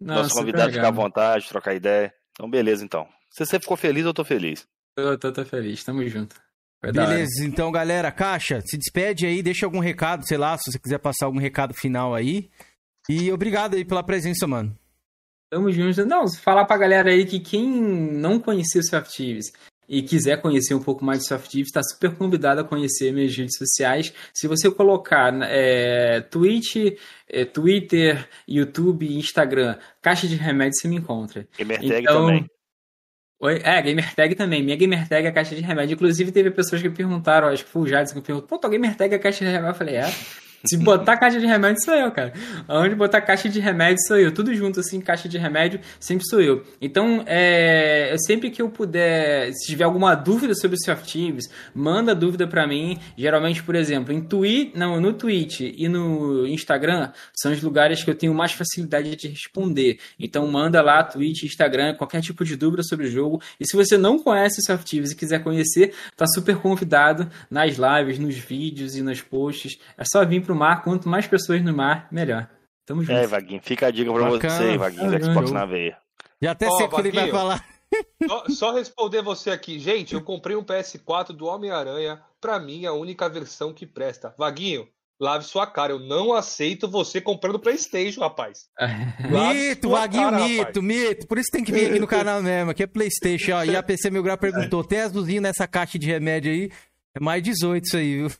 Não, Nosso convidado ficar à vontade, trocar ideia. Então, beleza, então. Se você ficou feliz, eu tô feliz. Eu tô, tô feliz, tamo junto. Foi. Beleza, então, galera, Caixa, se despede aí, deixa algum recado, sei lá, se você quiser passar algum recado final aí. E obrigado aí pela presença, mano. Tamo junto. Não, falar pra galera aí que quem não conhecia o Soft Thieves e quiser conhecer um pouco mais de Soft Thieves, tá super convidado a conhecer minhas redes sociais. Se você colocar é, Twitch, é, Twitter, YouTube e Instagram, Caixa de Remédio, você me encontra. Gamertag Então- também. Oi? É, Gamertag também. Minha Gamertag é a caixa de remédio. Inclusive, teve pessoas que perguntaram, acho que foi o Jadson que perguntou, pô, tua Gamertag é a caixa de remédio? Eu falei, é. Se botar caixa de remédio, sou eu, cara. Onde botar caixa de remédio, sou eu. Tudo junto, assim, caixa de remédio, sempre sou eu. Então, é, eu sempre que eu puder, se tiver alguma dúvida sobre o Soft Thieves, manda dúvida pra mim. Geralmente, por exemplo, em Twi não, no Twitch e no Instagram, são os lugares que eu tenho mais facilidade de responder. Então, manda lá, Twitch, Instagram, qualquer tipo de dúvida sobre o jogo. E se você não conhece o Soft Thieves e quiser conhecer, tá super convidado nas lives, nos vídeos e nos posts. É só vir pro mar. Quanto mais pessoas no mar, melhor. Tamo junto. É, Vaguinho, fica a dica pra Bacana. você aí, Vaguinho, do Tá Xbox na veia. Já até Ó, sei o que ele vai falar. Só, só responder você aqui. Gente, eu comprei um PS4 do Homem-Aranha. Pra mim, a única versão que presta. Vaguinho, lave sua cara. Eu não aceito você comprando PlayStation, rapaz. Lave Mito, Vaguinho, cara, mito, rapaz. mito. Por isso tem que vir aqui no canal mesmo. Aqui é Playstation, ó. E a PC Mil Grau perguntou, tem azulzinho nessa caixa de remédio aí? É mais 18 isso aí, viu?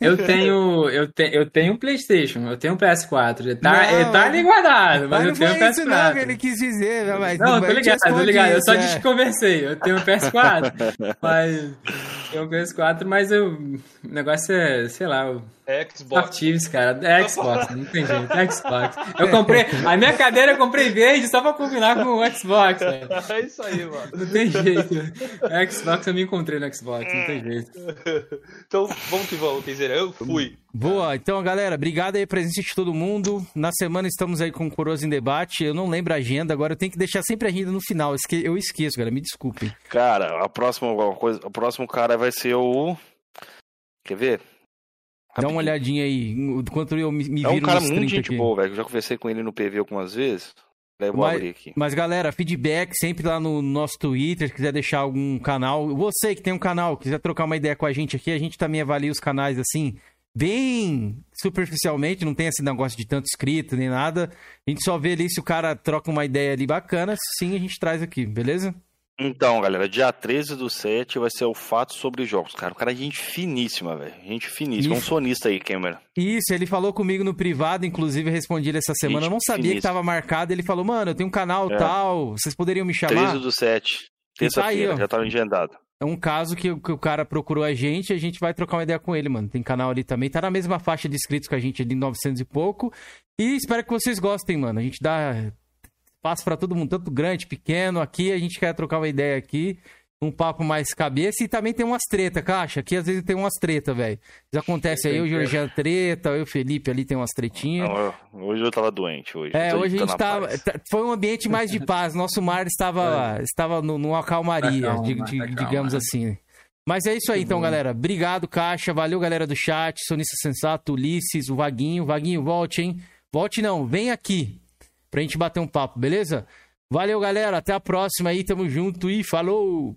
Eu tenho, eu, te, eu tenho um PlayStation, eu tenho um PS4. Tá, Não, ele tá ali guardado, mas, Mas eu não tenho um foi isso não PS4. que ele quis dizer, mas Não, a tô ligado, tô ligado. Eu só isso, é. desconversei. Eu tenho um PS4, mas. Eu tenho um PS4, mas eu, o negócio é, sei lá, Xbox. Thieves, cara. É Xbox, não tem jeito. É Xbox. Eu comprei. A minha cadeira eu comprei verde só pra combinar com o Xbox, velho. É isso aí, mano. Não tem jeito. É Xbox, eu me encontrei no Xbox, não tem jeito. Então, vamos que vamos, quer dizer, eu fui. Boa, então galera, obrigado aí a presença de todo mundo. Na semana estamos aí com o Coroas em Debate. Eu não lembro a agenda, agora eu tenho que deixar sempre a agenda no final. Eu esqueço, galera, me desculpem. Cara, a próxima coisa, o próximo cara vai ser o. Quer ver? Dá uma olhadinha aí, enquanto eu me, me É um cara muito 30 gente aqui. boa, velho. Eu já conversei com ele no PV algumas vezes. Eu vou Mas- abrir aqui. Mas galera, feedback sempre lá no nosso Twitter, se quiser deixar algum canal. Você que tem um canal, quiser trocar uma ideia com a gente aqui, a gente também avalia os canais assim, bem superficialmente, não tem esse negócio de tanto inscrito nem nada. A gente só vê ali se o cara troca uma ideia ali bacana, sim, a gente traz aqui, beleza? Então, galera, dia 13 do 7 vai ser o Fato sobre Jogos. Cara, o cara é gente finíssima, velho. Gente finíssima. Um Isso. sonista aí, Cameron. Isso, ele falou comigo no privado, inclusive respondi ele essa semana. Eu não sabia que finíssima. tava marcado. Ele falou, mano, eu tenho um canal É. tal, vocês poderiam me 13 chamar? do 7. E tá Terça-feira, já tá agendado. É um caso que, o- que o cara procurou a gente, a gente vai trocar uma ideia com ele, mano. Tem canal ali também, tá na mesma faixa de inscritos que a gente ali, 900 e pouco. E espero que vocês gostem, mano. A gente dá espaço pra todo mundo, tanto grande, pequeno. Aqui a gente quer trocar uma ideia aqui, um papo mais cabeça. E também tem umas treta, caixa. Aqui às vezes tem umas treta, velho. Acontece aí, o Georgiano treta, eu o Felipe ali tem umas tretinhas. Não, hoje eu tava doente hoje. É, hoje a gente tava. tá- Foi um ambiente mais de paz. Nosso mar estava, estava no- numa calmaria, Tá calma, tá di- calma. digamos assim. Mas é isso aí, então, galera. Obrigado, Caixa. Valeu, galera do chat. Sonista Sensato, Ulisses, o Vaguinho. Vaguinho, volte, hein? Volte não, vem aqui pra gente bater um papo, beleza? Valeu, galera. Até a próxima aí. Tamo junto e falou!